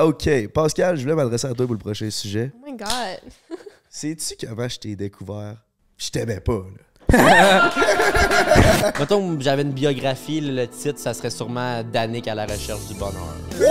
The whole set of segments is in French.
OK, Pascal, je voulais m'adresser à toi pour le prochain sujet. Oh my god. Sais-tu qu'avant je t'ai découvert, je t'aimais pas, là? Mettons, j'avais une biographie, le titre, ça serait sûrement Danick à la recherche du bonheur. C'est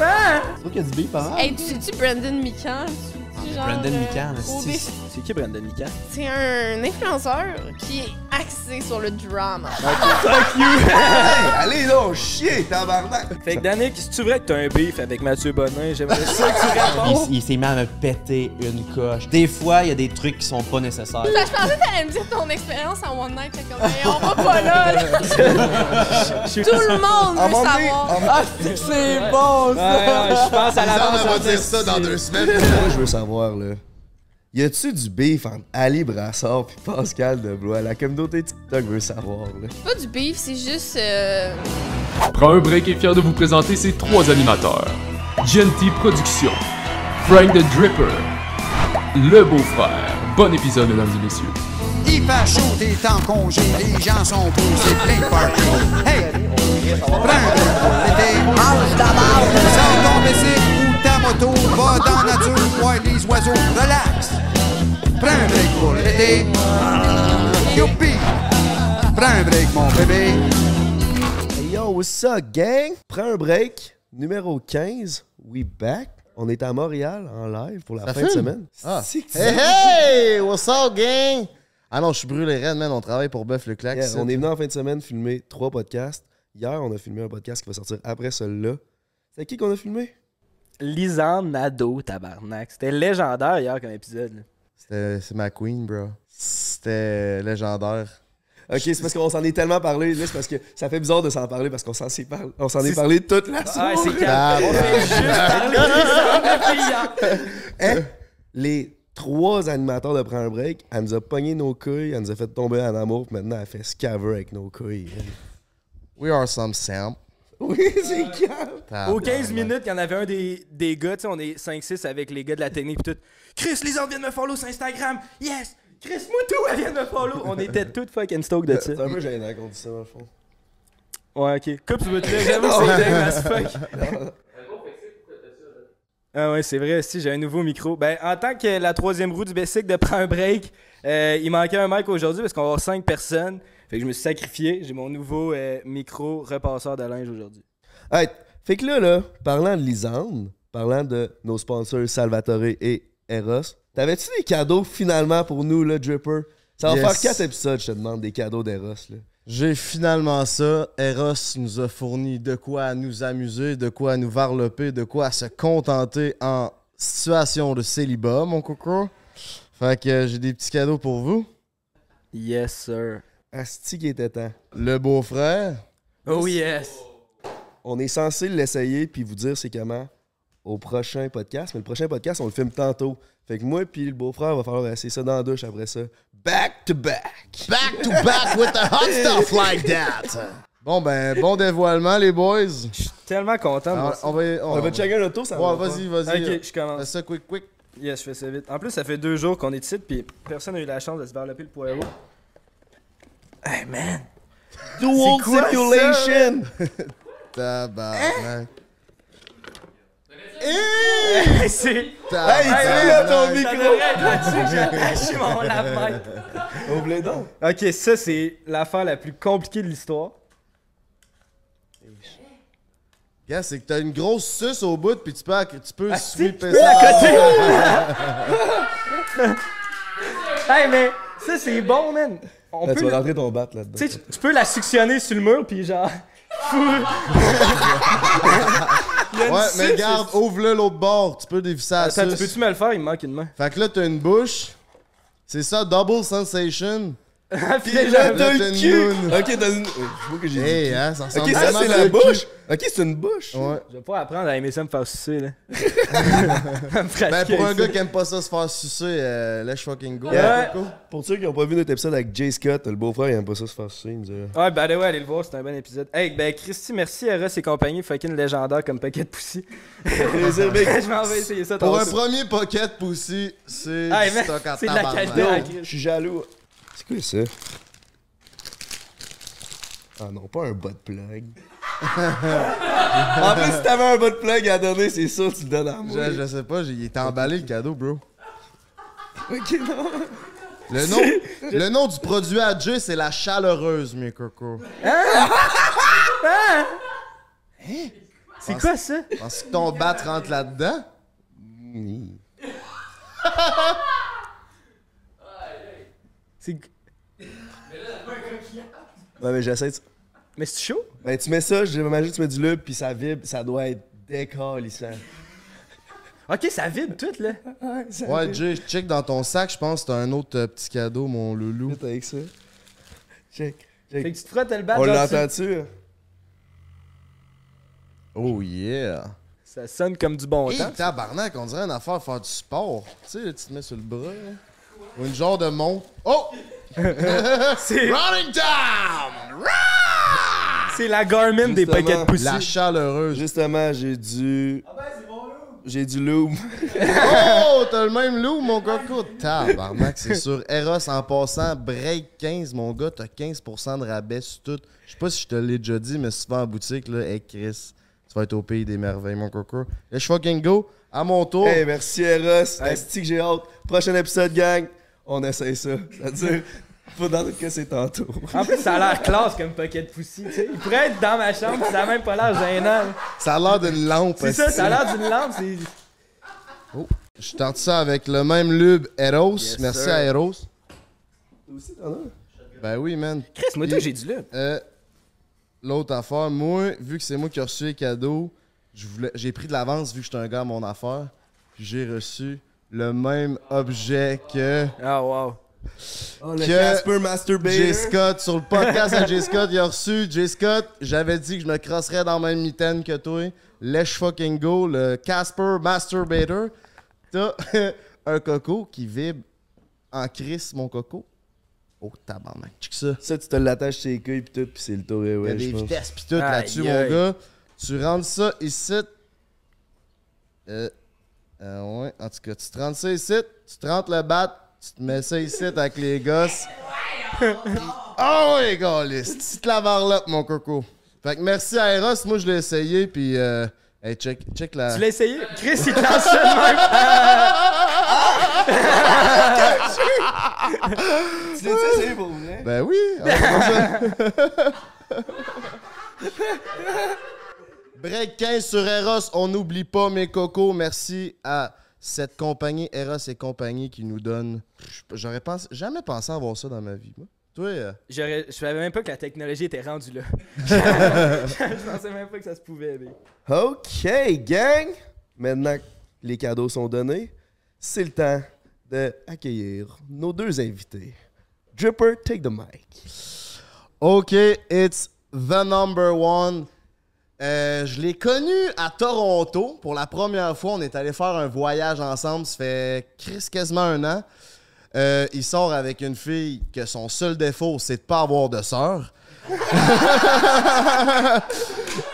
pas qu'il y a du beef, hein? Hey, tu sais-tu Brandon Mikan? Tu- genre, Brandon euh, au c'est- C'est qui Brandon Mika? C'est un influenceur qui est axé sur le drama. Allez, là, chier, tabarnak! Fait que Danick, si tu vrai que t'as un beef avec Mathieu Bonin, j'aimerais ça que tu répondes. Il, il s'est mis à me péter une coche. Des fois, il y a des trucs qui sont pas nécessaires. Là, je pensais que t'allais me dire ton expérience en one night. J'étais comme, hey, on va pas là. là. Tout le monde veut savoir. Ah, c'est bon, Ouais, ouais, je pense à l'avance. on va dire fait, ça dans deux semaines. Moi, je veux savoir, là. Y a-tu du beef entre Ali Brassard puis Pascal de Blois? La communauté TikTok veut savoir, là. C'est pas du beef, c'est juste. euh, Prends un break est fier de vous présenter ses trois animateurs. Genty Productions, Frank the Dripper, Le Beau-Frère. Bon épisode, mesdames et messieurs. Il fait chaud, t'es en congé, les gens sont posés plein de parties. Hey! Prends un break l'été. Sors ton bicycle ta moto, va dans la nature, voir les oiseaux, relax. Prends un break pour l'été. Youpi! Prends un break, mon bébé. Hey yo, what's up, gang? Prends un break. Numéro 15, we back. On est à Montréal en live pour la Ça fin de semaine. Ah. Hey, hey! What's up, gang? Ah non, je suis brûlé raide, man. On travaille pour Bœuf le Clac. Yeah, on est venu en fin de semaine filmer trois podcasts. Hier, on a filmé un podcast qui va sortir après celui-là. C'est qui qu'on a filmé? Lisande Nadeau, tabarnak. C'était légendaire hier comme épisode. C'était- C'est ma queen, bro. C'était légendaire. Ok, c'est parce qu'on s'en est tellement parlé. Là, c'est parce que ça fait bizarre de s'en parler parce qu'on s'en s'est parlé. On s'en est parlé toute la Ah, soirée. c'est calme. Ah, On fait juste parler. Hein? Les trois animateurs de Prends un break, elle nous a pogné nos couilles, elle nous a fait tomber en amour, puis maintenant elle fait scaver avec nos couilles. We are some simp. Oui, c'est calme. Aux 15 minutes, il y en avait un des, des gars, tu sais, on est 5-6 avec les gars de la technique pis tout. Chris, les autres viennent me follow sur Instagram. Yes! Chris, moi tout, elle vient de me follow. On était toutes fucking stoked de ça. C'est un peu gênant qu'on dit ça, dans le fond. Ouais, ok. Coupe sur votre j'avoue que c'est dingue as fuck. Ah ouais, c'est vrai, si j'ai un nouveau micro. Ben, en tant que la troisième roue du bicycle de prendre un break, euh, il manquait un mic aujourd'hui parce qu'on va avoir 5 personnes. Fait que je me suis sacrifié. J'ai mon nouveau euh, micro repasseur de linge aujourd'hui. Hey, fait que là, là, parlant de Lisande, parlant de nos sponsors Salvatore et Eros, t'avais-tu des cadeaux finalement pour nous, là, Dripper? Ça va Yes. faire quatre épisodes, je te demande, des cadeaux d'Eros, là. J'ai finalement ça. Eros nous a fourni de quoi nous amuser, de quoi nous varloper, de quoi se contenter en situation de célibat, mon coco. Fait que euh, j'ai des petits cadeaux pour vous. Yes, sir. Asti qui était temps. Le beau-frère? Oh yes! On est censé l'essayer puis vous dire c'est comment au prochain podcast. Mais le prochain podcast, on le filme tantôt. Fait que moi puis le beau-frère, va falloir essayer ça dans la douche après ça. Back to back. Back to back with the hot stuff like that. Bon ben, bon dévoilement les boys. Je suis tellement content Alors, on va, on, On va checker un auto, ça Ouais, va. vas-y, vas-y. Ok, je commence. Fais ça quick, quick. Yes, je fais ça vite. En plus, ça fait deux jours qu'on est ici, puis personne n'a eu la chance de se varloper le poireau. Hey man! Dual ça? simulation. Tabarnak. Hey, c'est. Hey, tu là ton Ça micro. attaché mon lave Ouvre-les donc. Ok, ça, c'est l'affaire la plus compliquée de l'histoire. Gars, c'est que t'as une grosse suce au bout, puis tu peux, tu peux Ah, sweeper tu peux ça. Hey, mais ça, c'est bon, man! On Là, peut. tu vas la- rentrer ton bat là-dedans. Tu sais, tu- tu peux la suctionner sur le mur, puis genre. Il y a une Ouais, mais regarde, ouvre-le l'autre bord. Tu peux dévisser tu suce. peux-tu me le faire? Il me manque une main. Fait que là, t'as une bouche. C'est ça, double sensation. Le une cul. Ok, t'as une. euh, Je vois que j'ai Hey, dit. hein, ça ressemble Ok, ça c'est à la bouche. cul. Ok, c'est une bouche. Ouais. Je vais pas apprendre à aimer ça me faire sucer, là. Ben, pour un gars qui aime pas ça se faire sucer, euh, let's fucking go. Pour ceux qui n'ont pas vu notre épisode avec Jay Scott, le beau-frère, il aime pas ça se faire sucer. Il me dit. Ouais, ben ouais, allez le voir, c'est un bon épisode. Hey, ben Christy, merci Eros et compagnie, fucking légendaire comme de. Plaisir, mec. je m'en vais essayer ça Pour un premier pocket pussy, c'est c'est de la qualité. Ah. Je suis jaloux. Quoi ça? Ah non, pas un bot plug. En plus, si t'avais un bon plug à donner, c'est sûr que tu le donnes à moi. Je, je sais pas, il est emballé le cadeau, bro. Ok, non. Le nom, le nom du produit à Jay, c'est la chaleureuse, mes cocos. C'est quoi ça? Penses que ton bat rentre là-dedans? C'est... Ouais, mais j'essaie de... Mais c'est chaud? Ben, tu mets ça, j'imagine que tu mets du lube, puis ça vibre, ça doit être décalissant. Ok, ça vibre tout, là. Ouais, ça Ouais, vibre. Jay, check dans ton sac, je pense que t'as un autre euh, petit cadeau, mon loulou. Vite avec ça. Check. Fait Check. que tu te frottes le bat On genre, l'entend-tu? Oh yeah! Ça sonne comme du bon Hey, temps. tabarnak, on dirait une affaire à faire du sport. Tu sais, là, tu te mets sur le bras, là. Ou une genre de montre. Oh! C'est, Running down! c'est la Garmin des Justement. paquets de poussi. La chaleureuse. Justement, j'ai du... J'ai du lube. Oh, t'as le même loup, mon coco. Tabarnak, c'est sûr. Eros, en passant, break 15, mon gars, t'as 15% de rabais sur tout. Je sais pas si je te l'ai déjà dit, mais si tu vas en boutique, là, hey Chris, tu vas être au pays des merveilles, mon coco. Let's fucking go. À mon tour. Hey, merci Eros. Que j'ai hâte. Prochain épisode, gang. On essaye ça. C'est-à-dire, faut dans que c'est tantôt. En plus, ça a l'air classe comme paquet de poussi, tu sais. Il pourrait être dans ma chambre, ça a même pas l'air gênant. Ça a l'air d'une lampe. C'est ça, ça a l'air d'une lampe, c'est... Je tente ça avec le même lube Eros. Yes, Merci sir. à Eros. Toi aussi, t'en as? Ben oui, man. Chris, moi, toi, j'ai du là. Euh, L'autre affaire, moi, vu que c'est moi qui ai reçu les cadeaux, je voulais- j'ai pris de l'avance vu que j'étais un gars à mon affaire. Puis j'ai reçu le même objet que Ah, wow. Oh, le Que- Casper J. Masturbator. Scott. Sur le podcast à J. Scott, il a reçu J. Scott. J'avais dit que je me crosserais dans la même mitaine que toi. Let's fucking go, le Casper Masturbator. T'as un coco qui vibre en crise, mon coco. Oh, tabarnak. Check ça. Ça, tu te l'attaches ses couilles pis tout, pis c'est le tour et Il y a ouais, des je pense. vitesses pis tout là-dessus, mon gars. Tu rentres ça ici. Euh, euh, ouais, en tout cas, tu te rentres ça ici. Tu te rentres le bat. Tu te mets ça ici avec les gosses. oh ouais, gars, petite lavarlope, mon coco. Fait que merci à Eros. Moi, je l'ai essayé, puis euh, hey, check, check la. Tu l'as essayé? Chris, il te lance ça de même. Tu l'as essayé pour vrai? Ben oui. Break 15 sur Eros, on n'oublie pas mes cocos. Merci à cette compagnie Eros et compagnie qui nous donne. J'aurais pensé, jamais pensé avoir ça dans ma vie. Moi. Toi, euh, J'aurais- Je savais même pas que la technologie était rendue là. je pensais même pas que ça se pouvait. Mais... OK, gang! Maintenant que les cadeaux sont donnés, c'est le temps de accueillir nos deux invités. Dripper, take the mic. OK, it's the number one. Euh, je l'ai connu à Toronto pour la première fois. On est allé faire un voyage ensemble. Ça fait quasiment un an. Euh, il sort avec une fille que son seul défaut, c'est de pas avoir de sœur.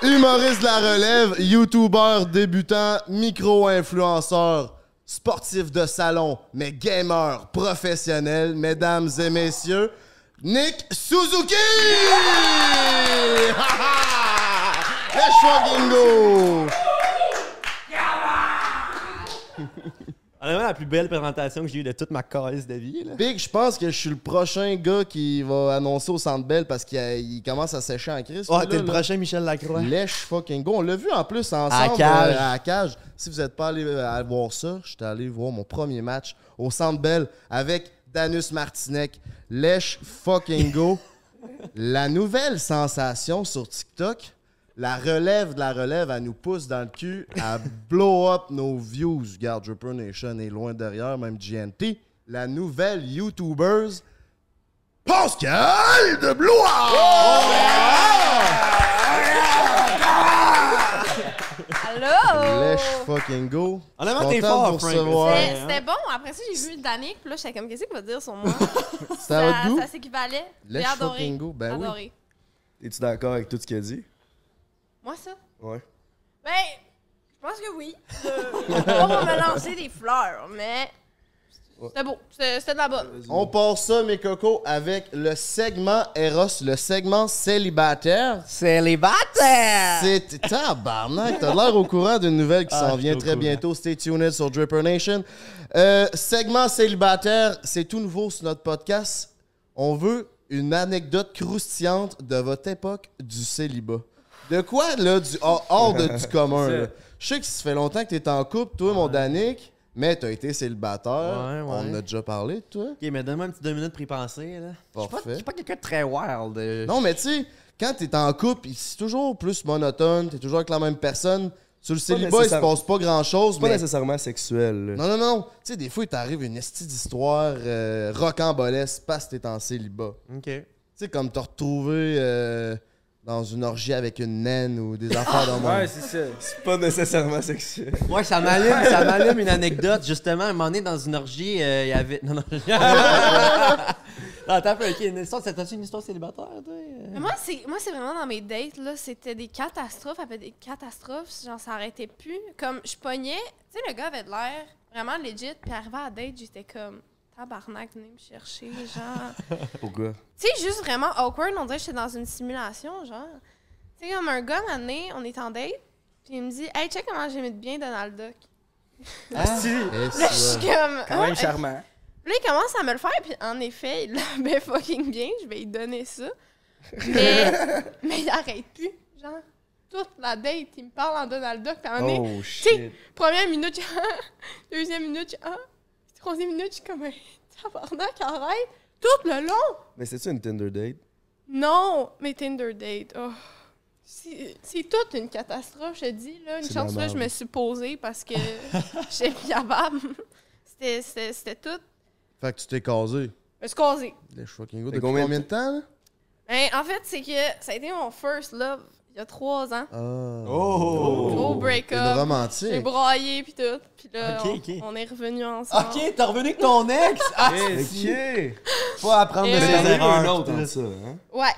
Humoriste de la relève, YouTuber débutant, micro-influenceur, sportif de salon, mais gamer professionnel, mesdames et messieurs, Nick Suzuki! Go! Honnêtement, la plus belle présentation que j'ai eue de toute ma calice de vie. Là. Big, je pense que je suis le prochain gars qui va annoncer au Centre Bell parce qu'il commence à sécher en crise. Oh, lui, t'es le là. prochain Michel Lacroix. Lèche fucking go. On l'a vu en plus ensemble À la cage. euh, à cage. Si vous n'êtes pas allé euh, voir ça, j'étais allé voir mon premier match au Centre Bell avec Danus Martinec. Lèche fucking go. la nouvelle sensation sur TikTok, la relève de la relève, elle nous pousse dans le cul à blow up nos views. Regarde, Dripper Nation est loin derrière, même GNT. La nouvelle YouTubers, Pascal de Allô? Lèche fucking go. Honnêtement, t'es fort, Frank. recevoir. C'était bon. Après ça, j'ai vu Danick. Puis là, j'étais comme, qu'est-ce qu'il va dire sur moi? Votre goût? Ça s'équivalait. Adoré. fucking go. Ben oui. adoré. Es-tu d'accord avec tout ce qu'il a dit? Moi, ça? Ouais. Ben, je pense que oui. Euh, on va me lancer des fleurs, mais C'était beau. C'était de la bonne. On part ça, mes cocos, avec le segment Eros, le segment célibataire. Célibataire! C'est tabarnak, t'as l'air au courant d'une nouvelle qui Ah, s'en vient très bientôt. Stay tuned sur Dripper Nation. Euh, segment célibataire, c'est tout nouveau sur notre podcast. On veut une anecdote croustillante de votre époque du célibat. De quoi, là, du, hors, hors de du commun, là? Je sais que ça fait longtemps que t'es en couple, toi, mon Danick, mais t'as été célibataire. Ouais, ouais. On en a déjà parlé, toi. Ok, mais donne-moi un petit deux minutes pour y penser. Là. Je suis pas, Parfait. je suis pas quelqu'un de très wild. euh, Non, mais tu sais, quand t'es en couple, c'est toujours plus monotone, t'es toujours avec la même personne. Sur le célibat, il se nécessaire- passe pas grand-chose, pas mais... nécessairement sexuel. là. Non, non, non. Tu sais, des fois, il t'arrive une estie d'histoire euh, rocambolesque parce que t'es en célibat. Ok. Tu sais, comme te retrouver euh, dans une orgie avec une naine ou des affaires de Ouais, même. c'est ça. C'est pas nécessairement sexuel. Ouais, ça m'allume, ça m'allume une anecdote. Justement, un moment donné, dans une orgie, euh, il y avait. Non, non. non, peu, ok. Une histoire, t'as-tu une histoire célibataire, toi? Mais moi, c'est moi, c'est vraiment dans mes dates, là, c'était des catastrophes après des catastrophes. Genre, ça arrêtait plus. Comme, je pognais. Tu sais, le gars avait de l'air vraiment legit. Puis arrivé à la date, j'étais comme. Tabarnak, venez me chercher, genre. Pourquoi? Tu sais, juste vraiment awkward. On dirait que j'étais dans une simulation, genre. Tu sais, comme un gars, un donné, on est en date. Puis il me dit, hey, check comment j'aimais bien Donald Duck. Asti, Et Là, je suis comme. quand même ah, charmant. Là, il commence à me le faire, puis en effet, il l'aimait fucking bien. Je vais lui donner ça. Mais, mais il arrête plus. Genre, toute la date, il me parle en Donald Duck. Puis à un moment donné, Oh tu sais, shit. première minute, ah, deuxième minute, ah, puis troisième minute, je suis comme un tabarnak, arrête. Tout le long. Mais c'est-tu une Tinder date? Non, mais Tinder date, oh. C'est toute une catastrophe, je te dis. Là. Une chance là, je me suis posée parce que j'étais plus capable. C'était- tout. Fait que tu t'es casé. Je suis causée. Les fucking go. Fait Depuis combien de combien de temps, là? Ben, en fait, c'est que ça a été mon first love il y a trois ans. Ah. Oh! Gros Une break-up. J'ai romantique. braillé puis tout. Puis là, Ok, on, ok. on est revenus ensemble. Ok, t'es revenu avec ton ex? Ah. Ok! faut apprendre de Et ses erreurs. un autre. ça, hein? Ouais.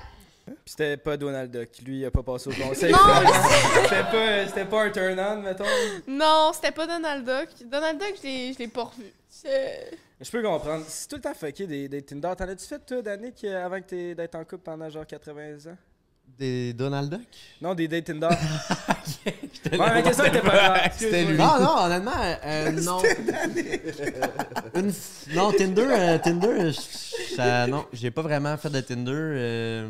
Puis c'était pas Donald Duck. Lui, il a pas passé au conseil. Non. C'était pas, c'était pas un turn-on, mettons. Non, c'était pas Donald Duck. Donald Duck, je l'ai- je l'ai pas revu. C'est- Je peux comprendre. C'est tout le temps fucké des, des Tinder. T'en as-tu fait, toi, Danick, euh, avant que t'aies- d'être en couple pendant genre 80 ans? Des Donald Duck? Non, des dates Tinder. ouais, la question était pas. C'était lui. Non, non, honnêtement, euh, non. Une f- non, Tinder, euh, Tinder, euh, je- ça- non, j'ai pas vraiment fait de Tinder. euh.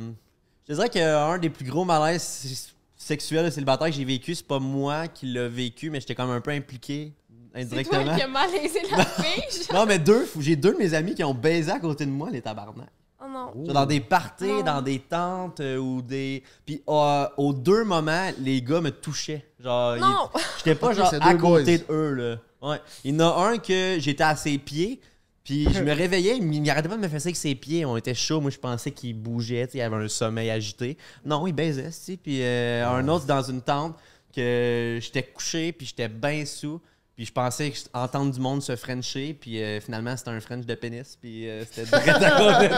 je dirais qu'un des plus gros malaises s- sexuels de célibataire que j'ai vécu, c'est pas moi qui l'ai vécu, mais j'étais quand même un peu impliqué C'est indirectement. toi qui as malaisé la fille. genre? Non, mais deux, j'ai deux de mes amis qui ont baisé à côté de moi, les tabarnak. Oh non. Genre dans des parties, Non. dans des tentes euh, ou des. Puis euh, aux deux moments, les gars me touchaient. Genre, ils- Non. J'étais pas Ok, genre c'est à deux côté boys. de eux, là. Ouais. Il y en a un que j'étais à ses pieds, puis je me réveillais, il il arrêtait pas de me faire ça avec ses pieds. On était chaud, moi je pensais qu'il bougeait, tu sais, il avait un sommeil agité. Non, il baisait, tu sais. Puis euh, un autre dans une tente que j'étais couché, puis j'étais bien sous. Puis je pensais que entendre du monde se frencher, puis euh, finalement c'était un French de pénis, puis euh, c'était direct à côté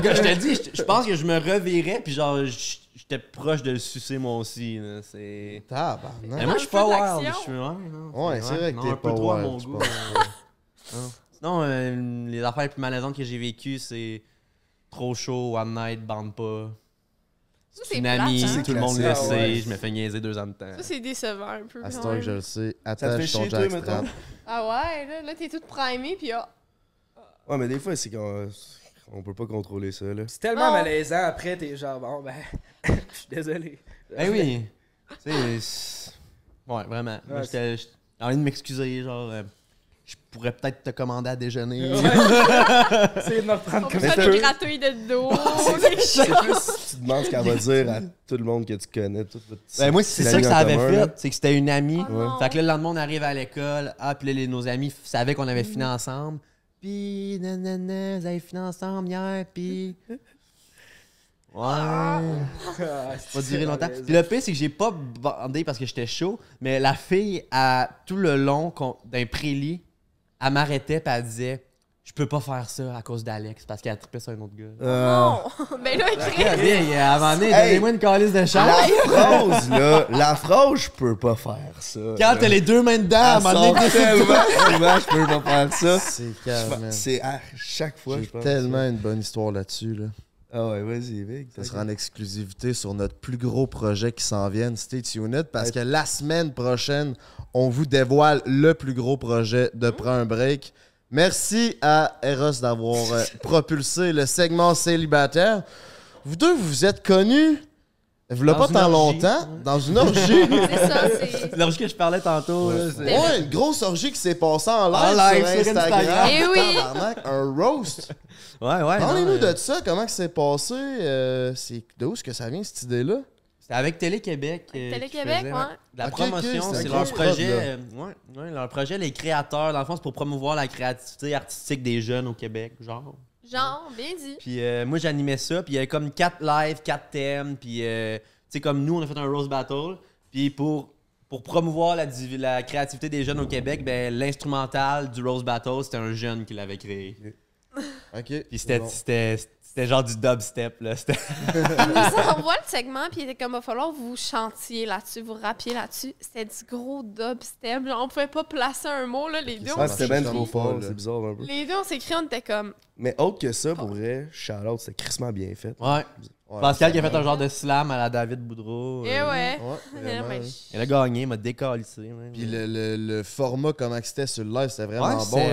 de je te dis, je- je pense que je me revirais, puis genre, j'étais proche de le sucer moi aussi. C'est. Tabarnak. Mais moi, je suis pas wild. Je suis, ouais, non, Ouais, c'est vrai que t'es un peu pas trop à wild, mon je goût. Non. Euh, les affaires les plus malaisantes que j'ai vécues, c'est trop chaud, one night, bande pas. Ça, c'est Tsunami, plate, hein? tout le monde le sait, Ah ouais. je me fais niaiser deux ans de temps. Ça, c'est décevant un peu. À ce temps que je le sais, attache ton jackstrap. mettons? Ah ouais, là, là t'es toute primée, puis ah. Ouais, mais des fois, c'est qu'on on peut pas contrôler ça, là. C'est tellement Non. malaisant après, t'es genre, bon, ben, je suis désolé. Ben oui. Tu sais, ouais, vraiment. Ouais, j'étais j'étais en train de m'excuser, genre, euh, je pourrais peut-être te commander à déjeuner. C'est de me reprendre comme ça. faire des gratouilles de dos. C'est plus, tu demandes ce qu'elle va dire à tout le monde que tu connais. Tout, Ben moi, c'est ça que ça avait commun, fait. C'est que c'était une amie. Oh. Fait que là, le lendemain, on arrive à l'école. Ah, puis là, les- nos amis savaient qu'on avait fini ensemble. Puis, nanana, vous avez fini ensemble hier, puis... Ouais. Ah, pas duré longtemps. Puis le pire, c'est que j'ai pas bandé parce que j'étais chaud, mais la fille, à, tout le long d'un prélit, elle m'arrêtait puis elle disait je peux pas faire ça à cause d'Alex parce qu'elle a trippé sur un autre gars. Euh, Non! ben là, bien, à un moment donné, Hey. donnez-moi une calice de la chance. phrase, là, la phrase, je peux pas faire ça. Quand t'as les deux mains dedans, à un moment donné, tellement, tellement, je peux pas faire ça. C'est calme. C'est à chaque fois, J'ai je pense. tellement une bonne histoire là-dessus. Là. Ah ouais, vas-y, Vic. Ça sera en exclusivité sur notre plus gros projet qui s'en vient, Stay Tuned, parce que la semaine prochaine, on vous dévoile le plus gros projet de Prends un break. Merci à Eros d'avoir euh, propulsé le segment célibataire. Vous deux, vous vous êtes connus, a Dans pas une tant orgie. longtemps, dans une orgie. C'est ça, c'est. Lorsque que je parlais tantôt, là, c'est- Ouais, une grosse orgie qui s'est passée en live, En live sur sur Instagram. Instagram. Eh oui. Un roast. Ouais, ouais. Parlez-nous euh, de ça, comment que c'est passé. euh, c'est d'où est-ce que ça vient cette idée-là? C'était avec Télé-Québec. euh, Télé-Québec, ouais. La promotion, c'est leur prod, projet. euh, ouais, ouais, leur projet, les créateurs. Dans le fond, c'est pour promouvoir la créativité artistique des jeunes au Québec, genre. Genre, bien dit. Puis euh, moi, j'animais ça. Puis il y avait comme quatre lives, quatre thèmes. Puis, euh, tu sais, comme nous, on a fait un Rose Battle. Puis pour, pour promouvoir la, la créativité des jeunes au Québec, ben, l'instrumental du Rose Battle, c'était un jeune qui l'avait créé. Ok. Puis c'était, Bon. c'était, c'était genre du dubstep, là. Il nous envoie le segment, puis il était comme, il va falloir que vous chantiez là-dessus, vous rappiez là-dessus. C'était du gros dubstep. Genre, on pouvait pas placer un mot, là. Les deux, on là. c'est bizarre un peu. Les deux, on s'écrit, on était comme. Mais autre que ça, pour vrai, shout-out, c'était crissement bien fait. Ouais. Ouais, Pascal qui a fait un genre de slam à la David Boudreau. Eh euh, ouais. Ouais, Eh, vraiment, je- Elle a gagné, il m'a décalissé. Puis le, le, le format, comment c'était sur le live, c'était vraiment Ouais, bon. c'est- ouais,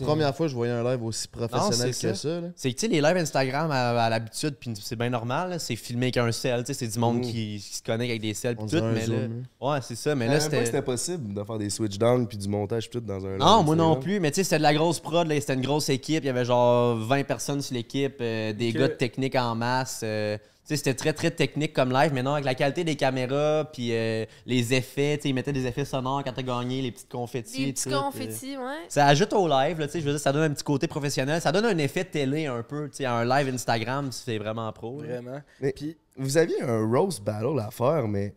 la première fois que je voyais un live aussi professionnel que ça. C'est que, tu sais, les lives Instagram, à, à l'habitude, puis c'est bien normal, là, c'est filmé avec un sel, c'est du monde Mm. qui, qui se connecte avec des sels, puis tout, mais là... zoom, Ouais, c'est ça, mais là, là, c'était c'était... possible de faire des switch down puis du montage tout dans un Non, live moi non plus, mais tu sais, c'était de la grosse prod, c'était une grosse équipe, il y avait genre 20 personnes sur l'équipe, euh, des gars de technique en masse, euh, c'était très, très technique comme live, mais non, avec la qualité des caméras, puis euh, les effets, tu sais, ils mettaient des effets sonores quand t'as gagné, les petites confettis, Des petits tout, euh, confettis, ouais. Ça ajoute au live, là, tu sais, je veux dire, ça donne un petit côté professionnel, ça donne un effet télé un peu, tu sais, un live Instagram, c'est vraiment pro. là. Vraiment. Mais Puis, vous aviez un roast battle à faire, mais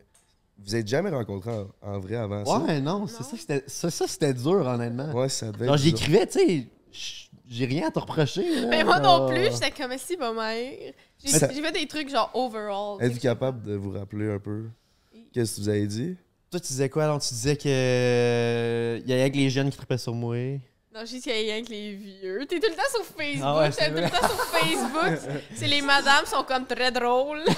vous êtes jamais rencontrés en, en vrai avant ça. Ouais, non, c'est ça, que c'était- ça, ça, c'était dur, honnêtement. Ouais, ça devait Genre, j'écrivais, tu sais, j'ai rien à te reprocher. là. Mais moi non Genre- plus, j'étais comme si, va m'aïr. J'ai ça- fait des trucs genre overall. Êtes-vous capable de vous rappeler un peu qu'est-ce que vous avez dit? Toi, tu disais quoi? Alors, tu disais que. euh, Il y avait que les jeunes qui trippaient sur moi. Non, j'ai dit qu'il y a rien que les vieux. T'es tout le temps sur Facebook. Ah ouais, T'es tout le temps sur Facebook. C'est les madames sont comme très drôles.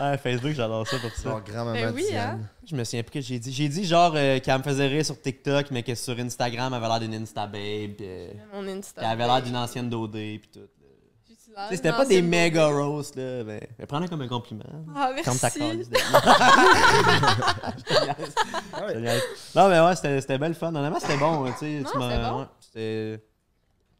Ah, Facebook, j'adore ça pour ça. Genre grand-maman Ben oui, hein. Je me souviens plus que j'ai dit. J'ai dit genre euh, qu'elle me faisait rire sur TikTok, mais que sur Instagram, elle avait l'air d'une Insta babe. euh, Mon Insta. qu'elle avait l'air d'une ancienne d'OD, pis tout. sais, C'était pas des méga beauté. roast, là. Mais, mais prends-le comme un compliment. Ah, Comme ta merci. de- ah ouais. Non, mais ouais, c'était c'était belle fun. Honnêtement, c'était bon. Tu sais, Non, tu m'as- c'était bon. ouais, c'était-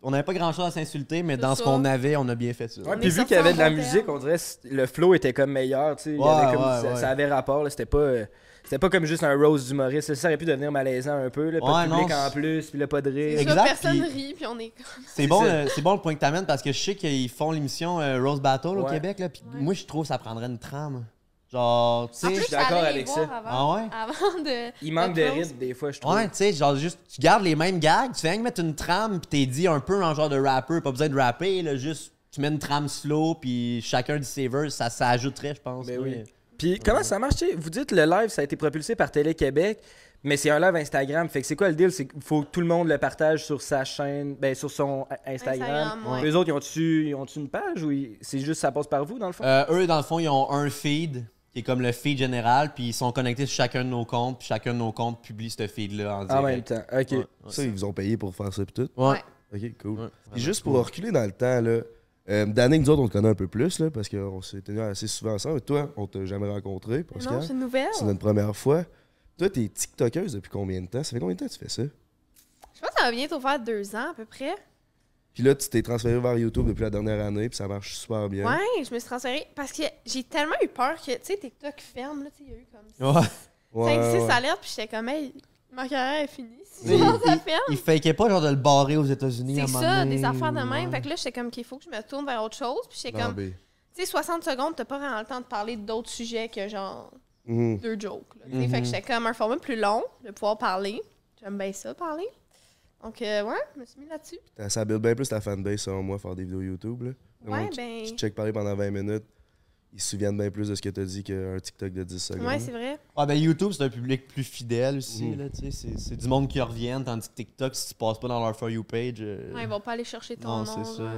On n'avait pas grand chose à s'insulter, mais dans ce qu'on avait, on a bien fait ça. Ouais, puis vu qu'il y avait de la musique, on dirait que le flow était comme meilleur, tu sais. Il y Ouais, avait comme- ouais, ça, ouais. ça avait rapport, là, c'était pas... euh, C'était pas comme juste un rose d'humoriste. Ça aurait pu devenir malaisant un peu. Là, pas Ouais, de public non, en plus, puis là, pas de rire. C'est Exact, ça, personne puis- rit, puis on est comme. C'est bon, euh, c'est bon le point que t'amènes parce que je sais qu'ils font l'émission euh, Rose Battle au. Québec. Là, puis Ouais. moi, je trouve que ça prendrait une trame. Genre, tu En sais. plus, suis d'accord avec ça. Avant, Ah ouais? Avant de. Il manque de rythme, des fois, je trouve. Ouais, tu sais, genre juste, tu gardes les mêmes gags, tu fais rien que mettre une trame, puis t'es dit un peu en genre de rapper, pas besoin de rapper, là, juste, tu mets une trame slow, puis chacun dit ses verses, ça, ça ajouterait, je pense. Ben oui. Puis comment ça marche? Vous dites le live, ça a été propulsé par Télé-Québec, mais c'est un live Instagram. Fait que c'est quoi le deal? C'est qu'il faut que tout le monde le partage sur sa chaîne, ben sur son Instagram. Instagram, ouais. Les autres, ils ont-tu ils ont-tu une page ou ils- c'est juste ça passe par vous, dans le fond? Euh, eux, dans le fond, ils ont un feed qui est comme le feed général, puis ils sont connectés sur chacun de nos comptes, puis chacun de nos comptes publie ce feed-là en direct. en même temps. OK. Ouais, ouais. Ça, ils vous ont payé pour faire ça pis tout. Ouais. Ok, cool. Ouais, Puis juste pour reculer dans le temps, là, euh, Danny, nous autres, on te connaît un peu plus, là, parce qu'on s'est tenus assez souvent ensemble. Toi, on t'a jamais rencontré, Pascal. Non, c'est une nouvelle. C'est notre première fois. Toi, t'es TikTokeuse depuis combien de temps? Ça fait combien de temps que tu fais ça? Je pense que ça va bientôt faire deux ans à peu près. Puis là, tu t'es transféré vers YouTube depuis la dernière année, puis ça marche super bien. Ouais, je me suis transférée parce que j'ai tellement eu peur que, tu sais, TikTok ferme, là, tu sais, il y a eu comme Ouais. 5-6 ouais. alertes, puis j'étais comme, hey, ma carrière est finie. Si genre, ça il- ferme. Pas genre de le barrer aux États-Unis à C'est ça, donné, des affaires de même. ouais. Fait que là, j'étais comme qu'il faut que je me tourne vers autre chose. Puis j'étais comme, tu sais, 60 secondes, t'as pas vraiment le temps de parler d'autres sujets que genre Mhm. deux jokes. Mhm. Fait que j'étais comme un format plus long de pouvoir parler. J'aime bien ça, parler. Donc, euh, ouais, je me suis mis là-dessus. Ça- build bien plus ta fanbase, selon moi, faire des vidéos YouTube. Là. Ouais, ben- qui check parler pendant 20 minutes, ils se souviennent bien plus de ce que tu as dit qu'un TikTok de 10 secondes. Ouais, c'est vrai. Ah ben YouTube, c'est un public plus fidèle aussi. Mhm. là, tu sais, c'est, c'est du monde qui reviennent, tandis que TikTok, si tu passes pas dans leur For You page. euh, Ouais, ils vont pas aller chercher ton Non, nom. c'est ça.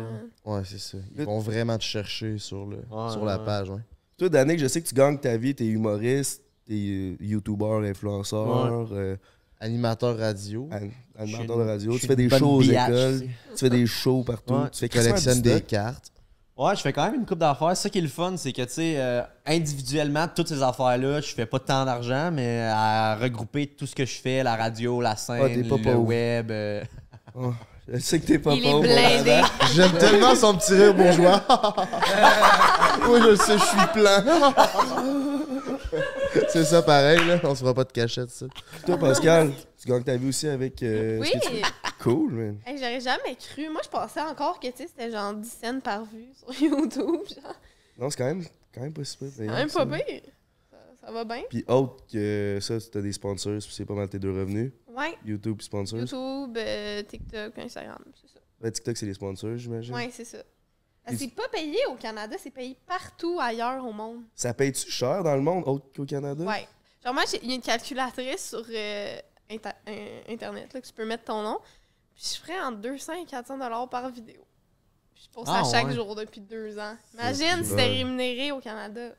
Ouais, c'est ça. Ils vont vraiment te chercher sur, le, Ouais, sur la ouais. page, ouais. Toi, Danick, je sais que tu gagnes ta vie, t'es humoriste, t'es euh, YouTuber, influenceur, euh, Animateur radio. an- animateur de radio, je tu fais des shows aux écoles, tu fais des shows partout, Ouais. tu fais quasiment des cartes. Ouais, je fais quand même une coupe d'affaires. Ça qui est le fun, c'est que, tu sais, euh, individuellement, toutes ces affaires-là, je fais pas tant d'argent, mais à regrouper tout ce que je fais, la radio, la scène, Ah, le web. euh, Oh, je sais que t'es pas Il est pauvre. blindé. J'aime tellement son petit rire bourgeois. oui, je le sais, je suis plein. c'est ça pareil, là. On se fera pas de cachette, ça. Toi, Pascal, tu gagnes ta vie aussi avec. euh, Oui, Cool, man. Hey, j'aurais jamais cru. Moi, je pensais encore que c'était genre 10 cents par vue sur YouTube. Genre. Non, c'est quand même, quand même pas si pire. C'est quand même pas pire. Ça, ça va bien. Puis autre que ça, tu as des sponsors, puis c'est pas mal tes deux revenus. Ouais. YouTube puis sponsors. YouTube, euh, TikTok, Instagram, c'est ça. Ouais, TikTok, c'est les sponsors, j'imagine. Ouais, c'est ça. Ah, Puis- C'est pas payé au Canada, c'est payé partout ailleurs au monde. Ça paye-tu cher dans le monde, autre qu'au Canada? Ouais. Genre, moi, il y a une calculatrice sur euh, Inter- euh, Internet là, que tu peux mettre ton nom. Puis je ferais entre 200 et 400 dollars par vidéo. Puis je pose ça Ah, chaque ouais. jour depuis deux ans. Imagine si c'était rémunéré au Canada.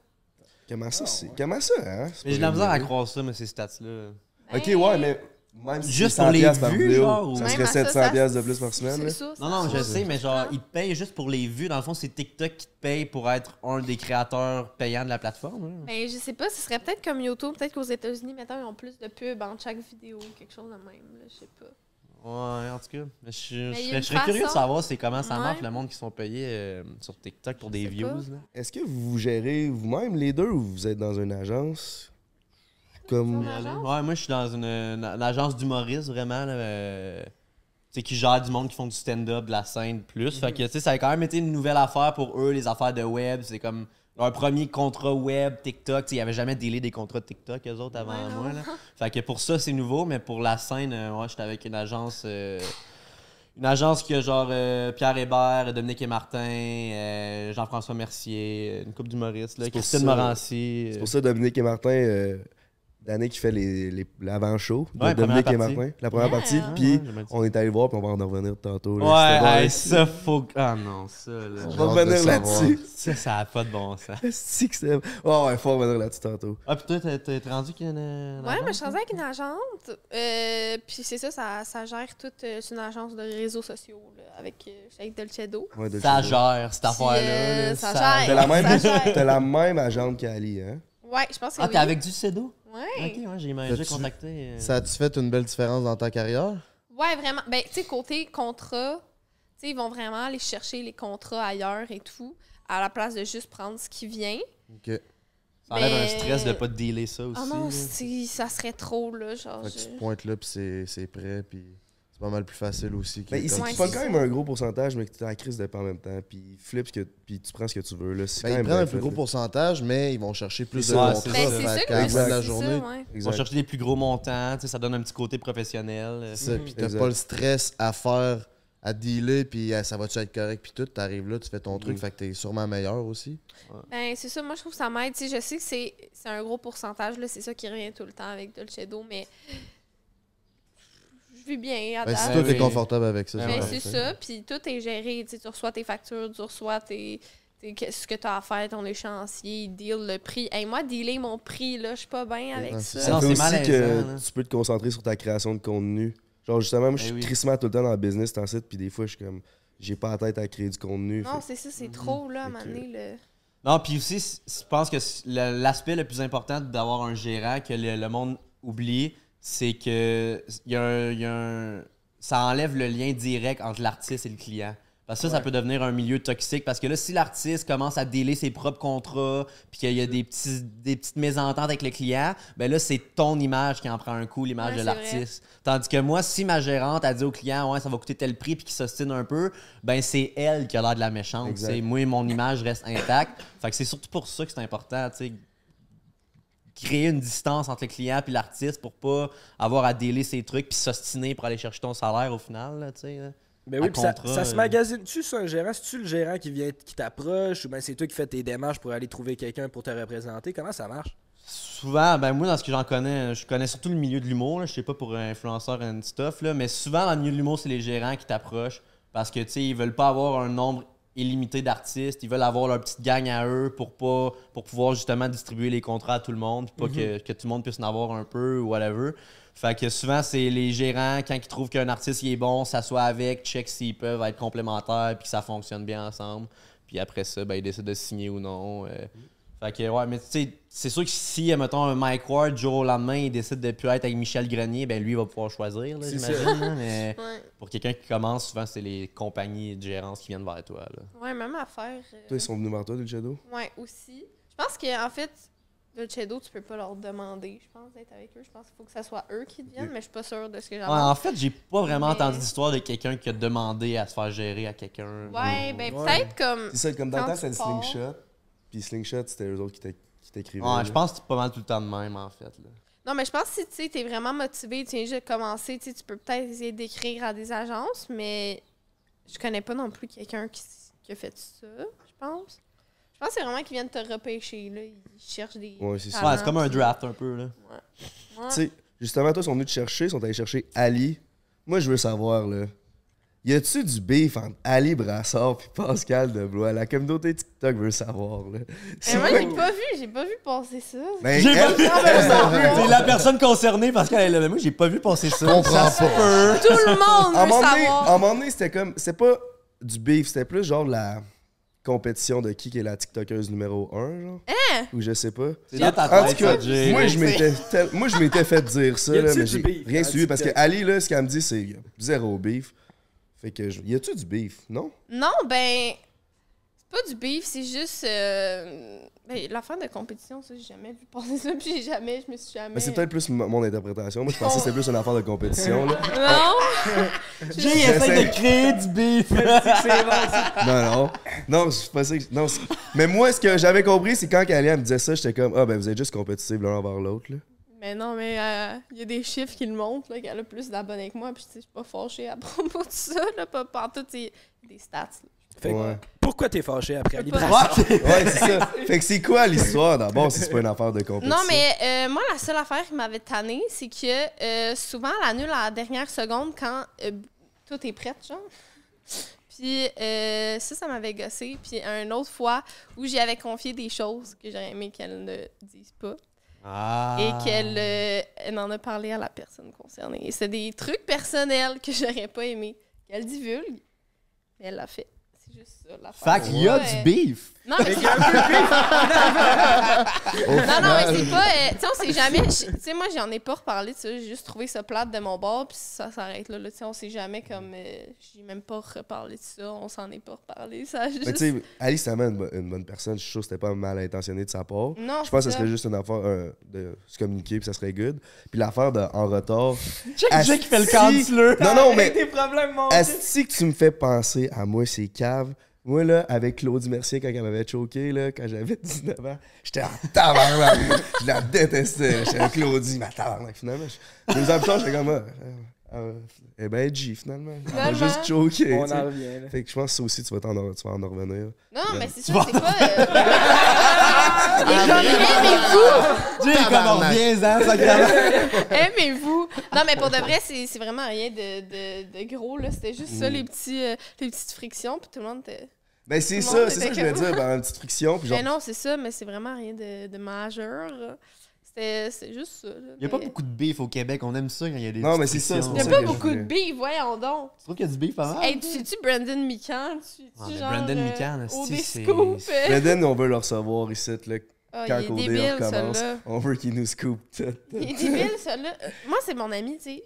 Comment ça, c'est... Comment ça, hein? Mais j'ai de la misère à croire ça, mais ces stats-là. Ok, ouais, mais même si Juste c'est pour 100 les vues, vidéo, genre, ou- ça serait à ça, 700 ça- piastres de plus par semaine, c'est là. ça, ça Non, non, je sais, mais genre, Ah. ils te payent juste pour les vues. Dans le fond, c'est TikTok qui te paye pour être un des créateurs payants de la plateforme. là. Ben, je sais pas, ce serait peut-être comme YouTube, peut-être qu'aux États-Unis, maintenant, ils ont plus de pubs entre chaque vidéo, quelque chose de même, là, je sais pas. Ouais, en tout cas. Mais je, serais, une je serais curieux de savoir c'est comment ça marche, Ouais. le monde qui sont payés euh, sur TikTok pour des views. Est-ce que vous vous gérez vous-même les deux ou vous êtes dans une agence? Comme. Une agence? Ouais, moi, je suis dans une, une- une agence d'humoristes, vraiment. Là, euh, tu sais, qui gère du monde qui font du stand-up, de la scène plus. Fait que, tu sais, ça a quand même été une nouvelle affaire pour eux, les affaires de web. C'est comme leur premier contrat web, TikTok. Ils n'avaient jamais délai des contrats de TikTok, eux autres, avant Ouais, moi. Là. Fait que pour ça, c'est nouveau, mais pour la scène, euh, ouais, j'étais avec une agence. euh, une agence qui a genre euh, Pierre Hébert, Dominique et Martin, euh, Jean-François Mercier, une couple d'humoristes, Christine Morancy. C'est euh, pour ça Dominique et Martin, l'année qui fait les, les- l'avant-show de Ouais, Dominique et. Martin. La première Yeah. partie, Ah, puis on est allé voir, puis on va en revenir tantôt. là. Ouais, ça faut. Ah non, ça, là. On va revenir là-dessus. Ça, ça a pas de bon sens. C'est que c'est. Oh, ouais, faut revenir là-dessus tantôt. Ah, puis toi, t'es- rendu qu'il y a une. Ouais, moi, je suis rendue avec une agence. Euh, puis c'est ça, ça, ça gère toute. euh, c'est une agence de réseaux sociaux, là, avec, euh, avec Dolcedo. Ouais, Ça gère, cette affaire-là. euh, là, ça gère. la même, Ça gère. t'as la même agente qu'Ali, hein? Ouais, je pense que Ah, oui. t'es avec du CEDO? Ouais. Ok, ouais, j'ai déjà T'as-tu- contacté. euh, Ça a-tu fait une belle différence dans ta carrière? Ouais, vraiment. Ben, tu sais, côté contrat, tu sais, ils vont vraiment aller chercher les contrats ailleurs et tout, à la place de juste prendre ce qui vient. Ok. Ça enlève un mais- stress de pas te dealer ça aussi. Ah non, là. c'est- ça serait trop, là. Genre, Fait que tu je- te pointes là, puis c'est c'est prêt, puis c'est pas mal plus facile aussi. que Mais il comme Ouais, c'est tu pas quand même un gros pourcentage, mais que t'es en crise de pas en même temps. Puis flip ce que, puis tu prends ce que tu veux. Là. Ben, quand ils prennent un plus gros pourcentage, mais ils vont chercher plus de contrats. c'est Ben, la de la journée. Ils vont chercher des plus gros montants, tu ça donne un petit côté professionnel. ça, puis t'as Exact. pas le stress à faire, à dealer, puis euh, ça va-tu être correct, puis tout. T'arrives là, tu fais ton truc, Mhm. fait que t'es sûrement meilleur aussi. Ben, c'est ça, moi je trouve que ça m'aide. Tu je sais que c'est un gros pourcentage, là, c'est ça qui revient tout le temps avec Dolcedo, mais bien à Ben, si toi, t'es oui. confortable avec ça, Ben, Ben, c'est ça, puis tout est géré. Tu reçois tes factures, tu reçois tes, ce que tu as à faire, ton échéancier, deal le prix. Hey, moi, dealer mon prix, là, je suis pas bien avec Non, ça. c'est Ça c'est aussi que là. tu peux te concentrer sur ta création de contenu. Genre, justement, moi, je suis oui. crissement tout le temps dans le business, t'en sais, puis des fois, je suis comme, j'ai pas la tête à créer du contenu. Non, c'est ça, c'est trop, là, à un Fait moment que- donné, le... Non, puis aussi, je pense que l'aspect le plus important d'avoir un gérant que le, le monde oublie, c'est que y a un- y a un- ça enlève le lien direct entre l'artiste et le client. Parce que ça, ça peut devenir un milieu toxique. Parce que là, si l'artiste commence à délai ses propres contrats, puis qu'il y a des, petits, des petites mésententes avec le client, ben là, c'est ton image qui en prend un coup, l'image Ouais, de l'artiste. Tandis que moi, si ma gérante a dit au client, ouais, ça va coûter tel prix, puis qu'il s'ostine un peu, ben c'est elle qui a l'air de la méchante. Moi, mon image reste intacte. Fait que c'est surtout pour ça que c'est important, tu sais. Créer une distance entre le client et l'artiste pour pas avoir à déler ses trucs puis s'ostiner pour aller chercher ton salaire au final, là, tu sais. là. Ben oui, ça, ça se euh. magasine-tu sur un gérant? C'est-tu le gérant qui vient qui t'approche ou bien c'est toi qui fais tes démarches pour aller trouver quelqu'un pour te représenter? Comment ça marche? Souvent, ben moi, dans ce que j'en connais, je connais surtout le milieu de l'humour. Je sais pas pour un influenceur and stuff, là, mais souvent, dans le milieu de l'humour, c'est les gérants qui t'approchent parce que, tu sais, ils veulent pas avoir un nombre illimité d'artistes. Ils veulent avoir leur petite gang à eux pour pas pour pouvoir justement distribuer les contrats à tout le monde, pas que, que tout le monde puisse en avoir un peu ou whatever. Fait que souvent, c'est les gérants, quand ils trouvent qu'un artiste il est bon, s'assoient avec, check s'ils peuvent être complémentaires, puis que ça fonctionne bien ensemble. Puis après ça, ben, ils décident de signer ou non. euh. Fait que, ouais, mais tu sais, c'est sûr que si, mettons, un Mike Ward, du jour au lendemain, il décide de plus être avec Michel Grenier, ben lui, il va pouvoir choisir, là, C'est j'imagine. mais Ouais. pour quelqu'un qui commence, souvent, c'est les compagnies de gérance qui viennent vers toi, là. Ouais, même affaire. euh, Toi, ils sont venus vers toi, Shadow? Ouais, aussi. Je pense qu'en fait, Shadow, tu peux pas leur demander, je pense, d'être avec eux. Je pense qu'il faut que ça soit eux qui deviennent, mais je suis pas sûre de ce que j'ai Ouais, en fait, j'ai pas vraiment Mais- entendu d'histoire de quelqu'un qui a demandé à se faire gérer à quelqu'un. Ouais, ben Ouais. peut-être comme. C'est ça, comme dans le temps, tu le pars. slingshot. Puis slingshot, c'était eux autres qui t'é- qui t'écrivaient. Ouais, je pense que c'est pas mal tout le temps de même, en fait. Là. Non, mais je pense que si tu sais, t'es vraiment motivé, tu viens juste de commencer, tu peux peut-être essayer d'écrire à des agences, mais je connais pas non plus quelqu'un qui, a fait ça, je pense. Je pense que c'est vraiment qu'ils viennent te repêcher, là. Ils cherchent des. Ouais, c'est ça. Ouais, c'est comme un draft un peu, là. Ouais. Tu sais, justement, toi, ils sont venus te chercher, ils sont allés chercher Ali. Moi, je veux savoir, là. Y a-tu du beef entre Ali Brassard puis Pascal Deblois? La communauté TikTok veut savoir, là. Mais moi, j'ai pas vu, j'ai pas vu passer ça. Ben, J'ai elle- C'est la personne concernée parce qu'elle est là. Moi, j'ai pas vu passer ça. comprends Ça pas. peut. Tout le monde veut moment donné, savoir. à un moment donné, c'était comme. C'était pas du beef, c'était plus genre la compétition de qui qui est la TikTokeuse numéro 1, genre. Hein? Ou je sais pas. C'est dans ta En tête, tout cas, ça, moi je m'étais tel- moi je m'étais fait dire ça là, mais j'ai rien dans suivi parce que? Ali là ce qu'elle me dit c'est zéro beef. Fait que je- y a-tu du beef? Non? Non, ben. C'est pas du beef, c'est juste. euh, Ben, l'affaire de compétition, ça, j'ai jamais vu passer ça, puis j'ai jamais, je me suis jamais. Mais c'est peut-être plus m- mon interprétation. Moi je pensais que c'était plus une affaire de compétition là. Non! Essaie J'essaie- de créer du beef. Non non. Non, je pensais que non, c'est- mais moi ce que j'avais compris c'est quand Ali elle me disait ça, j'étais comme ah ben vous êtes juste compétitifs l'un envers l'autre là. Mais non, mais il y a des chiffres qui le montrent, là, qu'elle a plus d'abonnés que moi, puis tu sais, je suis pas fâchée à propos de ça, là, pas partout, c'est des stats. là. Fait que, Ouais. pourquoi t'es fâché après? Ouais, c'est ça. Fait que c'est quoi l'histoire d'abord si c'est pas une affaire de compétition? Non, mais euh, moi, la seule affaire qui m'avait tannée, c'est que euh, souvent, elle annule à la dernière seconde quand euh, tout est prêt, genre. Puis euh, ça, ça m'avait gossé. Puis une autre fois où j'y avais confié des choses que j'aurais aimé qu'elle ne dise pas. Ah. et qu'elle euh, elle en a parlé à la personne concernée. Et c'est des trucs personnels que j'aurais pas aimé qu'elle divulgue, mais elle l'a fait. C'est juste ça. Fait qu'il y a Ouais. du beef. Non, mais c'est Non, non, mais c'est pas. euh, tu sais, on sait jamais. Tu sais, moi, j'en ai pas reparlé de ça. J'ai juste trouvé ça plate de mon bord, puis ça s'arrête là. là. Tu sais, on sait jamais comme. euh, j'ai même pas reparlé de ça. On s'en est pas reparlé. Ça a juste. Mais tu sais, Ali, c'est vraiment une, une bonne personne. Je suis sûr que c'était pas mal intentionné de sa part. non, Je pense que ce serait juste une affaire euh, de se communiquer puis ça serait good. Puis l'affaire de en retard. Check Jay qui fait le Asti- canceleur. Non, non, mais Tes problèmes, mon Asti que tu me fais penser à moi, c'est cave. Moi, là, avec Claudie Mercier, quand elle m'avait choqué, là, quand j'avais 19 ans, j'étais en tabarnak. je la détestais. J'étais avec Claudie, mais tabarnak, finalement. je- Deux ans plus tard, j'étais comme, ah, eh ben, G, finalement. M'a Finalement. juste choqué. On en revient, là. Fait que je pense que ça aussi, tu vas, t'en, tu vas en revenir. Non, mais c'est ça, c'est pas. euh, aimez-vous! Jay, comme on revient, hein, ça Aimez-vous! Non, mais pour de vrai, c'est c'est vraiment rien de, de, de gros, là. C'était juste Mm. ça, les, petits, euh, les petites frictions, puis tout le monde était. Ben, c'est ça, c'est ça que je voulais dire, ben, une petite friction. Puis genre, Mais non, c'est ça, mais c'est vraiment rien de, de majeur. C'était c'est juste ça. là. Il y a pas beaucoup de beef au Québec. On aime ça quand il y a des. Non, mais c'est ça. Il y a pas beaucoup de billes, voyons donc. Tu trouves qu'il y a du beef pas mal? Hey, tu sais-tu Brandon Mikan? Tu Ah, tu mais genre. Brandon euh, des c'est-. Brandon, on veut le recevoir ici, là, Ah, quand il est Codé débile, recommence. On veut qu'il nous scoop tout. Il est débile, celui-là. Moi, c'est mon ami, tu sais.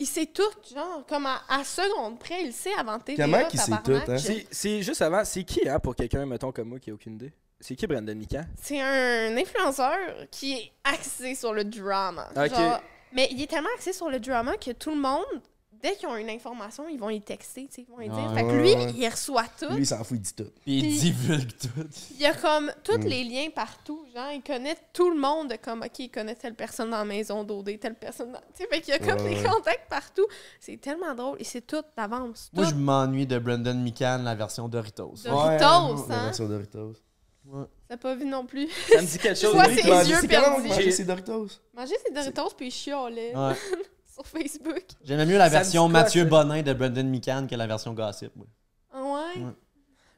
Il sait tout, genre, comme à, à seconde près, il sait avant TVA, Comment qu'il sait tout, hein? C'est- C'est juste avant, c'est qui, hein, pour quelqu'un, mettons, comme moi, qui a aucune idée? C'est qui Brandon Mikan? C'est un influenceur qui est axé sur le drama. Ok. Genre, mais il est tellement axé sur le drama que tout le monde dès qu'ils ont une information, ils vont y texter, tu sais, ils vont y dire. Ouais, fait que ouais, lui, ouais. il reçoit tout. Lui, il s'en fout, il dit tout. Puis il divulgue tout. Il y a comme tous Mm. les liens partout. Genre, il connaît tout le monde. de Comme, OK, il connaît telle personne dans la maison d'OD, telle personne dans. Tu sais, fait qu'il y a comme Ouais, des ouais. contacts partout. C'est tellement drôle. Et c'est tout d'avance. Moi, je m'ennuie de Brendan Mikan, la version Doritos. Doritos, La hein? version Doritos. T'as pas vu non plus. Ça me dit quelque chose. vois Lui, ses yeux perdus. manger ses Doritos? Manger ses Doritos, puis il chialait Ouais. sur Facebook. J'aimais mieux la Ça me version dit quoi, Mathieu ça? Bonin de Brendan Mikan que la version Gossip. Ah ouais? Ouais.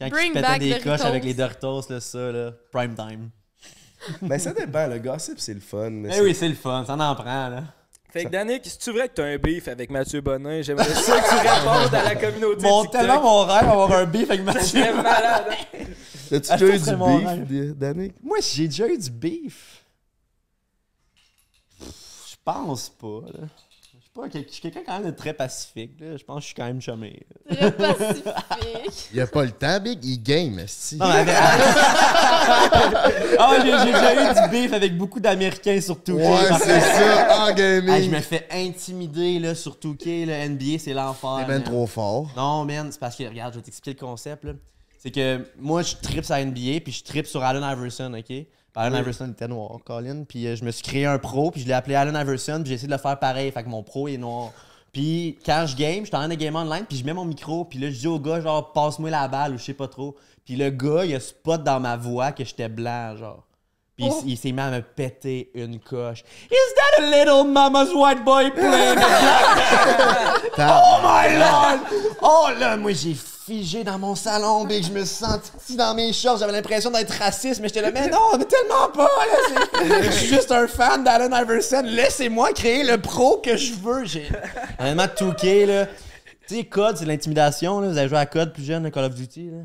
Quand Bring il pétait back des Doritos. coches avec les Doritos, là, ça, là, prime time. Ben, ça dépend. Le gossip, c'est le fun. mais Eh c'est- oui, c'est le fun, ça en prend, là. Fait que Danick, si tu vrai que t'as un beef avec Mathieu Bonin, j'aimerais ça que tu répondes à la communauté Mon, TikTok. tellement mon rêve d'avoir un beef avec Mathieu. C'est malade. hein? T'as-tu Ah, déjà ça eu du mon beef, rêve. Danick? Moi, j'ai déjà eu du beef. Je pense pas, là. Je suis pas quel- je suis quelqu'un quand même de très pacifique, là. Je pense que je suis quand même chumé. là. Très pacifique. Il a pas le temps, Big. Il game, esti. Non, mais avec- Ah, j'ai j'ai déjà eu du beef avec beaucoup d'Américains sur 2K. Ouais, c'est ça, en gaming. Hey, je me fais intimider là, sur 2K, là, NBA, c'est l'enfer. T'es ben trop fort. Non, man, c'est parce que, regarde, je vais t'expliquer le concept. là. C'est que moi, je tripe sur la NBA, puis je tripe sur Allen Iverson, OK? Puis Allen Iverson était noir, Colin. Puis euh, je me suis créé un pro, puis je l'ai appelé Allen Iverson, puis j'ai essayé de le faire pareil. Fait que mon pro est noir. Puis quand je game, je suis en train de game online, puis je mets mon micro, puis là, je dis au gars, genre, passe-moi la balle, ou je sais pas trop. Puis le gars, il a spot dans ma voix que j'étais blanc, genre. Puis il s'est mis à me péter une coche. Is that a little mama's white boy playing? Oh my lord! Oh là, moi j'ai figé dans mon salon, big. Je me suis senti dans mes shorts. J'avais l'impression d'être raciste, mais j'étais là, mais non, mais tellement pas. Je suis juste un fan d'Allen Iverson. Laissez-moi créer le pro que je veux. J'ai vraiment touqué, là. Tu sais, Code, c'est l'intimidation. là. Vous avez joué à Code plus jeune, à Call of Duty. Là?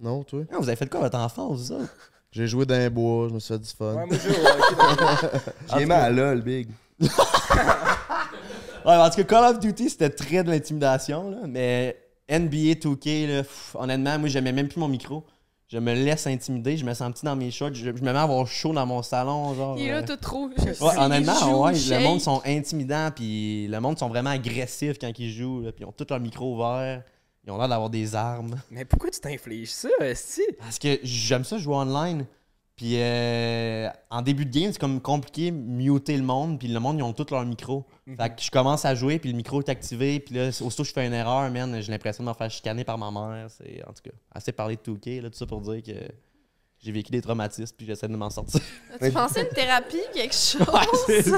Non, toi? Ah, vous avez fait quoi votre enfance, ça? J'ai joué dans les bois, je me suis fait du fun. Ouais, moi. J'ai aimé à LOL, big. Ouais, en tout cas, Call of Duty, c'était très de l'intimidation, là. Mais NBA 2K, là, pff, honnêtement, moi, j'aimais même plus mon micro. Je me laisse intimider, je me sens petit dans mes shorts, je, je me mets à avoir chaud dans mon salon, genre. Il est là euh, tout rouge. Ouais, honnêtement, ouais, le monde sont intimidants, puis le monde sont vraiment agressifs quand ils jouent, là, puis ils ont tout leur micro ouvert, ils ont l'air d'avoir des armes. Mais pourquoi tu t'infliges ça, Esti? Parce que j'aime ça jouer online. Puis euh, en début de game, c'est comme compliqué muter le monde, puis le monde ils ont tous leur micro. Fait que je commence à jouer, puis le micro est activé, puis là, aussitôt que je fais une erreur, man, j'ai l'impression de me faire chicaner par ma mère. C'est en tout cas assez parler de 2K, là, tout ça pour dire que j'ai vécu des traumatismes, puis j'essaie de m'en sortir. Tu pensais une thérapie, quelque chose?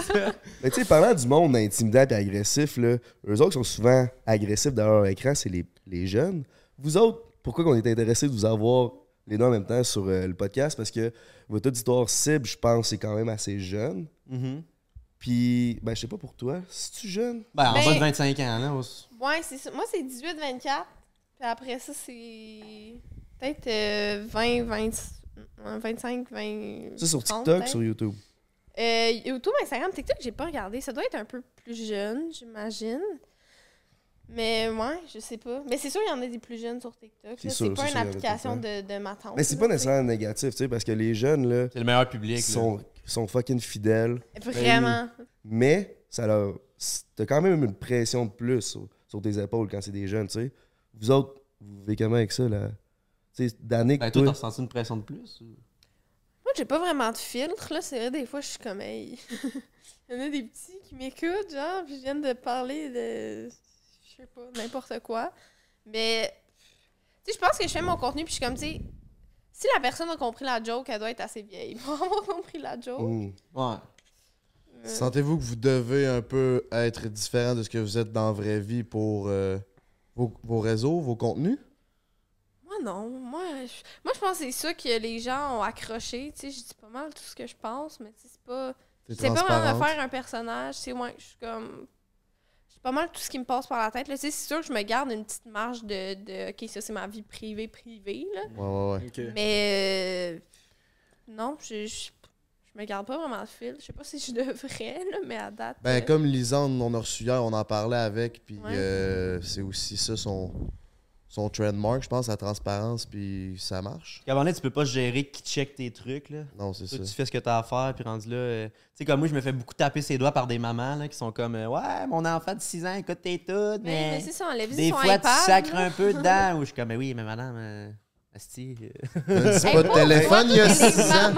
Mais tu sais, parlant du monde intimidant et agressif, là, eux autres sont souvent agressifs derrière leur écran, c'est les, les jeunes. Vous autres, pourquoi on est intéressé de vous avoir les deux en même temps sur euh, le podcast? Parce que votre auditoire cible, je pense, c'est quand même assez jeune. Mhm. Puis, ben, je sais pas pour toi, si tu jeune? Ben, en Ben- bas de 25 ans, là. aussi. Ouais, c'est ça. Moi, c'est 18-24. Puis après ça, c'est peut-être euh, 20, 20, euh, 25, 20. Ça sur 30, TikTok, sur YouTube. Euh, YouTube, Instagram, TikTok, j'ai pas regardé. Ça doit être un peu plus jeune, j'imagine. Mais ouais, je sais pas. Mais c'est sûr, il y en a des plus jeunes sur TikTok. C'est sûr, C'est pas c'est une sûr, application de, de ma tante. Mais c'est là, pas nécessairement négatif, tu sais, parce que les jeunes, là, C'est le meilleur public. là. sont, sont fucking fidèles. Vraiment. Mais ça leur. T'as quand même une pression de plus sur, sur tes épaules quand c'est des jeunes, tu sais. Vous autres, vous vivez comment avec ça, là? Tu sais, Danick, Ben, toi, toi, t'as ressenti une pression de plus? ou? Moi, j'ai pas vraiment de filtre, là. C'est vrai, des fois, je suis comme, hey. Il y en a des petits qui m'écoutent, genre, puis je viens de parler de. Je sais pas, n'importe quoi. Mais. Tu sais, je pense que je fais mon contenu, puis je suis comme, tu sais. Si la personne a compris la joke, elle doit être assez vieille pour avoir compris la joke. Ouais. Euh, Sentez-vous que vous devez un peu être différent de ce que vous êtes dans la vraie vie pour euh, vos, vos réseaux, vos contenus? Moi, non. Moi, je, moi, je pense que c'est ça que les gens ont accroché. Tu sais, je dis pas mal tout ce que je pense, mais tu sais, c'est pas. C'est pas vraiment faire un personnage. C'est ouais, je suis comme. C'est pas mal tout ce qui me passe par la tête. là. Tu sais, C'est sûr que je me garde une petite marge de, de OK, ça, c'est ma vie privée, privée. Là. Ouais, ouais, ouais. Mais. euh, non, je, je, je me garde pas vraiment de fil. Je sais pas si je devrais, là, mais à date. Ben, euh, comme Lisande, on a reçu hier, on en parlait avec, puis Ouais. euh, c'est aussi ça son, son trademark, je pense, la transparence, puis ça marche. À un moment donné, tu peux pas gérer qui check tes trucs, là. Non, c'est ça. tu fais ce que t'as à faire, puis rendu là. euh, Tu sais, comme moi, je me fais beaucoup taper ses doigts par des mamans, là, qui sont comme, euh, ouais, mon enfant de 6 ans, écoute tes toutes, Mais, mais. mais c'est ça, on l'a vu des fois, iPad, tu sacres un peu dedans. Ou je suis comme, mais oui, mais madame, euh, asti, Hey, pas de téléphone, il y a toi, t'es 6 ans.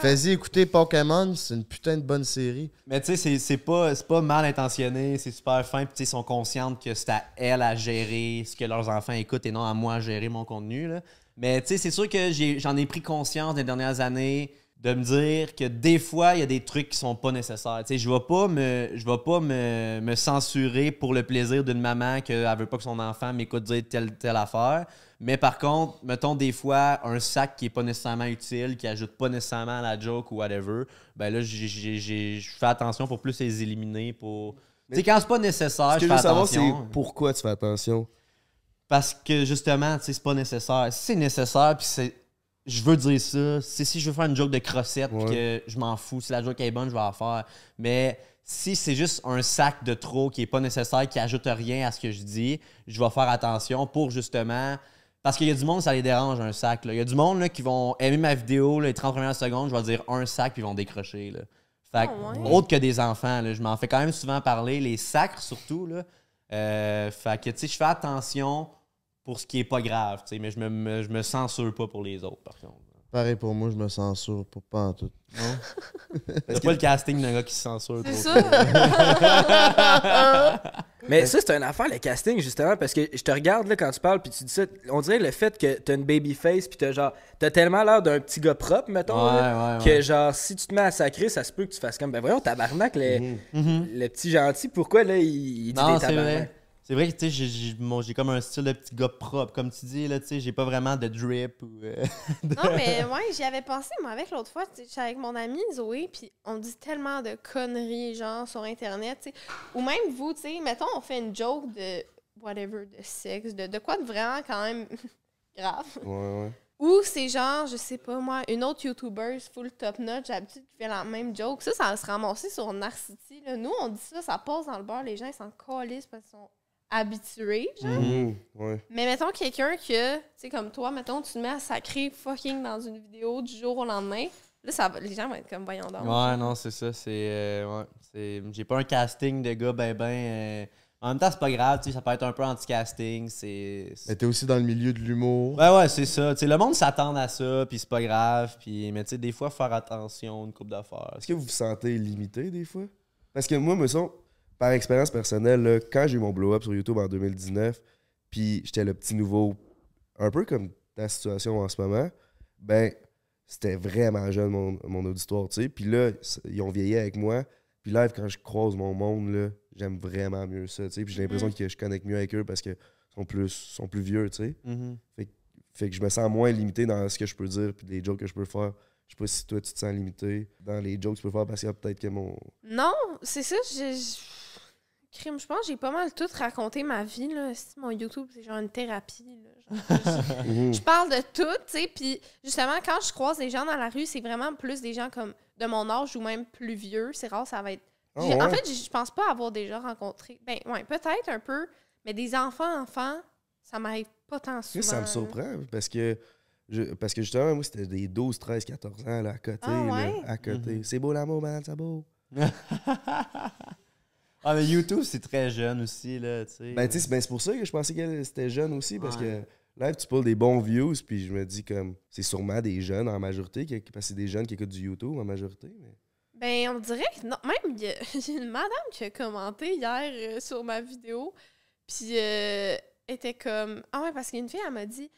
Fais-y écouter Pokémon, c'est une putain de bonne série. Mais tu sais, c'est- c'est pas, c'est pas mal intentionné, c'est super fin. Puis tu sais, ils sont conscientes que c'est à elles à gérer ce que leurs enfants écoutent et non à moi à gérer mon contenu. Là. Mais tu sais, c'est sûr que j'en ai, pris conscience des dernières années de me dire que des fois, il y a des trucs qui sont pas nécessaires. Tu sais, je vais pas me, je vais pas me, me censurer pour le plaisir d'une maman qu'elle veut pas que son enfant m'écoute dire telle telle affaire. Mais par contre, mettons des fois un sac qui est pas nécessairement utile, qui ajoute pas nécessairement à la joke ou whatever, ben là, je fais attention pour plus les éliminer. Pour... Tu sais, quand c'est pas nécessaire, Ce je que fais je veux savoir, c'est attention. pourquoi tu fais attention. Parce que justement, tu sais, c'est pas nécessaire. Si c'est nécessaire, puis c'est. Je veux dire ça. C'est si je veux faire une joke de crossette, puis que je m'en fous. Si la joke est bonne, je vais la faire. Mais si c'est juste un sac de trop qui est pas nécessaire, qui ajoute rien à ce que je dis, je vais faire attention pour justement. Parce qu'il y a du monde, ça les dérange, un sac. là. Il y a du monde là, qui vont aimer ma vidéo, là, les 30 premières secondes, je vais dire un sac, puis ils vont décrocher. Là. Fait que, Ah ouais? autre que des enfants, là, je m'en fais quand même souvent parler, les sacres surtout. Là. Euh, fait que, tu sais, je fais attention pour ce qui est pas grave, tu sais, mais je me, me- je me censure pas pour les autres, par contre. Pareil pour moi, je me censure pour pas en tout. C'est pas le casting d'un gars qui se censure. C'est trop. ça. Mais ça, c'est une affaire, le casting, justement, parce que je te regarde là, quand tu parles, puis tu dis ça. On dirait le fait que t'as une baby face, puis t'as genre. T'as tellement l'air d'un petit gars propre, mettons, Ouais, là, ouais, que ouais. genre, si tu te mets à sacrer, ça se peut que tu fasses comme. Ben voyons, tabarnak, le, Mhm. le petit gentil, pourquoi là, il, il dit Non, des tabarnak? C'est vrai que tu sais, j'ai- comme un style de petit gars propre, comme tu dis, là, tu sais, j'ai pas vraiment de drip ou. euh, Non, mais ouais, j'y avais pensé, moi, avec l'autre fois, tu sais, j'étais avec mon amie Zoé, puis on dit tellement de conneries, genre, sur Internet, tu sais. Ou même vous, tu sais, mettons, on fait une joke de whatever, de sexe, de, de quoi de vraiment quand même grave. Ouais, ouais. Ou c'est genre, je sais pas moi, une autre YouTuber full top notch, d'habitude, qui fait la même joke. Ça, ça va se ramasser sur Narcity, là. Nous, on dit ça, ça passe dans le bar, les gens, ils s'en calissent parce qu'ils sont habitués, genre. Mhm, ouais. Mais mettons quelqu'un que, tu sais, comme toi, mettons, tu te mets à sacrer fucking dans une vidéo du jour au lendemain. Là, ça va, les gens vont être comme, voyons donc. Ouais, non, c'est ça. C'est. euh, ouais, c'est- J'ai pas un casting de gars ben ben. euh, En même temps, c'est pas grave, tu sais, ça peut être un peu anti-casting. C'est. c'est- Mais t'es aussi dans le milieu de l'humour. Ouais, ouais, c'est ça. Tu sais, le monde s'attend à ça, puis c'est pas grave. Puis, mais tu sais, des fois, faire attention, une coupe d'affaires. Est-ce que vous vous sentez limité des fois? Parce que moi, me sens, par expérience personnelle, là, quand j'ai eu mon blow-up sur YouTube en 2019, puis j'étais le petit nouveau, un peu comme ta situation en ce moment, ben, c'était vraiment jeune mon, mon auditoire, tu sais. Puis là, ils ont vieilli avec moi. Puis live, quand je croise mon monde, là, j'aime vraiment mieux ça, tu sais. Puis j'ai l'impression que je connecte mieux avec eux parce qu'ils sont plus, sont plus vieux, tu sais. Mhm. Fait que je me sens moins limité dans ce que je peux dire puis les jokes que je peux faire. Je sais pas si toi tu te sens limité dans les jokes que tu peux faire parce qu'il y a peut-être que mon. Non, c'est ça, je. Je- Crime, je pense que j'ai pas mal tout raconté ma vie, là. Si mon YouTube, c'est genre une thérapie, là. Genre, je- je parle de tout, tu sais. Puis justement, quand je croise des gens dans la rue, c'est vraiment plus des gens comme de mon âge ou même plus vieux. C'est rare, ça va être. Ah En fait, je pense pas avoir déjà rencontré. Ben, ouais, peut-être un peu, mais des enfants, enfants, ça m'arrive pas tant souvent. Ça me surprend parce que je- parce que justement, moi, c'était des 12, 13, 14 ans là, à côté. Ah là, à côté. Mhm. C'est beau l'amour, madame, c'est beau. ah, mais YouTube, c'est très jeune aussi, là, tu sais. Ben, tu sais, c'est ben, c'est pour ça que je pensais qu'elle c'était jeune aussi parce Ouais. que live, tu pulls des bons views, puis je me dis comme c'est sûrement des jeunes en majorité, qui, parce que c'est des jeunes qui écoutent du YouTube en majorité. Mais... Ben, on dirait que non. Même, il y a il y a une madame qui a commenté hier euh, sur ma vidéo. Puis, euh, était comme. Ah ouais, parce qu'une fille, elle m'a dit.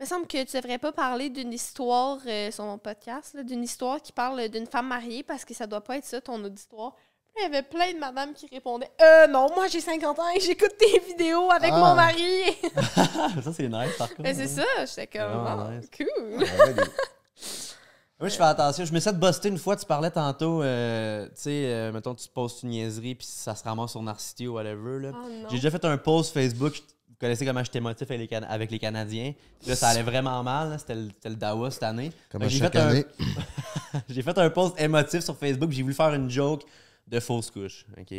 Il me semble que tu devrais pas parler d'une histoire euh, sur mon podcast, là, d'une histoire qui parle d'une femme mariée parce que ça doit pas être ça, ton auditoire. Il y avait plein de madames qui répondaient Euh, non, moi j'ai 50 ans et j'écoute tes vidéos avec Ah. mon mari. ça, c'est nice, par contre. Ben, c'est ça, j'étais comme. Ah, Ah, nice. cool. Ouais, des- Moi, je fais attention. Je me suis fait buster une fois. Tu parlais tantôt, euh, tu sais, euh, mettons, tu postes une niaiserie, puis ça se ramasse sur Narcity ou whatever. là. Oh non. J'ai déjà fait un post Facebook. Vous connaissez comment j'étais motif avec les, Can- avec les Canadiens. Puis là, ça allait vraiment mal. là. C'était le, c'était le Dawa cette année. Comme Fait à que j'ai chaque fait un- année? J'ai fait un post émotif sur Facebook. J'ai voulu faire une joke de fausse couche. OK?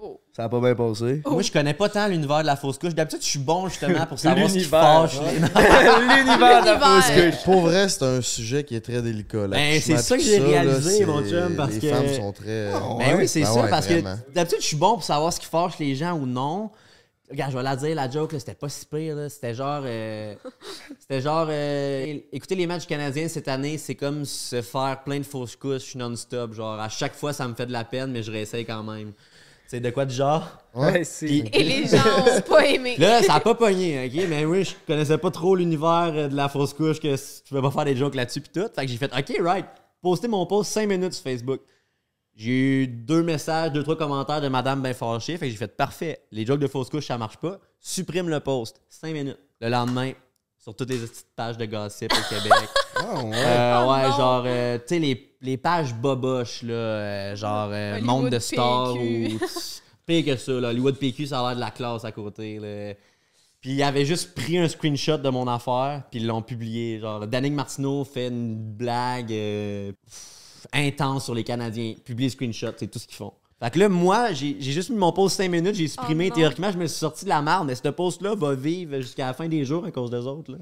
Oh. Ça a pas bien passé. Moi, je connais pas tant l'univers de la fausse couche. D'habitude, je suis bon justement pour savoir ce qui fâche. ouais. L'univers de la fausse couche. pour vrai, c'est un sujet qui est très délicat. Ben, c'est ça que j'ai là, réalisé, c'est- mon chum, parce les que- femmes sont très. Ah, Ben oui, c'est Ben ça, ouais, parce vraiment. que d'habitude, je suis bon pour savoir ce qui fâche les gens ou non. Regarde, je vais la dire, la joke, là, c'était pas si pire. là. C'était genre. euh, c'était genre. euh, écouter les matchs canadiens cette année, c'est comme se faire plein de fausses couches non-stop. Genre, à chaque fois, ça me fait de la peine, mais je réessaye quand même. C'est de quoi de genre? Ouais, c'est. Et les gens ont pas aimé. Là, ça a pas pogné, ok? Mais oui, je connaissais pas trop l'univers euh, de la fausse couche, que tu peux pas faire des jokes là-dessus pis tout. Fait que j'ai fait, ok, right, poster mon post 5 minutes sur Facebook. J'ai eu deux messages, deux, trois commentaires de madame bien fâchée. Fait que j'ai fait, parfait, les jokes de fausse couche, ça marche pas. Supprime le post. 5 minutes. Le lendemain, sur toutes les petites pages de gossip au Québec. Ah, ouais. Euh, Oh ouais, non. genre, euh, tu sais, les, les pages boboches, là, euh, genre euh, Monde de Star PQ. ou. Pire que ça, là. Hollywood PQ, ça a l'air de la classe à côté, là. Puis ils avaient juste pris un screenshot de mon affaire, puis ils l'ont publié. Genre, Danick Martineau fait une blague euh, pff, intense sur les Canadiens. Publie screenshot, c'est tout ce qu'ils font. Fait que là, moi, j'ai juste mis mon post 5 minutes, j'ai supprimé. Oh. Théoriquement, je me suis sorti de la merde, mais ce post-là va vivre jusqu'à la fin des jours à cause des autres, là.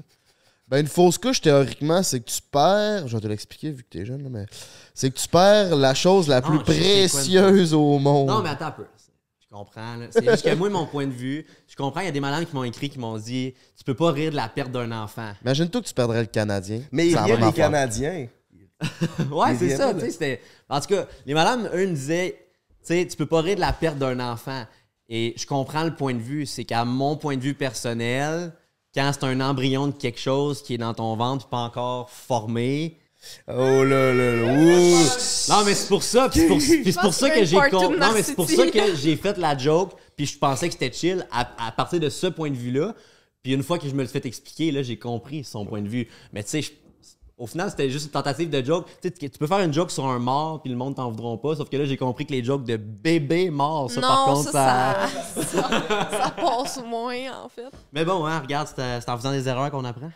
Ben, une fausse couche, théoriquement, c'est que tu perds. Je vais te l'expliquer vu que t'es jeune, là, mais. C'est que tu perds la chose la plus quoi précieuse au monde. Non, mais attends un peu. Je comprends. C'est juste que moi, mon point de vue, je comprends, il y a des malades qui m'ont écrit, qui m'ont dit Tu peux pas rire de la perte d'un enfant. Imagine-toi que tu perdrais le Canadien. Mais il y a des. Canadiens. Ouais, c'est ça. tu sais, là. c'était- En tout cas, les madames, eux, me disaient Tu sais, tu peux pas rire de la perte d'un enfant. Et je comprends le point de vue. C'est qu'à mon point de vue personnel, quand c'est un embryon de quelque chose qui est dans ton ventre, pas encore formé. Oh là là là. Ouh. Non, mais c'est pour ça. puis c'est pour, puis c'est pour pense ça que j'ai con- Non, mais c'est pour ça que j'ai fait la joke. Puis je pensais que c'était chill à, à partir de ce point de vue-là. Puis une fois que je me le fait expliquer, là, j'ai compris son point de vue. Mais tu sais, je- au final, c'était juste une tentative de joke. Tu sais, tu tu peux faire une joke sur un mort, puis le monde t'en voudront pas. Sauf que là, j'ai compris que les jokes de bébé mort, ça, non, par contre, ça, ça... ça, ça, ça passe moins, en fait. Mais bon, hein, regarde, c'est c'est en faisant des erreurs qu'on apprend.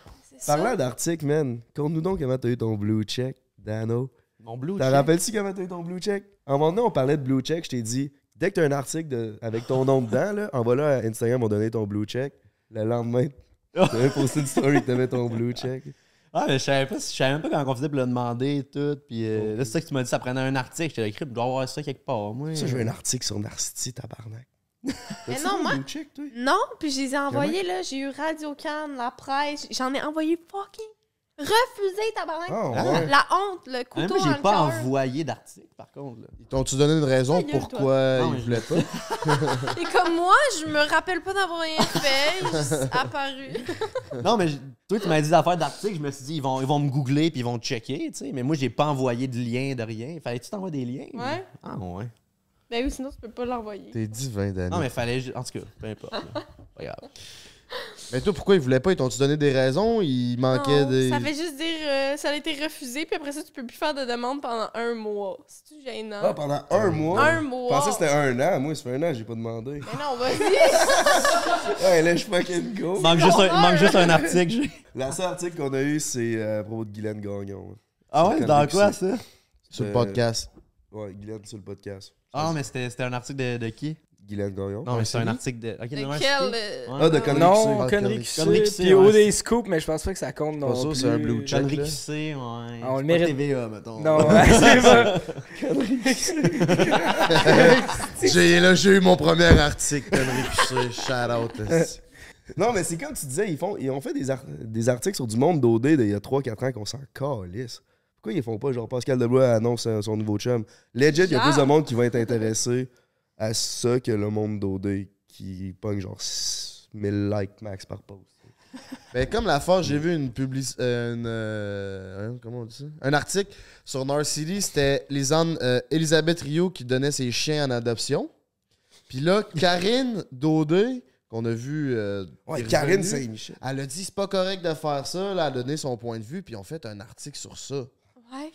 Parlant d'articles, man, conte-nous donc comment t'as eu ton blue check, Dano. Mon blue T'en check? rappelles-tu comment t'as eu ton blue check? En un moment donné, on parlait de blue check, je t'ai dit, dès que t'as un article de- avec ton nom dedans, là, envoie-le à Instagram, on donné ton blue check. Le lendemain, t'avais posté une story que t'avais ton blue check. Ah, mais je savais pas, je savais même pas quand on faisait pour le demander et tout. Puis euh, là, c'est ça que tu m'as dit, ça prenait un article. J'étais écrit, je dois avoir ça quelque part. Moi, Ça, je veux un article sur Narcity, tabarnak. Mais non, moi- blue check, toi? Non, puis je les ai envoyés, là. J'ai eu Radio Can, la presse. J'en ai envoyé fucking refusé, tabarnak. Ah, ouais. La honte, le Ah, couteau moi, dans j'ai pas cœur. envoyé d'article, par contre. là. Ils T'ont-tu donné une raison pourquoi Non, ils je- voulaient pas? Et comme moi, je me rappelle pas d'avoir rien fait. juste apparu. non, mais toi, tu m'as dit des affaires d'articles. Je me suis dit, ils vont, ils vont me googler puis ils vont checker, tu sais. Mais moi, j'ai pas envoyé de lien, de rien. Fallait-tu t'envoyer des liens? Ouais. Ah, ouais. Ben oui, sinon tu peux pas l'envoyer. T'es divin, Danny. Non, mais fallait. ju- En tout cas, peu importe. là. Pas grave. Mais toi, pourquoi ils voulaient pas? Ils t'ont-tu donné des raisons? Il manquait Non, des. Ça fait juste dire euh, ça a été refusé, puis après ça, tu peux plus faire de demande pendant un mois. C'est-tu gênant? Ah, pendant un mois? Un Je mois. pensais que c'était un an. Moi, ça fait un an, j'ai pas demandé. Mais non, vas-y! Ouais, là, je fucking go. Il manque, juste un, il manque juste un article. j'ai- La seule article qu'on a eu, c'est euh, à propos de Guylaine Gagnon. Ah ouais? Dans quoi, ça? Sur le Euh, podcast. Ouais, Guylaine sur le podcast. Ah, mais c'était c'était un article de, de qui? Guylaine Gagnon. Non, mais c'est un article de. Ok, De quel. euh, Ouais. Ah, de conneries Non, conneries QC. Conneries QC, Puis ouais, des scoops, mais je pense pas que ça compte non plus. c'est un blue check. Là. QC, ouais. Ah, on le pas mérite. TVA, mettons. Non, ouais, c'est ça. J'ai là, j'ai eu mon premier article, poussée. Shout out. Non, mais c'est comme tu disais, ils, font, ils ont fait des, ar- des articles sur du monde d'OD d'il y a 3-4 ans qu'on s'en calisse. Pourquoi ils font pas, genre, Pascal Debois annonce euh, son nouveau chum? Legit, il y a Genre. plus de monde qui va être intéressé à ça que le monde d'OD qui pogne genre 1000 likes max par post. Ben, comme la fois, j'ai vu une public... euh, une, euh, comment on dit ça? Un article sur North City, c'était Lisanne euh, Elisabeth Rio qui donnait ses chiens en adoption. Puis là, Karine Daudé, qu'on a vu. euh, Ouais, Karine revenue, Saint-Michel. Elle a dit c'est pas correct de faire ça. Là, elle a donné son point de vue, puis on fait un article sur ça. Ouais.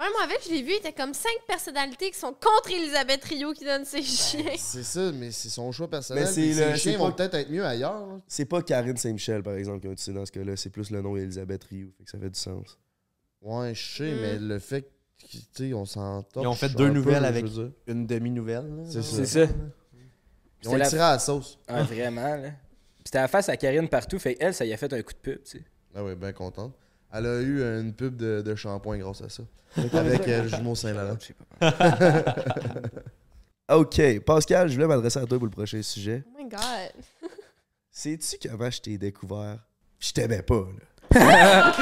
Ouais, moi, avec, je l'ai vu, il était comme cinq personnalités qui sont contre Elisabeth Rio qui donne ses chiens. C'est ça, mais c'est son choix personnel. Mais c'est puis le- ses c'est chiens pas- vont peut-être être mieux ailleurs. là. C'est pas Karine Saint-Michel, par exemple, qui a utilisé dans ce cas-là. C'est plus le nom Elisabeth Rioux. Fait que ça fait du sens. Ouais, je sais, Mm. mais le fait que, tu sais, on s'entend. Ils ont fait deux nouvelles avec- Une demi-nouvelle. là, C'est genre. ça. C'est ça. Ils ont C'est la- tiré à la sauce. Ah, vraiment, là. Puis c'était la face à Karine partout, fait elle, ça y a fait un coup de pub, tu sais. Ah oui, bien contente. Elle a eu une pub de, de shampoing grâce à ça. Avec euh, le jumeau Saint-Laurent. Je sais pas. Ok, Pascal, je voulais m'adresser à toi pour le prochain sujet. Oh my god. Sais-tu qu'avant je t'ai découvert, je t'aimais pas, là.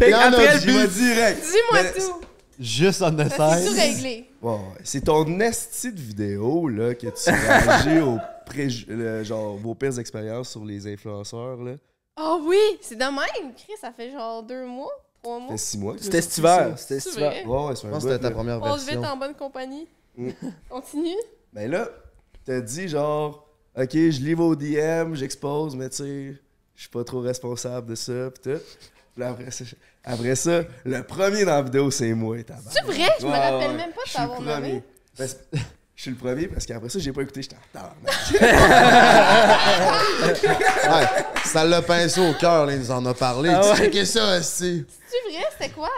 Ouais, en a après le m'as direct. Dis-moi tout. Juste on the Ça, C'est tout réglé. Ouais, ouais. c'est ton esti de vidéo, là, que tu réagis aux genre, vos pires expériences sur les influenceurs, là. Oh oui, c'est de même. Chris, ça fait genre deux mois, trois mois. fait six mois. C'était cet hiver, c'était C'est cet hiver. vrai? Ouais, Je pense que c'était ta première On se vite version. en bonne compagnie. Mm. Continue. Ben là, t'as dit genre, ok, je lis vos DM, j'expose, mais tu sais, je suis pas trop responsable de ça, pis tout. Puis là, après ça, après ça, le premier dans la vidéo, c'est moi. C'est vrai? Je me rappelle ouais. même pas de t'avoir premier. nommé. Ben, Je suis le premier parce qu'après ça, j'ai pas écouté, j'étais en tabarnak. Ouais, ça l'a pincé au cœur, là, il nous en a parlé. Ah Tu ouais. checkais ça aussi. C'est vrai? C'était quoi?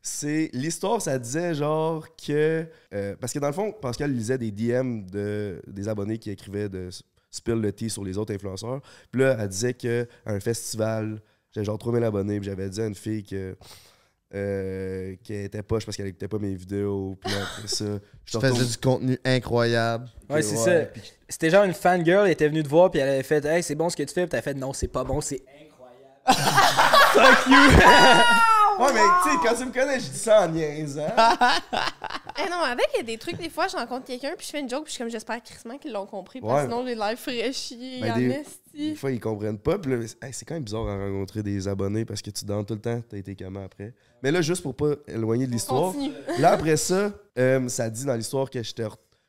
C'est l'histoire, ça disait genre que. euh, parce que dans le fond, Pascal lisait des DM de, des abonnés qui écrivaient de spill le tea sur les autres influenceurs. Puis là, elle disait qu'à un festival, j'avais genre 3000 abonnés, puis j'avais dit à une fille que. Euh, qu'elle était poche parce qu'elle écoutait pas mes vidéos. Puis là, après ça, je Je faisais du contenu incroyable. Ouais, c'est Ouais, ça. puis- C'était genre une fangirl, elle était venue te voir, puis elle avait fait Hey, c'est bon ce que tu fais, puis t'as fait Non, c'est pas bon, c'est incroyable. Fuck you! Ouais, mais tu sais, quand tu me connais, je dis ça en niaisant. Eh non, avec, il y a des trucs, des fois, je rencontre quelqu'un, puis je fais une joke, puis je suis comme, j'espère crissement qu'ils l'ont compris, parce Ouais. que sinon, j'ai l'air fraîchier, Ben, en des-. Des fois, ils comprennent pas. Puis là, hey, c'est quand même bizarre à rencontrer des abonnés parce que tu danses tout le temps, t'as été comment après? Mais là, juste pour pas éloigner de l'histoire, là, après ça, euh, ça dit dans l'histoire que je te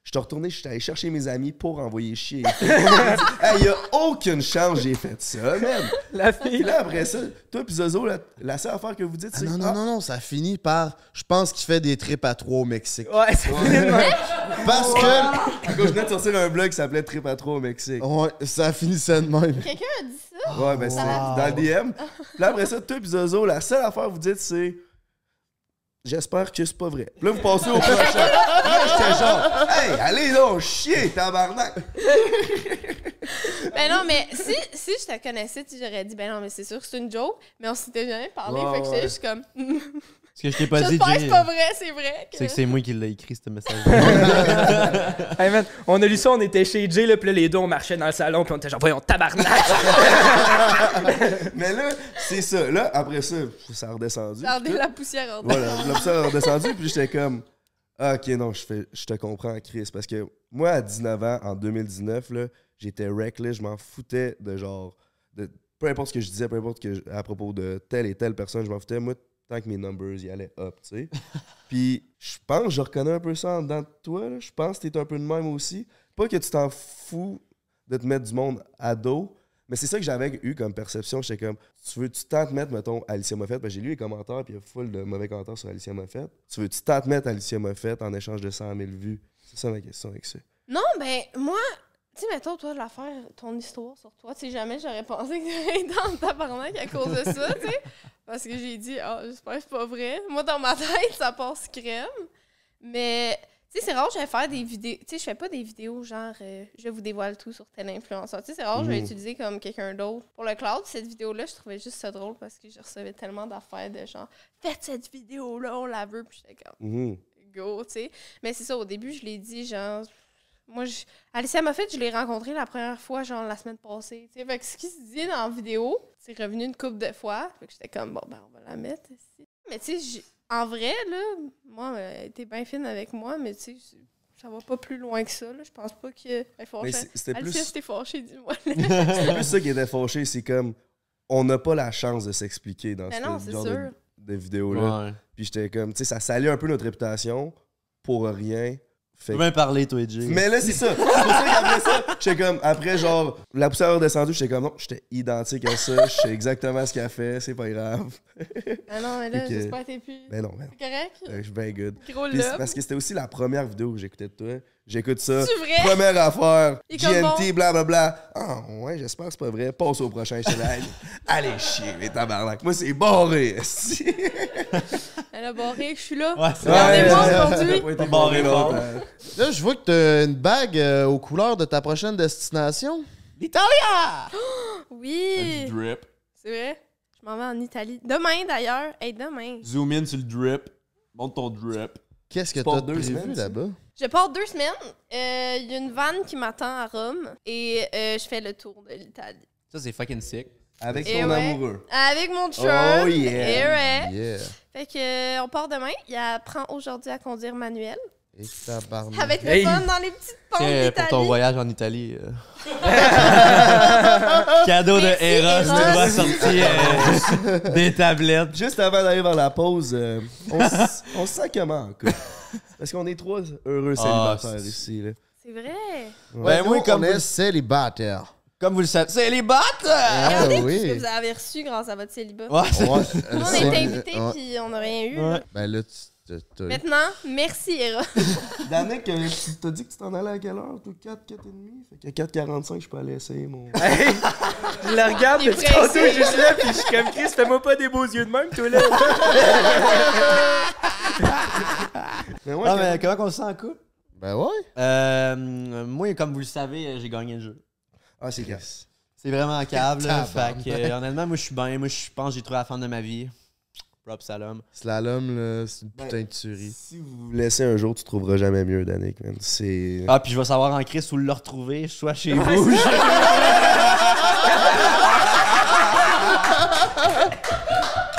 je suis retourné, je suis allé chercher mes amis pour envoyer chier. Il n'y a aucune chance j'ai fait ça, man. La Puis fille. là, après ça, toi puis Zozo, la, la seule affaire que vous dites, Ah, c'est non, non, Ah, non, non, ça finit par. Je pense qu'il fait des trips à trois au Mexique. Ouais, c'est finalement. Parce que. cause je venais de sortir un blog qui s'appelait Trip à trois au Mexique. Ouais, ça finissait de même. Quelqu'un a dit ça? Ouais, ben c'est dans le DM. Puis là, après ça, toi pis Zozo, la seule affaire que vous dites, c'est J'espère que c'est pas vrai. Puis là, vous passez au prochain. là, j'étais genre Hey, allez donc, chier, tabarnak! Ben non, mais si, si je te connaissais, tu j'aurais dit, ben non, mais c'est sûr que c'est une joke, mais on s'était jamais parlé, Ouais, fait que ouais. juste comme, Ce que je t'ai pas dit, j'espère que c'est pas vrai, c'est vrai. c'est que c'est moi qui l'ai écrit, ce message. Hey man, on a lu ça, on était chez Jay, là, puis là, les deux, on marchait dans le salon, puis on était genre, voyons, tabarnak! Mais là, c'est ça. Là, après ça, ça a redescendu. Gardez la poussière en Voilà, là, ça a redescendu, puis j'étais comme ah, ok, non, je, fais, je te comprends, Chris. Parce que moi, à 19 ans, en 2019, là, j'étais reckless, je m'en foutais de genre. De, peu importe ce que je disais, peu importe que je- à propos de telle et telle personne, je m'en foutais. Moi, tant que mes numbers y allaient up, tu sais. Puis je pense que je reconnais un peu ça en dedans de toi. Je pense que t'es un peu de même aussi. Pas que tu t'en fous de te mettre du monde à dos, mais c'est ça que j'avais eu comme perception. J'étais comme, tu veux-tu tant te mettre, mettons, Alicia Moffett? Que j'ai lu les commentaires, puis il y a full de mauvais commentaires sur Alicia Moffett. Tu veux-tu tant te mettre Alicia Moffett en échange de 100 000 vues? C'est ça ma question avec ça. Non, ben, moi, tu sais, mettons, toi, l'affaire, ton histoire sur toi, tu sais, jamais j'aurais pensé que été dans le tabarnak à cause de ça, tu sais. Parce que j'ai dit, ah, j'espère que c'est pas vrai. Moi, dans ma tête, ça passe crème. Mais, tu sais, c'est rare, je vais faire des vidéos. Tu sais, je fais pas des vidéos genre, euh, je vous dévoile tout sur tel influenceur. Tu sais, c'est rare, je vais Mhm. utiliser comme quelqu'un d'autre. Pour le cloud, cette vidéo-là, je trouvais juste ça drôle parce que je recevais tellement d'affaires de genre, faites cette vidéo-là, on la veut. Puis j'étais comme, Mhm. go, tu sais. Mais c'est ça, au début, je l'ai dit, genre. Moi, je... Alicia m'a fait, je l'ai rencontrée la première fois, genre la semaine passée. Tu sais, fait que ce qui se dit dans la vidéo, c'est revenu une couple de fois. Fait que j'étais comme, bon, ben, on va la mettre ici. Mais tu sais, en vrai, là, moi, elle était bien fine avec moi, mais tu sais, ça va pas plus loin que ça, là. Je pense pas que. C'était Alicia, plus, c'était fâchée, dis-moi. c'était plus ça qui était fâché. C'est comme, on n'a pas la chance de s'expliquer dans Mais ce non, genre de, sûr. de vidéos-là. Ouais. Puis j'étais comme, tu sais, ça salit un peu notre réputation pour rien. Fait Tu que- peux bien parler, toi, Jay? Mais là, c'est ça. C'est pour ça qu'après ça, j'étais comme, après, genre, la poussière est descendue, j'étais comme, non, j'étais identique à ça, je sais exactement ce qu'elle fait, c'est pas grave. Ah non, mais là, que- j'espère que t'es plus. Ben non, ben non. C'est correct? Euh, Je suis bien good. Gros Puis parce que c'était aussi la première vidéo que j'écoutais de toi. J'écoute ça. C'est vrai? Première affaire, GNT, blablabla. Ah, ouais, j'espère que c'est pas vrai. Passe au prochain. Allez, allez chier, les tabarnak. Moi, c'est barré. Elle a barré, je suis là. Ouais, c'est Regardez-moi Ouais, aujourd'hui. Barré. Là, je vois que t'as une bague euh, aux couleurs de ta prochaine destination. L'Italia! Oui, Drip. c'est vrai. Je m'en vais en Italie. Demain, d'ailleurs. Hey, demain. Zoom in sur le drip. Monte ton drip. Qu'est-ce que t'as deux prévu là-bas? Je pars deux semaines. Euh, Il y a une vanne qui m'attend à Rome. Et euh, je fais le tour de l'Italie. Ça, c'est fucking sick. Avec Et ton ouais. amoureux. Avec mon chum. Oh, yeah. Et ouais. Yeah. Fait que, euh, on part demain. Il apprend aujourd'hui à conduire manuel. Et tabarnak. Avec le Hey. fun dans les petites pentes Tiens, pour ton voyage en Italie. euh. Cadeau de Eros, tu dois sortir euh, des tablettes. Juste avant d'aller vers la pause, euh, on, s- on se sent comment, en couple? Parce qu'on est trois heureux Ah, célibataires ici. C'est vrai. Ouais, moi, nous, comme on est célibataire. Comme vous le savez, c'est les bottes! Ah Regardez oui. tout ce que vous avez reçu grâce à votre célibat. Ouais, c'est- Ouais, Nous, on était invités ouais. puis on n'a rien eu. Ouais. là. Ben là, tu Maintenant, merci, Eros. Danick, euh, tu t'as dit que tu t'en allais à quelle heure? Toi, 4, 4 et demi? Fait qu'à 4h45, je peux aller essayer mon... Hey, je la regarde Il est depuis tantôt, pressé. juste là, puis je suis comme Chris, fais-moi pas des beaux yeux de même, toi là. Mais ouais, Ah, mais comment on se sent en couple? Ben ouais. Euh, moi, comme vous le savez, euh, j'ai gagné le jeu. Ah, c'est grave. C'est vraiment câble. là. Fait que, euh, honnêtement, moi, je suis bien. Moi, je pense que j'ai trouvé la femme de ma vie. L'homme. Slalom, là, c'est une Ben, putain de tuerie. Si vous vous laissez un jour, tu trouveras jamais mieux, Danick, man. C'est... Ah, puis je vais savoir en Christ où le retrouver, soit chez vous.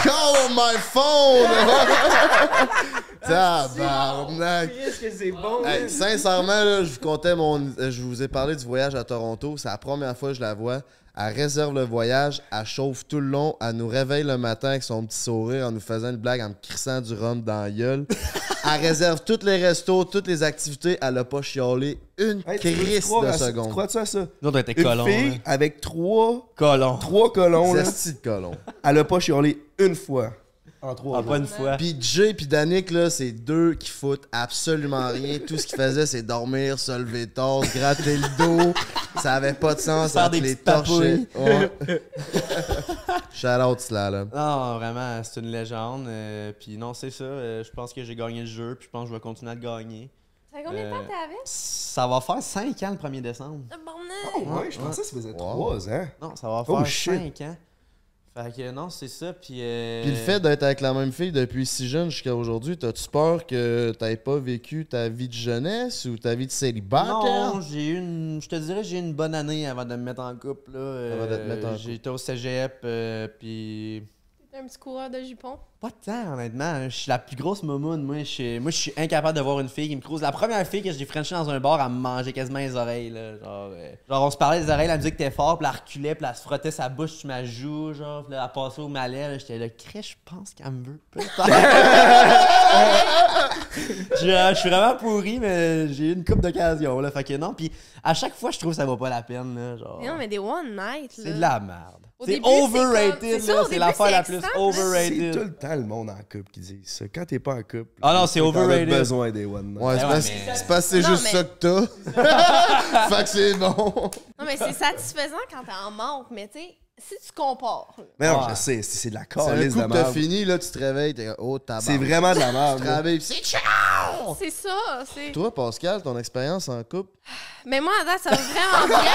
Call on my phone! Tabarnak! Qu'est-ce que c'est bon, Hey, sincèrement, là, je vous comptais mon. euh, Je vous ai parlé du voyage à Toronto. C'est la première fois que je la vois. Elle réserve le voyage, elle chauffe tout le long, elle nous réveille le matin avec son petit sourire en nous faisant une blague, en me crissant du rhum dans la gueule. elle réserve tous les restos, toutes les activités, elle a pas chiolé une Hey, crise de à ça- Tu seconde. crois-tu à ça? Nous, on était Une colons. fille là. avec trois, Colons. trois colons, là, Zesti de colon. elle a pas chiolé une fois en trois Ah, pas une fois. Puis Jay puis Danick, là, c'est deux qui foutent absolument rien. Tout ce qu'ils faisaient, c'est dormir, se lever tard, se gratter le dos. Ça avait pas de sens. Faire des les torcher. Ouais. Shout out Slalom. Non, vraiment, c'est une légende. euh, puis non, c'est ça. euh, je pense que j'ai gagné le jeu, puis je pense que je vais continuer à le gagner. Ça fait combien de temps Euh, t'es avec? Ça va faire 5 ans le 1er décembre. Ah, bon, Oh, non. ouais, je pensais que ça faisait Wow. trois ans. Non, ça va Oh, faire shit. 5 ans. Fait que non, c'est ça. Puis. euh, Puis le fait d'être avec la même fille depuis si jeune jusqu'à aujourd'hui, t'as-tu peur que t'aies pas vécu ta vie de jeunesse ou ta vie de célibataire? Non, j'ai eu une. Je te dirais, j'ai eu une bonne année avant de me mettre en couple. Là. Avant de te mettre en Euh, J'ai été au cégep, euh, puis. T'es un petit coureur de jupons. Pas tant, honnêtement. Je suis la plus grosse momoune. Moi, je suis, moi, je suis incapable de voir une fille qui me crouse. La première fille que j'ai frenché dans un bar, elle me mangeait quasiment les oreilles. Là. Genre, euh, genre, on se parlait des oreilles, la musique était fort, puis elle reculait, puis elle se frottait sa bouche sur ma joue, genre, puis là, elle passait au malais. J'étais là, crèche, je pense qu'elle me veut. je, euh, je suis vraiment pourri, mais j'ai eu une coupe d'occasion. Fait que non, puis à chaque fois, je trouve que ça vaut pas la peine. Là, genre, Mais non, mais des one night, c'est de la merde. C'est overrated, c'est l'affaire la plus mais C'est overrated. tout le temps le monde en couple qui dit ça. Quand t'es pas en couple, Ah non, c'est t'en as overrated. besoin des one night. Ouais, c'est Ouais, parce, mais- c'est parce que c'est juste mais- ça que t'as. fait que c'est bon. Non, mais c'est satisfaisant quand t'es en manque, mais tu sais, si tu compares, là, Mais non, Ouais. je sais, c'est c'est de la calice de coup que t'as fini, là, tu te réveilles, t'es oh, tabac. C'est vraiment de la merde. Tu te là. réveilles, c'est ciao! c'est ça, c'est... Toi, Pascal, ton expérience en couple? Mais moi, à date, ça va vraiment bien.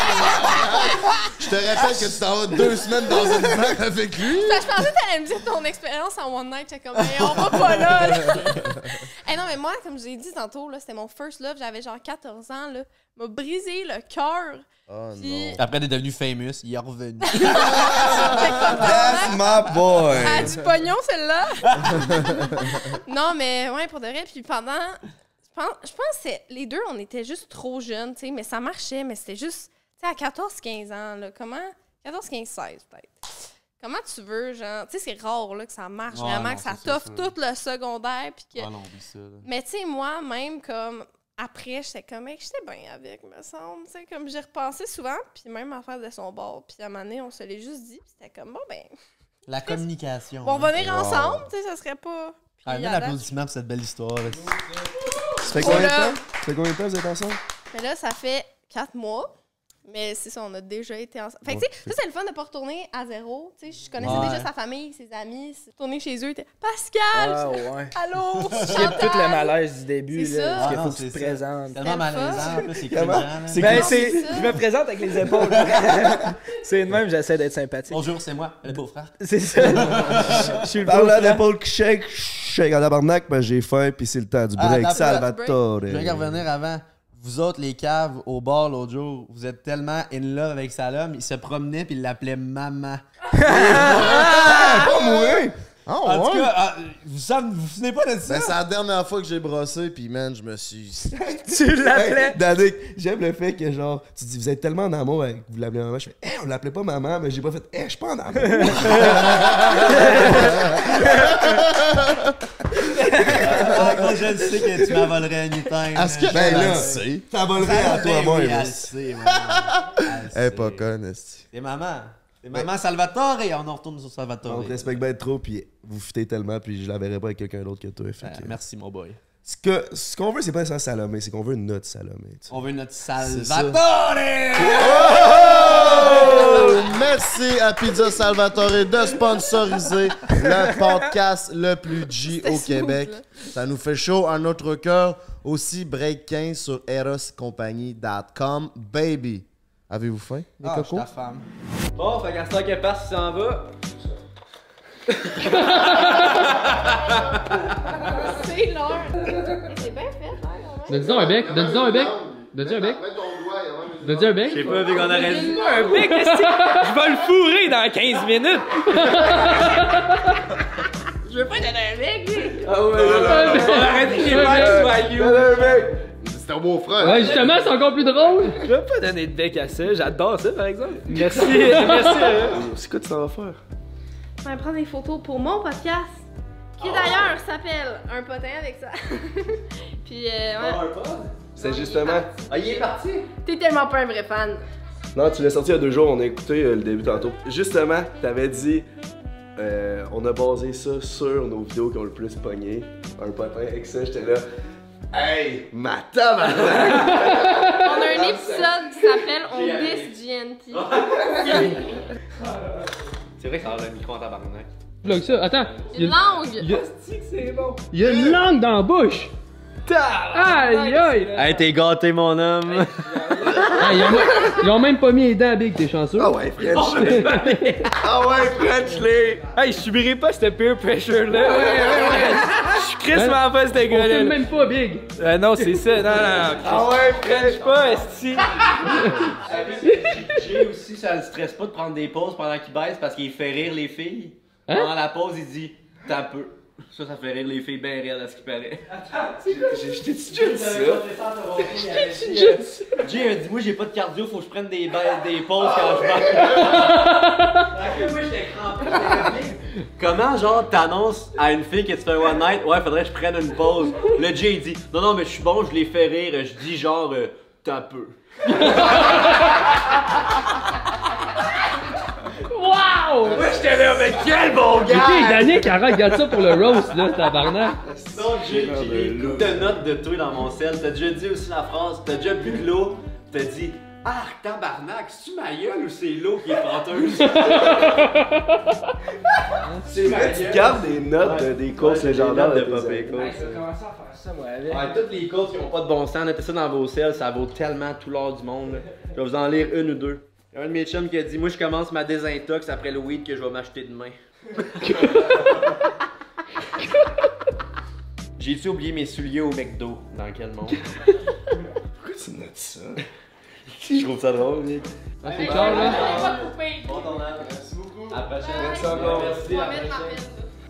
Je te rappelle que tu t'en vas deux semaines dans une vague avec lui. Ça, je pensais que t'allais me dire ton expérience en one night. J'étais comme, hey, on va pas là. là. hey, non, mais moi, comme je l'ai dit tantôt, là, c'était mon first love. J'avais genre 14 ans. Là. m'a brisé le cœur. Oh Puis- non. Après, t'es devenu famous, il est revenu. That's my boy. Ah, du pognon, celle-là! non, mais ouais, pour de vrai. Puis pendant. Je pense, je pense que c'est- les deux, on était juste trop jeunes, tu sais, mais ça marchait, mais c'était juste. Tu sais, à 14-15 ans, là, comment? 14, 15, 16, peut-être. Comment tu veux, genre. Tu sais, c'est rare, là, que ça marche Ouais, vraiment, non, que ça t'offre tout le secondaire, puis que. Ah non, oublie ça. là. Mais tu sais, moi, même comme après, j'étais comme, mec, j'étais bien avec, me semble. Tu sais, comme j'ai repensé souvent, puis même en faire de son bord. Puis à un moment donné, on se l'est juste dit, puis c'était comme, bon, ben, La communication. on va venir ensemble, tu sais, ça serait pas. Puis Ah, l'applaudissement pour cette belle histoire. Ça fait combien de temps? Ça fait combien de temps vous êtes ensemble? Mais là, ça fait quatre mois. Mais c'est ça, on a déjà été ensemble. Fait que, tu sais, ça, c'est le fun de pas retourner à zéro. Tu sais, je connaissais Ouais. déjà sa famille, ses amis. Retourner chez eux, t'es Pascal! Ah ouais. Allô! J'ai tout le malaise du début, C'est là. Parce qu'il Ah faut non, que tu te présentes. C'est tellement malaisant, c'est Ben, cool. ça. Je me présente avec les épaules. c'est de même, j'essaie d'être sympathique. Bonjour, c'est moi, le beau-frère. C'est ça. Je suis le Parlant beau-frère. d'épaule qui shake, shake en tabarnak, ben j'ai faim, puis c'est le temps du Ah, break. Salvatore. Je vais revenir avant. Vous autres, les caves, au bar l'autre jour, vous êtes tellement in love avec Salom, il se promenait puis il l'appelait maman. Ah, pas mourir! Ah En tout ouais? cas, ah, vous savez- vous vous souvenez pas de ça? Ben, c'est la dernière fois que j'ai brossé, puis man, je me suis. Tu l'appelais? Hey, Danick, j'aime le fait que genre, tu dis, vous êtes tellement en amour avec vous l'appelez maman. Je fais, eh, on l'appelait pas maman, mais j'ai pas fait, eh, je suis pas en amour. Ah, je le sais que tu m'avolerais anytime. Est-ce que Ben là, volerait à toi, moi. oui, elle le sait, maman. Elle est pas conne, esti. C'est maman. C'est maman Salvatore. On en retourne sur Salvatore. On te respecte bien trop, puis vous foutez tellement, puis je la verrai pas avec quelqu'un d'autre que toi. Ah, que- merci, mon boy. Ce que- ce qu'on veut, c'est pas ça Salomé, c'est qu'on veut notre Salomé. tu sais. On veut notre. Salvatore! Oh! Merci à Pizza Salvatore de sponsoriser le podcast le plus G au smooth, Québec. là. Ça nous fait chaud à notre cœur. Aussi, Break 15 sur eroscompagnie.com. Baby, avez-vous faim, les Ah, je suis cocos? ta femme. Bon, fait qu'à ce temps que passe, il s'en va. C'est l'heure! C'est bien fait, hein, donc un bec, donne-y donc un bec. Donne-y un bec. Un bec. J'ai pas vu qu'on aurait dit un bec. Je vais le fourrer dans 15 minutes? Je veux pas donner un mec, lui! Ah ouais, on j'ai pas que tu sois you. C'est un beau frère. Ouais, justement, c'est encore plus drôle. Je vais pas donner de bec à ça. J'adore ça, par exemple. Merci. Merci. C'est quoi tu t'en vas faire? Je vais prendre des photos pour mon podcast. Qui d'ailleurs s'appelle Un potin avec ça. Puis, euh, ouais. C'est justement. Ah, il est parti? T'es tellement pas un vrai fan. Non, tu l'as sorti il y a deux jours, on a écouté euh, le début tantôt. Justement, t'avais dit, euh, on a basé ça sur nos vidéos qui ont le plus pogné. Un potin avec ça, j'étais là. Hey, ma tabarnak! On a un épisode qui s'appelle On diss GNT. C'est vrai que ça a le micro en tabarnak. Plug ça. Attends. Une langue! il y a- il y a une langue dans la bouche. Aïe, aïe. Hey, t'es gâté, mon homme. Hey, ils, ont, ils ont même pas mis les dents big, t'es chanceux. Ah ouais, French! ah ouais, French, les! Hey, je subirai pas ce peer pressure-là. Ouais, ouais, ouais. Je suis crissement pas ce On filme gars-là. même pas big. Euh, non, c'est ça. Non, non, non. Ah ouais, French pas, esti. J'ai aussi, ça le stresse pas de prendre des pauses pendant qu'il baisse parce qu'il fait rire les filles. Hein? Pendant la pause, il dit T'as peu. Ça, ça fait rire les filles bien rire à ce qui paraît. J'ai jeté déjà dit ça? J'ai a dit Moi, j'ai pas de cardio, faut que je prenne des, pauses quand je baisse. Moi, j'étais crampé. Comment, genre, t'annonces à une fille que tu fais un one night Ouais, faudrait que je prenne une pause. Le Jay, il dit Non, non, mais je suis bon, je les fais rire. Je dis genre euh, T'as peu. Wow! Moi, j'étais là, mais quel bon Ok, Danick, arrête, regarde ça pour le roast, là, tabarnak. Non, j'ai des coups de notes de toi dans mon sel. T'as déjà dit aussi la phrase, t'as déjà bu de l'eau, t'as dit Ah, tabarnak, c'est-tu ma gueule ou c'est l'eau qui est panteuse? C'est vrai, tu gardes des notes de- des courses légendaires de Hey, je vais commencer à faire ça, moi, avec? Ouais, toutes les courses qui ont pas de bon sens, mettez ça dans vos selles, ça vaut tellement tout l'or du monde. là. Je vais vous en lire une ou deux. Il y a un de mes chums qui a dit Moi, je commence ma désintox après le weed que je vais m'acheter demain. J'ai-tu oublié mes souliers au McDo? Dans quel monde? Pourquoi tu notes ça? Je trouve ça drôle, Nick. Ah, c'est clair, là. Bon tournage. Merci beaucoup. À la prochaine. Merci encore. À la prochaine.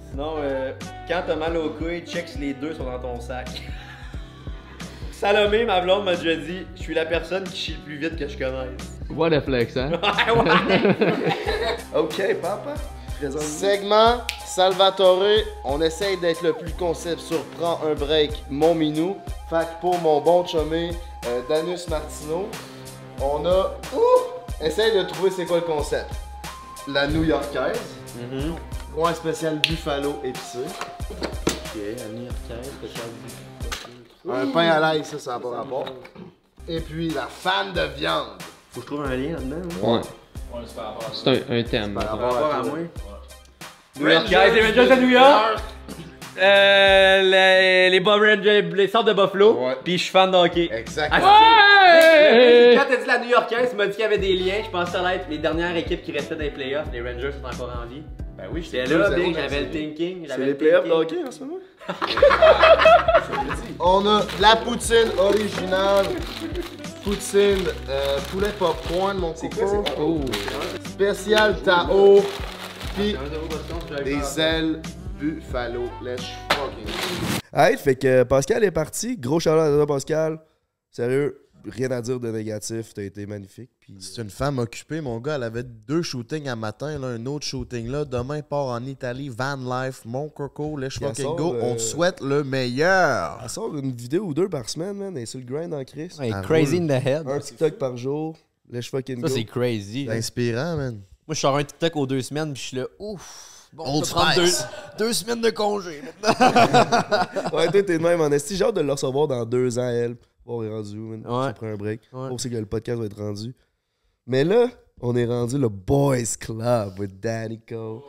Sinon, euh, quand t'as mal aux couilles, check si les deux sont dans ton sac. Salomé, ma blonde, m'a déjà dit Je suis la personne qui chie le plus vite que je connaisse. What a flex, hein? Ouais, ouais. Ok, papa. Segment Salvatore, on essaye d'être le plus concept sur Prends un break, mon minou. Fait que pour mon bon chumé, euh, Danus Martino, on a. Ouh! Essaye de trouver c'est quoi le concept. La New-Yorkaise, Mhm. coin spécial buffalo épicé. Ok, Annie Arcade, Un pain à l'ail, ça, ça n'a pas rapport. Et puis la fan de viande. Faut que je trouve un lien là-dedans. Ouais. C'est un, un thème. Par rapport à moi. New York Guys, les Rangers de New York. Euh, les, les, Bob Rangers, les sortes de Buffalo. Ouais. Puis je suis fan de hockey. Exactement. Ouais! Quand t'as dit la New Yorkaise, tu m'as dit qu'il y avait des liens. Je pensais que ça allait être les dernières équipes qui restaient dans les playoffs. Les Rangers sont encore en vie. Ben oui, J'étais là, j'avais le thinking. C'est les le playoffs de hockey en ce moment? On a la poutine originale. Poutine, euh, poulet popcorn, mon coco. Oh. Spécial Tao. Puis des ailes buffalo. Let's fucking. Hey, fait que Pascal est parti. Gros shout à toi, Pascal. Sérieux, rien à dire de négatif. T'as été magnifique. Puis... C'est une femme occupée, mon gars. Elle avait deux shootings à matin, là, un autre shooting là. Demain, part en Italie, van life, mon coco, sort, go. On euh, te souhaite le meilleur. Elle sort une vidéo ou deux par semaine, man. Elle est sur le grind en Chris. Ouais, Ah, crazy in the head. Un TikTok par jour. Let's fucking Ça, go. c'est crazy. C'est inspirant, man. Moi, je sors un TikTok aux deux semaines, puis je suis là, ouf. Bon, Old on prendre deux, deux semaines de congé. Ouais, toi, t'es de même en esti. J'ai hâte de le recevoir dans deux ans, elle. Bon, on est rendu où, man? Ouais. J'ai pris un break. Ouais. Pour aussi que le podcast va être rendu. Mais là, on est rendu le Boys Club with Danico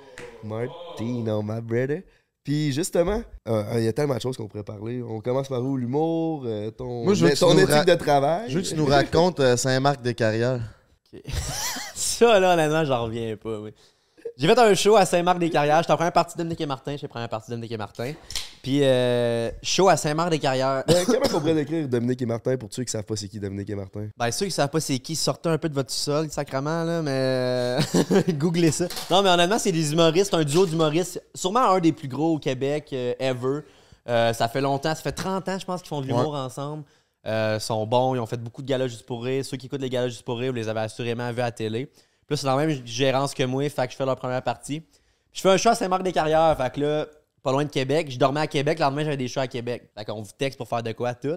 Martino, my brother. Puis justement, euh, il y a tellement de choses qu'on pourrait parler. On commence par où? L'humour, euh, ton, Moi, je ton éthique de travail. Je veux que tu nous racontes euh, Saint-Marc-des-Carrières. Ça, là, honnêtement, j'en reviens pas. oui. J'ai fait un show à Saint-Marc-des-Carrières. J'étais en première partie de Dominique et Martin. J'étais en première partie de Dominique et Martin. Puis, euh, show à Saint-Marc-des-Carrières. Euh, comment on pourrait décrire Dominique et Martin pour ceux qui savent pas c'est qui Dominique et Martin? Ben, ceux qui savent pas c'est qui, sortez un peu de votre sol, sacrement, là, mais. Googlez ça. Non, mais honnêtement, c'est des humoristes, un duo d'humoristes. Sûrement un des plus gros au Québec, euh, ever. Euh, ça fait longtemps, ça fait 30 ans, je pense, qu'ils font de l'humour ensemble. Euh, ils sont bons, ils ont fait beaucoup de galas juste pour rire. Ceux qui écoutent les galas juste pour rire, vous les avez assurément vus à la télé. Là, c'est dans la même gérance que moi, fait que je fais leur première partie. Je fais un show à Saint-Marc-des-Carrières, fait que là, pas loin de Québec. Je dormais à Québec, le lendemain, j'avais des shows à Québec. Fait qu'on vous texte pour faire de quoi, tout.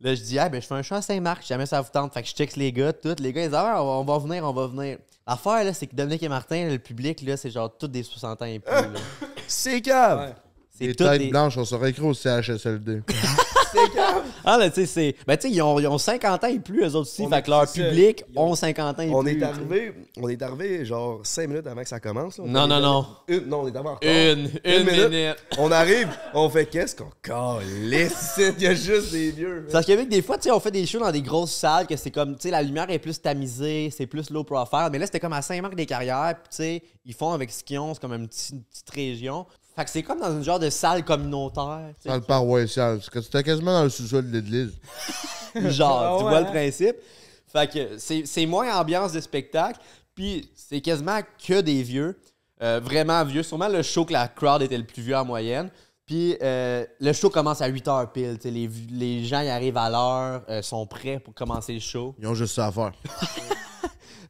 Là, je dis, ah, ben, je fais un show à Saint-Marc, jamais ça vous tente. Fait que je texte les gars, tout. Les gars, ils disent, ah, on va, venir, on va venir. L'affaire, là, c'est que Dominique et Martin, le public, là, c'est genre tous des 60 ans et plus. là. C'est cave! C'est Les têtes des. blanches, on serait écrit au CHSLD. Ah, là, tu sais, c'est. Ben, tu sais, ils ont, ils ont 50 ans et plus, eux autres aussi. On fait que leur ça. public ont- ont 50 ans et On plus. est arrivé, on est arrivé genre 5 minutes avant que ça commence. là. Non, non, arrivé- non. Une, non, on est en retard. Une, une, minute. minute. On arrive, on fait qu'est-ce qu'on calisse? Il y a juste des vieux. Parce qu'avec des fois, tu sais, on fait des shows dans des grosses salles que c'est comme, tu sais, la lumière est plus tamisée, c'est plus low profile. Mais là, c'était comme à Saint-Marc-des-Carrières, puis tu sais, ils font avec ce qu'ils ont, c'est comme une petite, une petite région. Fait que c'est comme dans une genre de salle communautaire. tu sais. Dans le paroissial. Parce que c'était quasiment dans le sous-sol de l'église. Genre, Ah tu vois le principe? Fait que c'est c'est moins ambiance de spectacle, puis c'est quasiment que des vieux, euh, vraiment vieux. Sûrement le show que la crowd était le plus vieux en moyenne. Puis euh, le show commence à 8h pile. tu sais, Les, les gens y arrivent à l'heure, euh, sont prêts pour commencer le show. Ils ont juste ça à faire.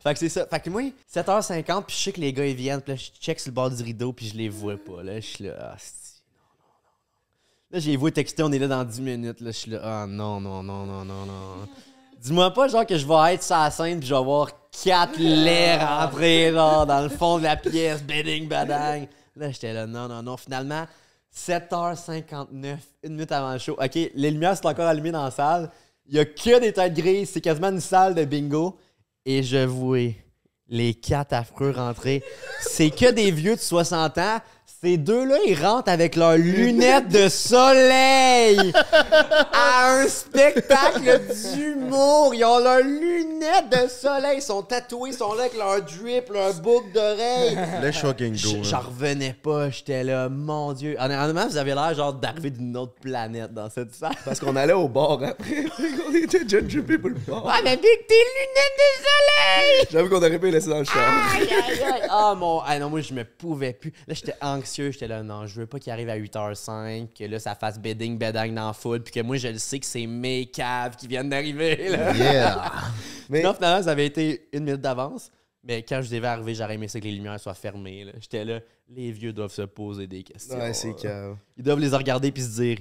Fait que c'est ça. Fait que moi, 7h50, puis je sais que les gars ils viennent, puis là, je check sur le bord du rideau, puis je les vois pas. Là, je suis là, ah. Là, j'ai vu texter, on est là dans 10 minutes. Là, je suis là, ah, non, non, non, non, non, non. Dis-moi pas, genre, que je vais être sur la scène, puis je vais voir quatre laits rentrer, genre, dans le fond de la pièce, bedding, badang. Là, j'étais là, non, non, non. Finalement, 7h59, une minute avant le show. OK, les lumières sont encore allumées dans la salle. Il y a que des têtes grises. C'est quasiment une salle de bingo. Et je vois les quatre affreux rentrer. C'est que des vieux de 60 ans. Ces deux-là, ils rentrent avec leurs lunettes de soleil à un spectacle d'humour. Ils ont leurs lunettes de soleil. Ils sont tatoués, ils sont là avec leur drip, leur boucle d'oreille. Let's fucking J- go. J'en hein. revenais pas. J'étais là, mon Dieu. Honnêtement, vous avez l'air genre d'arriver d'une autre planète dans cette salle. Parce qu'on allait au bar après. on était déjà jumpé pour le bar. Ouais, mais Big, tes lunettes de soleil! J'avoue qu'on aurait pu les laisser dans le char. Aïe, aïe, aïe. Ah, mon. Ah non, moi, je me pouvais plus. Là, j'étais anxieux. J'étais là, non, je veux pas qu'il arrive à 8h05, que là, ça fasse bedding, bedang dans la foule, puis que moi, je le sais que c'est mes caves qui viennent d'arriver, là. Yeah! Mais Non, finalement, ça avait été une minute d'avance. Mais quand je devais arriver, j'aurais aimé ça que les lumières soient fermées. là. J'étais là, les vieux doivent se poser des questions. ouais, c'est. Ils doivent les regarder puis se dire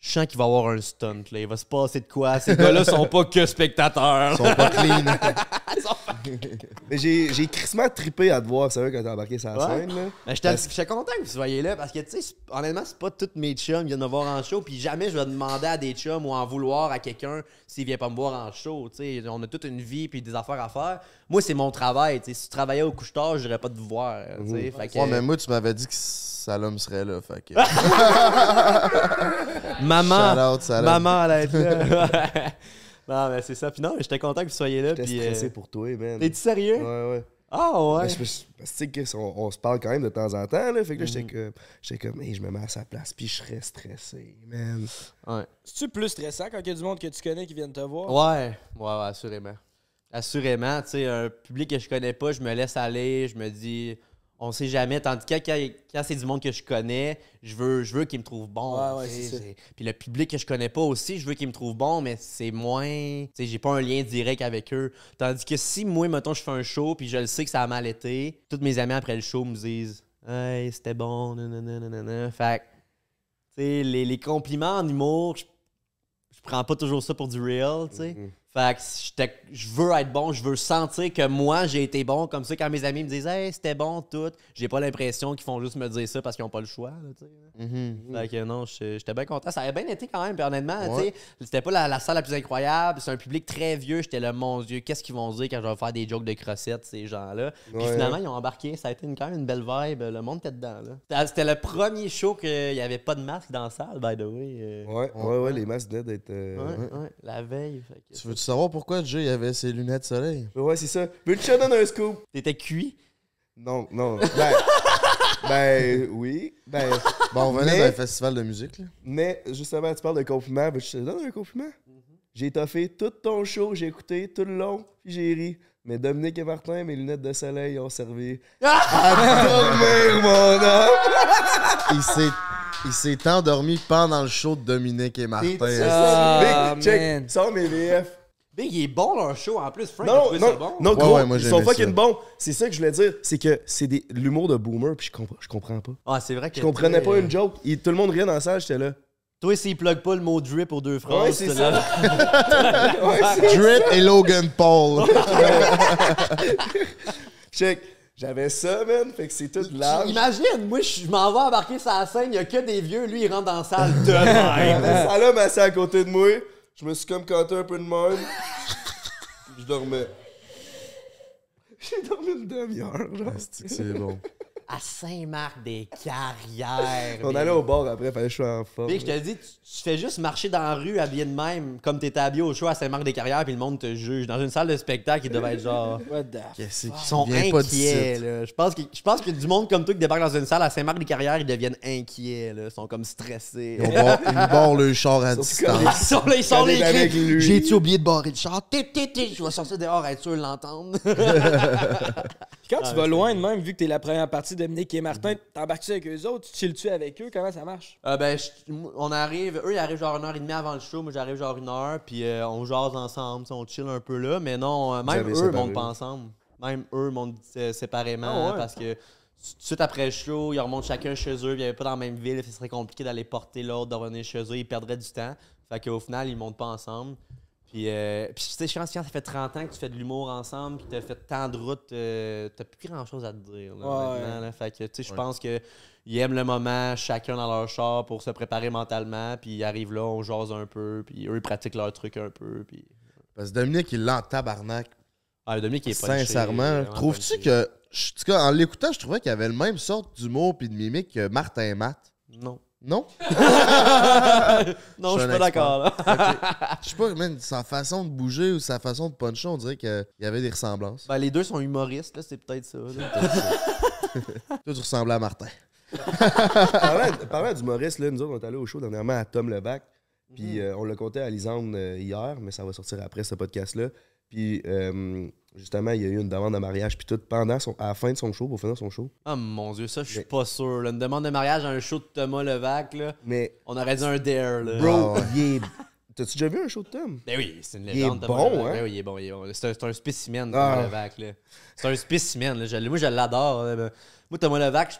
je sens qu'il va y avoir un stunt. Là. Il va se passer de quoi? Ces gars-là sont pas que spectateurs. Ils sont pas clean. Mais j'ai j'ai crissement trippé à te voir, sérieux, quand t'as embarqué sur la Ouais. scène. Là. Mais j'étais j'étais content que vous soyez là parce que, tu sais, c'est- honnêtement, c'est pas tous mes chums qui viennent me voir en show. Puis jamais je vais demander à des chums ou en vouloir à quelqu'un s'il vient pas me voir en show. Tu sais, on a toute une vie puis des affaires à faire. Moi, c'est mon travail. Tu sais, si tu travaillais au couche-tard, je pas te voir. tu sais. Fait que- Ouais, mais moi, tu m'avais dit que Salom serait là. Fait que. Maman, Shout out, Salom. maman, elle être là. non, mais c'est ça. Puis non, mais j'étais content que vous soyez là. J'étais stressé euh, pour toi, man. T'es-tu sérieux? Ouais, ouais. Ah ouais. Parce que, parce que, tu sais, Chris, on, on se parle quand même de temps en temps, là. Fait que là, j'étais comme, j'étais comme, hey, je me mets à sa place, puis je serais stressé, man. Ouais. C'est-tu plus stressant quand il y a du monde que tu connais qui viennent te voir? Ouais, ouais, ouais, assurément. Assurément, tu sais, un public que je connais pas, je me laisse aller, je me dis, on sait jamais. Tandis que quand, quand c'est du monde que je connais, je veux, je veux qu'il me trouve bon. Ouais, ouais, c'est ça. Puis le public que je connais pas aussi, je veux qu'il me trouve bon, mais c'est moins. Tu j'ai pas un lien direct avec eux. Tandis que si moi, mettons, je fais un show, puis je le sais que ça a mal été, tous mes amis après le show me disent, hey, c'était bon, nanana, nanana. Fait que, tu sais, les, les compliments en humour, je je prends pas toujours ça pour du real, tu sais. Fait que je veux être bon, je veux sentir que moi j'ai été bon. Comme ça, quand mes amis me disent Hey, c'était bon, tout, j'ai pas l'impression qu'ils font juste me dire ça parce qu'ils ont pas le choix. là, sais. Mhm. Fait que non, j'étais bien content. Ça avait bien été quand même, puis honnêtement, Ouais. c'était pas la, la salle la plus incroyable. C'est un public très vieux. J'étais là, mon Dieu, qu'est-ce qu'ils vont dire quand je vais faire des jokes de crossettes, ces gens-là? Puis Ouais. finalement, ils ont embarqué. Ça a été une, quand même une belle vibe. Le monde était dedans. C'était- le premier show qu'il y avait pas de masque dans la salle, by the way. euh. Ouais, ouais, ouais, les masques venaient d'être. euh, Ouais, ouais, la veille. Fait que- Tu veux-tu savoir pourquoi Jay avait ses lunettes de soleil? Ouais, c'est ça. Veux-tu que je te donne un scoop? T'étais cuit? Non, non. Ben, ben oui. Ben, Bon, on venait Mais- d'un festival de musique, là. mais justement, tu parles de compliment. Veux-tu que je te donne un compliment? J'ai toffé tout ton show, j'ai écouté tout le long, puis j'ai ri. Mais Dominique et Martin, mes lunettes de soleil ont servi à dormir, mon homme! Il s'est. Il s'est endormi pendant le show de Dominique et Martin. Ah, Big, check, man. sors mes VF. Big, il est bon leur show en plus. Frank, Non, non, bon? non, gros, ouais, moi, ils sont fucking bons. C'est ça que je voulais dire, c'est que c'est des- l'humour de boomer, puis je comprends, je comprends pas. Ah, c'est vrai que. Je comprenais pas euh, une joke. Il- tout le monde riait dans la salle, j'étais là. Toi, s'il plug pas le mot drip aux deux phrases, Ouais, c'est ça. Ouais, Drip et Logan Paul. Check. J'avais ça, man. Fait que c'est tout large. Imagine, moi, je m'en vais embarquer sur la scène, il y a que des vieux, lui, il rentre dans la salle de même. Ça là, assis à côté de moi. Je me suis comme canté un peu de même. Je dormais. J'ai dormi une demi-heure, genre. C'est que c'est bon. À Saint-Marc-des-Carrières. On allait au bar après, fallait que je sois en forme. Big, je te le dis, tu, tu fais juste marcher dans la rue habillé de même, comme t'étais habillé au show à Saint-Marc-des-Carrières, puis le monde te juge. Dans une salle de spectacle, il devait être genre. What the Qu'est-ce Ils qui sont inquiets, là. Je pense, que, je pense que du monde comme toi qui débarque dans une salle à Saint-Marc-des-Carrières, ils deviennent inquiets, là. Ils sont comme stressés. Ils barrent, ils le char à Ils distance. sont là, ils sont il ils crient, lui. J'ai-tu oublié de barrer le char? Je vais sortir dehors, être sûr de l'entendre. Puis quand tu vas loin de même, vu que t'es la première partie de Dominique et Martin, t'embarques-tu avec eux autres? Tu chilles-tu avec eux? Comment ça marche? Euh, ben, je- on arrive, eux, ils arrivent genre une heure et demie avant le show, moi j'arrive genre une heure, puis euh, on jase ensemble, tu on chill un peu là, mais non, euh, même eux séparé. montent pas ensemble. Même eux montent euh, séparément Ah ouais? parce que tout de suite après le show, ils remontent chacun chez eux, puis ils n'avaient pas dans la même ville, ce serait compliqué d'aller porter l'autre, de revenir chez eux, ils perdraient du temps. Fait qu'au final, ils montent pas ensemble. Puis, euh, puis tu sais, je pense que quand ça fait 30 ans que tu fais de l'humour ensemble, puis tu as fait tant de routes, euh, t'as plus grand chose à te dire. Là, Ouais. maintenant, là. Fait que, tu sais, je pense que ils aiment le moment, chacun dans leur char pour se préparer mentalement, puis ils arrivent là, on jase un peu, puis eux, ils pratiquent leur truc un peu, puis... Parce que Dominique, il l'a en tabarnak. Ah, Dominique, il est punché, Sincèrement, trouves-tu que. En tout cas, en l'écoutant, je trouvais qu'il avait le même sorte d'humour puis de mimique que Martin et Matt? Non. Non? non, Je suis pas d'accord, là. Je sais pas, man, sa façon de bouger ou sa façon de puncher, on dirait qu'il y avait des ressemblances. Ben, les deux sont humoristes, là, c'est peut-être ça. là. Toi, tu ressemblais à Martin. parlant, d'humoriste, là, nous autres, on est allés au show dernièrement à Tom Levac. Puis euh, on l'a compté à Lisande euh, hier, mais ça va sortir après ce podcast-là. Puis euh, justement, il y a eu une demande de mariage, puis tout pendant son, à la fin de son show, pour finir son show. Ah, mon Dieu, ça, je suis Mais- pas sûr. là. Une demande de mariage à un show de Thomas Levac, là, Mais, on aurait dit un dare, là. bro, Ah il est. T'as-tu déjà vu un show de Tom? Ben oui, c'est une Il légende. est Thomas bon, Levac. hein? Ben oui, il est bon, il est bon. C'est un, c'est un spécimen, Ah. Thomas Levac. là. C'est un spécimen. là. Je- moi, je l'adore. là. Moi, Thomas Levac, je-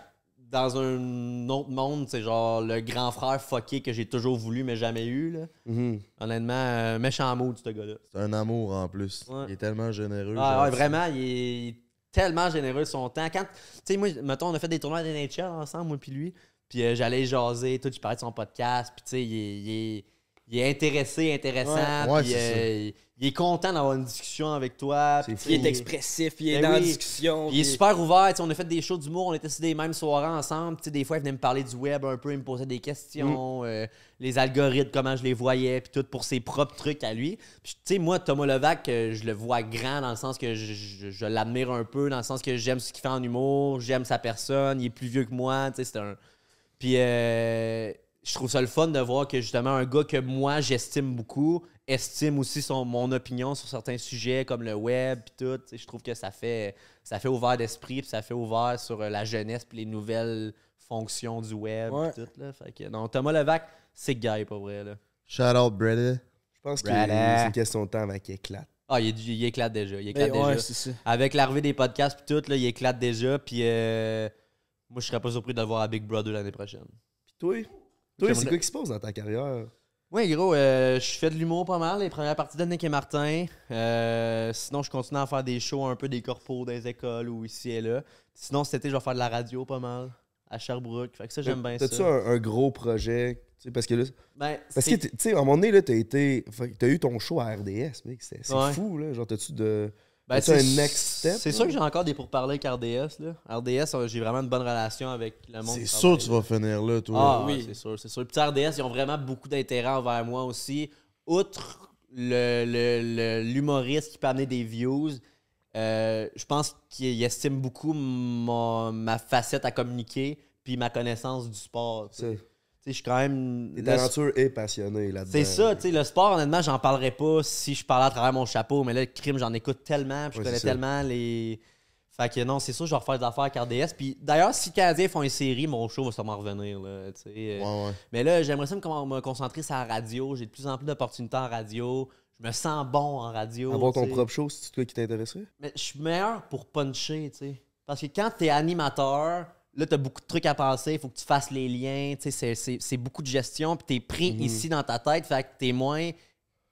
dans un autre monde, c'est genre le grand frère fucké que j'ai toujours voulu mais jamais eu. Là. Mhm. Honnêtement, euh, méchant mood, ce gars-là. C'est un amour en plus. Ouais. Il est tellement généreux. Ah, ouais, vraiment, il est tellement généreux de son temps. Quand, tu sais, moi, mettons, on a fait des tournois d'NHL ensemble, moi puis lui. Puis euh, j'allais jaser, tout, je parlais de son podcast. Puis tu sais, il est, il est- il est intéressé, intéressant. Ouais, ouais, puis c'est ça. euh, il est content d'avoir une discussion avec toi. C'est puis fou. tu Il est expressif, il est Ben dans la discussion. il est super ouvert. tu sais, On a fait des shows d'humour, on était sur des mêmes soirées ensemble. Tu sais, des fois, il venait me parler du web un peu, il me posait des questions, Mm. euh, les algorithmes, comment je les voyais, puis tout pour ses propres trucs à lui. Puis, tu sais, moi, Thomas Levac, euh, je le vois grand dans le sens que je, je- je l'admire un peu, dans le sens que j'aime ce qu'il fait en humour, j'aime sa personne, il est plus vieux que moi. Tu sais, c'est un. Puis, euh, je trouve ça le fun de voir que justement, un gars que moi, j'estime beaucoup, estime aussi son, mon opinion sur certains sujets comme le web puis tout. Je trouve que ça fait, ça fait ouvert d'esprit puis ça fait ouvert sur euh, la jeunesse puis les nouvelles fonctions du web Ouais. puis tout. Là. Fait que, non, Thomas Levac, c'est gay, pas vrai. Là. Shout out, brother. Je pense que c'est une question de temps qu'il éclate. Ah, il, éclate déjà. Il éclate ouais, déjà. ça. Avec l'arrivée des podcasts puis tout, là, il éclate déjà. Puis euh, moi, je serais pas surpris de le voir à Big Brother l'année prochaine. Puis toi, toi c'est quoi qui se passe dans ta carrière? Oui, gros, euh, je fais de l'humour pas mal, les premières parties de Nick et Martin. Euh, sinon, je continue à faire des shows un peu des corpos dans les écoles ou ici et là. Sinon, cet été, je vais faire de la radio pas mal à Sherbrooke. Fait que ça, j'aime bien ça. T'as-tu un, un gros projet? Tu sais, Parce que là, Ben, parce que tu sais, à un moment donné, là, t'as été. T'as eu ton show à RDS, mec. C'est c'est Ouais. fou, là. Genre, t'as-tu de. Ben, c'est- un next step? C'est sûr que j'ai encore des pourparlers avec RDS. Là. RDS, euh, j'ai vraiment une bonne relation avec le monde. C'est sûr que tu vas finir là, toi. Ah Oui. c'est sûr, c'est sûr. Puis RDS, ils ont vraiment beaucoup d'intérêt envers moi aussi. Outre le- le- le- l'humoriste qui peut amener des views, euh, je pense qu'il estime beaucoup mon- ma facette à communiquer puis ma connaissance du sport. C'est- je suis quand même... T'es le- talentueux et passionné là-dedans. C'est ça, tu sais, le sport, honnêtement, j'en parlerais pas si je parlais à travers mon chapeau, mais là, le crime, j'en écoute tellement, puis je Ouais, connais ça. tellement les... Fait que non, c'est sûr, je vais refaire des affaires avec RDS. Puis d'ailleurs, si les Canadiens font une série, mon show va sûrement revenir, là, euh, Ouais, ouais. mais là, j'aimerais ça me, con- me concentrer sur la radio. J'ai de plus en plus d'opportunités en radio. Je me sens bon en radio. Avoir ton propre show, c'est toi qui t'intéresserait? Mais je suis meilleur pour puncher, tu sais. Parce que quand t'es animateur, là, t'as beaucoup de trucs à penser. Il faut que tu fasses les liens. Tu sais, c'est- c'est- c'est beaucoup de gestion. Puis t'es pris Mhm. ici dans ta tête. Fait que t'es moins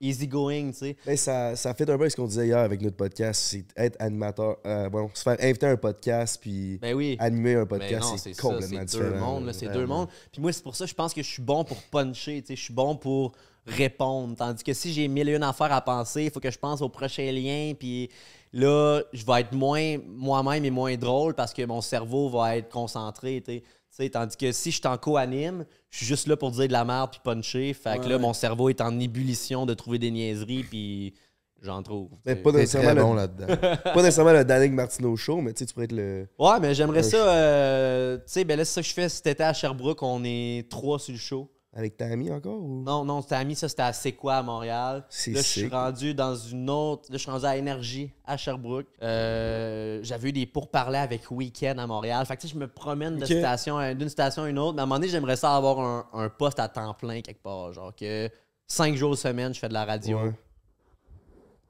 easy going, tu sais. Ben, ça, ça fait un peu ce qu'on disait hier avec notre podcast, c'est être animateur. euh, bon, se faire inviter à un podcast puis Ben oui. animer un Mais podcast, non, c'est ça, complètement c'est différent. deux mondes, là, c'est deux mondes. Puis moi, c'est pour ça que je pense que je suis bon pour puncher, tu sais, je suis bon pour répondre. Tandis que si j'ai mille et une affaires à penser, il faut que je pense au prochain lien, puis là, je vais être moins moi-même et moins drôle parce que mon cerveau va être concentré, tu sais. Tandis que si je suis en co-anime, je suis juste là pour dire de la merde puis puncher. Fait que Ouais, là, ouais. mon cerveau est en ébullition de trouver des niaiseries, puis j'en trouve. Mais pas nécessairement, très le, bon pas nécessairement le Danick Martineau show, mais tu sais, tu pourrais être le. Ouais, mais j'aimerais ça. euh, tu sais, ben là, c'est ça que je fais cet été à Sherbrooke. On est trois sur le show. Avec ta amie encore ou? Non, non, c'était ami, ça c'était à C'est quoi à Montréal. C'est Là, je suis rendu dans une autre. Là, je suis rendu à Énergie à Sherbrooke. Euh, J'avais eu des pourparlers avec Weekend à Montréal. Fait que tu sais, je me promène station d'une station à une autre. Mais à un moment donné, j'aimerais ça avoir un, un poste à temps plein quelque part. Genre que cinq jours semaine, je fais de la radio Ouais.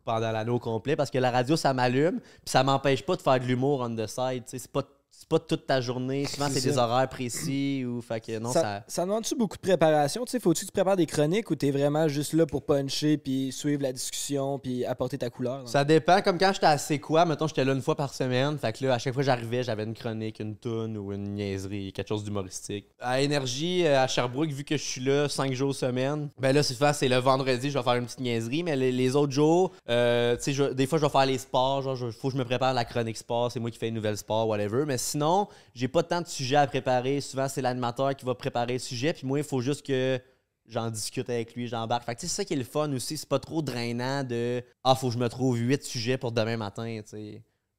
pendant l'anneau complet parce que la radio, ça m'allume. Puis ça m'empêche pas de faire de l'humour on the side. tu sais. C'est pas, c'est pas toute ta journée. Souvent, C'est c'est des horaires précis. Ou, fait que non, ça, ça... ça demande-tu beaucoup de préparation? Tu sais, faut-tu que tu prépares des chroniques ou t'es vraiment juste là pour puncher, puis suivre la discussion, puis apporter ta couleur? Ça dépend. Comme quand j'étais à C'est quoi, mettons, j'étais là une fois par semaine. Fait que là, à chaque fois que j'arrivais, j'avais une chronique, une toune ou une niaiserie, quelque chose d'humoristique. À Énergie, euh, à Sherbrooke, vu que je suis là cinq jours semaine, ben là, souvent, c'est le vendredi, je vais faire une petite niaiserie. Mais les, les autres jours, euh, tu sais, je- des fois, je vais faire les sports. Genre, il faut que je me prépare la chronique sport. C'est moi qui fais une nouvelle sport, whatever. Mais sinon, j'ai pas tant de sujets à préparer. Souvent, c'est l'animateur qui va préparer le sujet. Puis moi, il faut juste que j'en discute avec lui, j'embarque. Fait que c'est ça qui est le fun aussi. C'est pas trop drainant de Ah, faut que je me trouve huit sujets pour demain matin.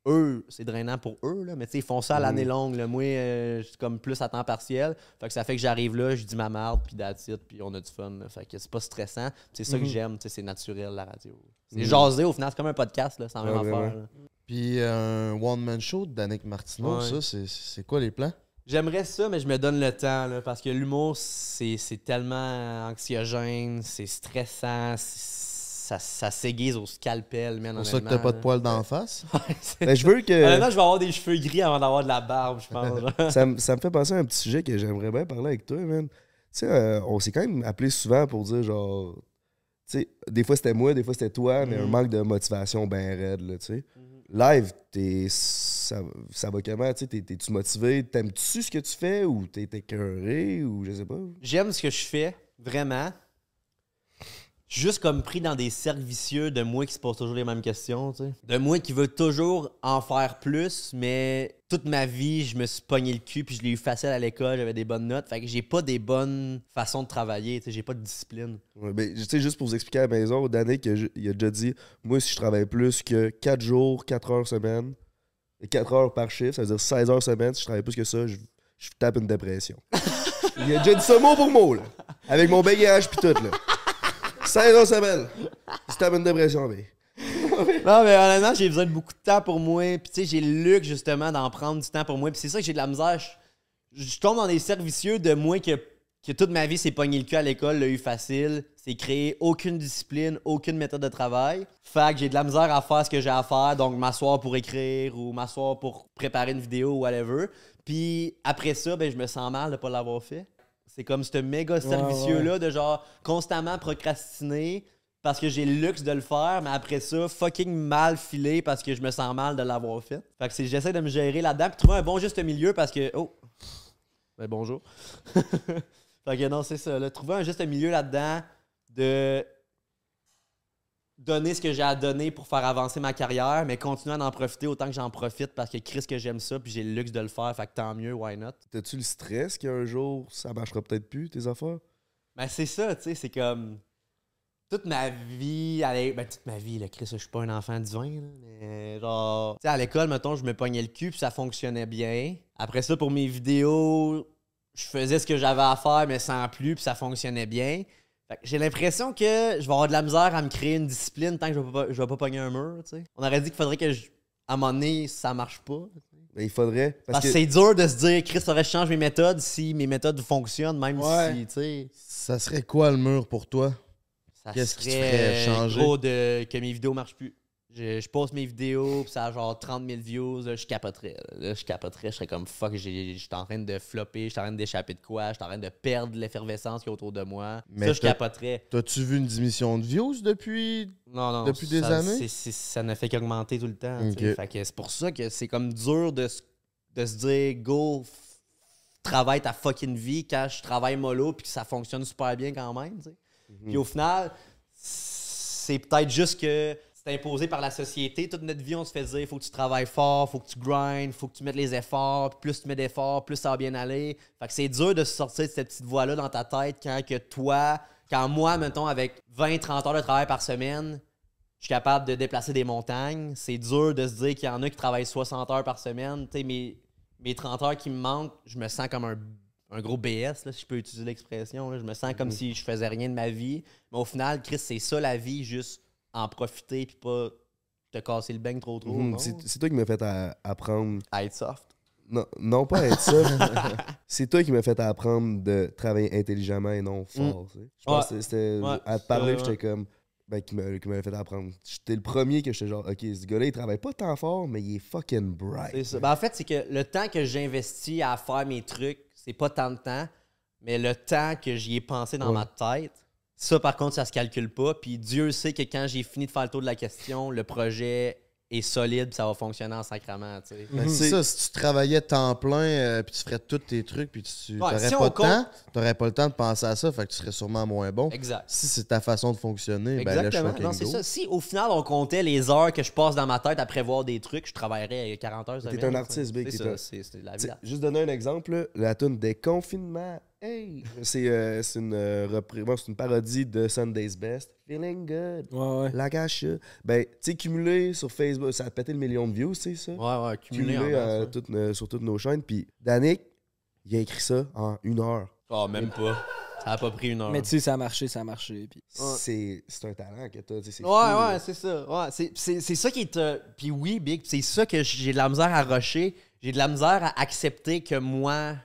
Eux, c'est drainant pour eux, là, mais tu sais, ils font ça à l'année longue. là. Moi, euh, je suis comme plus à temps partiel. Fait que ça fait que j'arrive là, je dis ma merde, puis it, puis on a du fun. là. Fait que c'est pas stressant. C'est ça que j'aime, tu sais, c'est naturel, la radio. C'est Mhm. jasé, au final, c'est comme un podcast, là, c'est la même affaire. Puis euh, un one-man show de Danick Martineau, Ouais. ça, c'est- quoi les plans? J'aimerais ça, mais je me donne le temps, là, parce que l'humour, c'est c'est tellement anxiogène, c'est stressant, ça, ça s'aiguise au scalpel, man. C'est pour ça que t'as pas de poils d'en face. Ben, je veux que. Honnêtement, je vais avoir des cheveux gris avant d'avoir de la barbe, je pense. ça, me- ça me fait penser à un petit sujet que j'aimerais bien parler avec toi, man. Tu sais, euh, on s'est quand même appelé souvent pour dire, genre. Tu sais, des fois c'était moi, des fois c'était toi, mais un Mhm. manque de motivation ben raide, là, tu sais. Live, t'es. Ça, ça va comment, tu T'es-tu motivé? T'aimes-tu ce que tu fais ou t'es écœuré ou je sais pas? J'aime ce que je fais, vraiment. Je suis juste comme pris dans des cercles vicieux de moi qui se pose toujours les mêmes questions, tu sais. De moi qui veut toujours en faire plus, mais toute ma vie, je me suis pogné le cul puis je l'ai eu facile à l'école, j'avais des bonnes notes. Fait que j'ai pas des bonnes façons de travailler, tu sais, j'ai pas de discipline. Ouais, ben, tu sais, juste pour vous expliquer à la maison, Danick, il a- déjà dit Moi, si je travaille plus que 4 jours, 4 heures semaine, 4 heures par chiffre, ça veut dire 16 heures semaine, si je travaille plus que ça, je, je tape une dépression. il a déjà dit ça mot pour mot, là. Avec mon bagage pis tout, là. 16 heures semaine, tape une dépression, mais. Non, mais honnêtement, j'ai besoin de beaucoup de temps pour moi. Puis, tu sais, j'ai le luxe, justement, d'en prendre du temps pour moi. Puis, c'est ça que j'ai de la misère. Je, je tombe dans des cercles vicieux de moi que, que toute ma vie s'est pogné le cul à l'école, l'a eu facile. C'est créer aucune discipline, aucune méthode de travail. Fait que j'ai de la misère à faire ce que j'ai à faire. Donc, m'asseoir pour écrire ou m'asseoir pour préparer une vidéo ou whatever. Puis, après ça, ben, je me sens mal de pas l'avoir fait. C'est comme ce méga cercle Ouais, vicieux-là de genre constamment procrastiner parce que j'ai le luxe de le faire, mais après ça, fucking mal filé parce que je me sens mal de l'avoir fait. Fait que j'essaie de me gérer là-dedans puis trouver un bon juste milieu parce que oh ben bonjour. fait que non, c'est ça, là, trouver un juste milieu là-dedans de donner ce que j'ai à donner pour faire avancer ma carrière, mais continuer à en profiter autant que j'en profite parce que Chris que j'aime ça puis j'ai le luxe de le faire, fait que tant mieux, why not? T'as-tu le stress qu'un jour, ça marchera peut-être plus, tes affaires? Ben, c'est ça, tu sais, c'est comme. Toute ma vie, allez, ben, toute ma vie, là, Chris, je suis pas un enfant divin, là, mais genre. Tu sais, à l'école, mettons, je me pognais le cul, puis ça fonctionnait bien. Après ça, pour mes vidéos, je faisais ce que j'avais à faire, mais sans plus, puis ça fonctionnait bien. J'ai l'impression que je vais avoir de la misère à me créer une discipline tant que je vais pas, je vais pas pogner un mur, tu sais. On aurait dit qu'il faudrait que, je, à un moment donné, ça marche pas. Ben, il faudrait. Parce, Parce que que. c'est dur de se dire, Chris, faudrait que je change mes méthodes si mes méthodes fonctionnent, même Ouais. si, tu sais. Ça serait quoi le mur pour toi? Qu'est-ce qui te serait, ferait changer? Gros de, que mes vidéos marchent plus. Je, je poste mes vidéos, puis ça a genre 30 000 views, là, je capoterais. Là, je capoterais, je serais comme fuck, j'ai- j'étais en train de flopper, j'étais en train d'échapper de quoi, j'étais en train de perdre l'effervescence qu'il y a autour de moi. Mais ça, je capoterais. T'as-tu vu une diminution de views depuis. Non, non, Depuis des années? ça ne fait qu'augmenter tout le temps. tu sais. Ok. Fait que c'est pour ça que c'est comme dur de, se- de se dire go, travaille ta fucking vie quand je travaille mollo puis que ça fonctionne super bien quand même. sais. Puis au final, c'est peut-être juste que c'est imposé par la société. Toute notre vie, on se fait dire faut que tu travailles fort, faut que tu grindes, faut que tu mettes les efforts. Puis plus tu mets d'efforts, plus ça va bien aller. Fait que c'est dur de se sortir de cette petite voix-là dans ta tête quand que toi, quand moi, mettons, avec 20-30 heures de travail par semaine, je suis capable de déplacer des montagnes. C'est dur de se dire qu'il y en a qui travaillent 60 heures par semaine. Tu sais, mes, mes 30 heures qui me manquent, je me sens comme un, un gros BS, là, si je peux utiliser l'expression. Je me sens comme si je faisais rien de ma vie. Mais au final, Chris, c'est ça la vie, juste en profiter puis pas te casser le beigne trop trop. Mhm, c'est toi qui m'as fait à- apprendre À être soft? Non, non pas être ça. c'est toi qui m'as fait apprendre de travailler intelligemment et non fort. tu sais. Je pense Ouais. que c'était Ouais, à te parler, j'étais comme. Ben, qui m'a qui m'avait fait apprendre. J'étais le premier que j'étais genre, ok, ce gars-là, il travaille pas tant fort, mais il est fucking bright. C'est ça. Ben, en fait, c'est que le temps que j'investis à faire mes trucs, c'est pas tant de temps, mais le temps que j'y ai pensé dans Ouais. ma tête, ça, par contre, ça se calcule pas. Puis Dieu sait que quand j'ai fini de faire le tour de la question, le projet est solide, puis ça va fonctionner en sacrament, tu sais. Ben, C'est ça, si tu travaillais temps plein, euh, puis tu ferais tous tes trucs, puis tu Ouais, t'aurais si pas compte- pas le temps de penser à ça, fait que tu serais sûrement moins bon. Exact. Si c'est ta façon de fonctionner, ben là, je Exactement. ça. Si au final on comptait les heures que je passe dans ma tête à prévoir des trucs, je travaillerais 40 heures T'es un artiste, ça. Big, juste donner un exemple, là, la tune des confinements. Hey! C'est euh, c'est une, euh, bon, une parodie de Sunday's Best. Feeling good. Ouais, ouais. La gâche. Ben, tu sais, cumulé sur Facebook, ça a pété le million de views, c'est ça? Ouais, ouais, cumulé, Cumulé en euh, euh, sur toutes nos chaînes. Puis Danick, il a écrit ça en une heure. Oh, même pas. Ça a pas pris une heure. Mais tu sais, ça a marché, ça a marché. Puis... C'est c'est un talent que t'as. tu sais, c'est Ouais, fou, ouais, c'est ça. Ouais, c'est, c'est, c'est ça qui est. euh, Puis oui, Big, c'est ça que j'ai de la misère à rusher. J'ai de la misère à accepter que moi,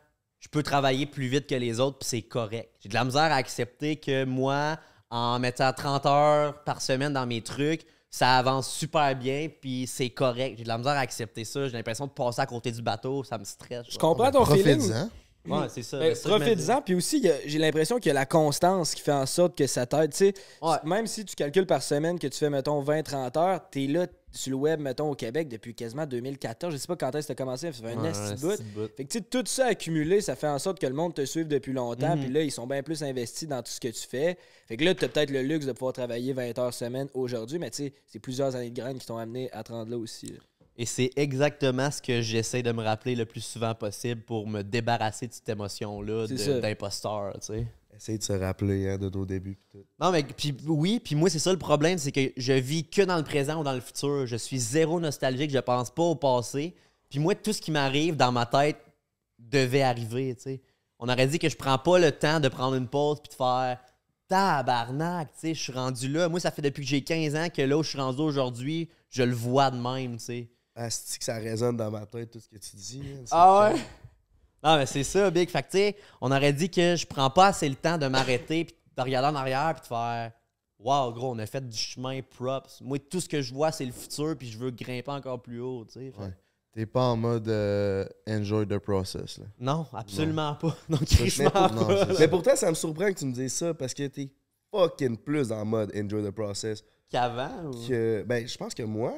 je peux travailler plus vite que les autres, puis c'est correct. J'ai de la misère à accepter que moi, en mettant 30 heures par semaine dans mes trucs. Ça avance super bien, puis c'est correct. J'ai de la misère à accepter ça. J'ai l'impression de passer à côté du bateau. Ça me stresse. Je comprends ton feeling. Ouais, c'est ça. Ben, puis aussi, j'ai l'impression qu'il y a la constance qui fait en sorte que ça t'aide. Tu sais, Ouais. même si tu calcules par semaine que tu fais, mettons, 20-30 heures, t'es là sur le web, mettons, au Québec depuis quasiment 2014. Je sais pas quand est-ce que commencé, ça fait un Ouais, esti bout. Fait que tu sais, tout ça accumulé, ça fait en sorte que le monde te suive depuis longtemps, Mhm. puis là, ils sont bien plus investis dans tout ce que tu fais. Fait que là, tu as peut-être le luxe de pouvoir travailler 20 heures semaine aujourd'hui, mais tu sais, c'est plusieurs années de graines qui t'ont amené à te rendre là aussi. là. Et c'est exactement ce que j'essaie de me rappeler le plus souvent possible pour me débarrasser de cette émotion-là d'imposteur, tu sais. Essaye de se rappeler hein, de nos débuts. pis tout. Non, mais puis oui, puis moi, c'est ça le problème, c'est que je vis que dans le présent ou dans le futur. Je suis zéro nostalgique, je pense pas au passé. Puis moi, tout ce qui m'arrive dans ma tête devait arriver, tu sais. On aurait dit que je prends pas le temps de prendre une pause puis de faire tabarnak, tu sais, je suis rendu là. Moi, ça fait depuis que j'ai 15 ans que là où je suis rendu aujourd'hui, je le vois de même, tu sais. Ah, c'est que ça résonne dans ma tête, tout ce que tu dis. hein, Ah ouais? Non, mais c'est ça, Big. Fait que, tu sais, on aurait dit que je prends pas assez le temps de m'arrêter puis de regarder en arrière puis de faire Wow, gros, on a fait du chemin props. Moi, tout ce que je vois, c'est le futur puis je veux grimper encore plus haut, tu sais. Ouais. T'es pas en mode euh, enjoy the process. Là. Non, absolument pas. Non, Mais, non, pas. mais pourtant, ça me surprend que tu me dises ça parce que t'es fucking plus en mode enjoy the process Qu'avant? ou- que. Ben, je pense que moi.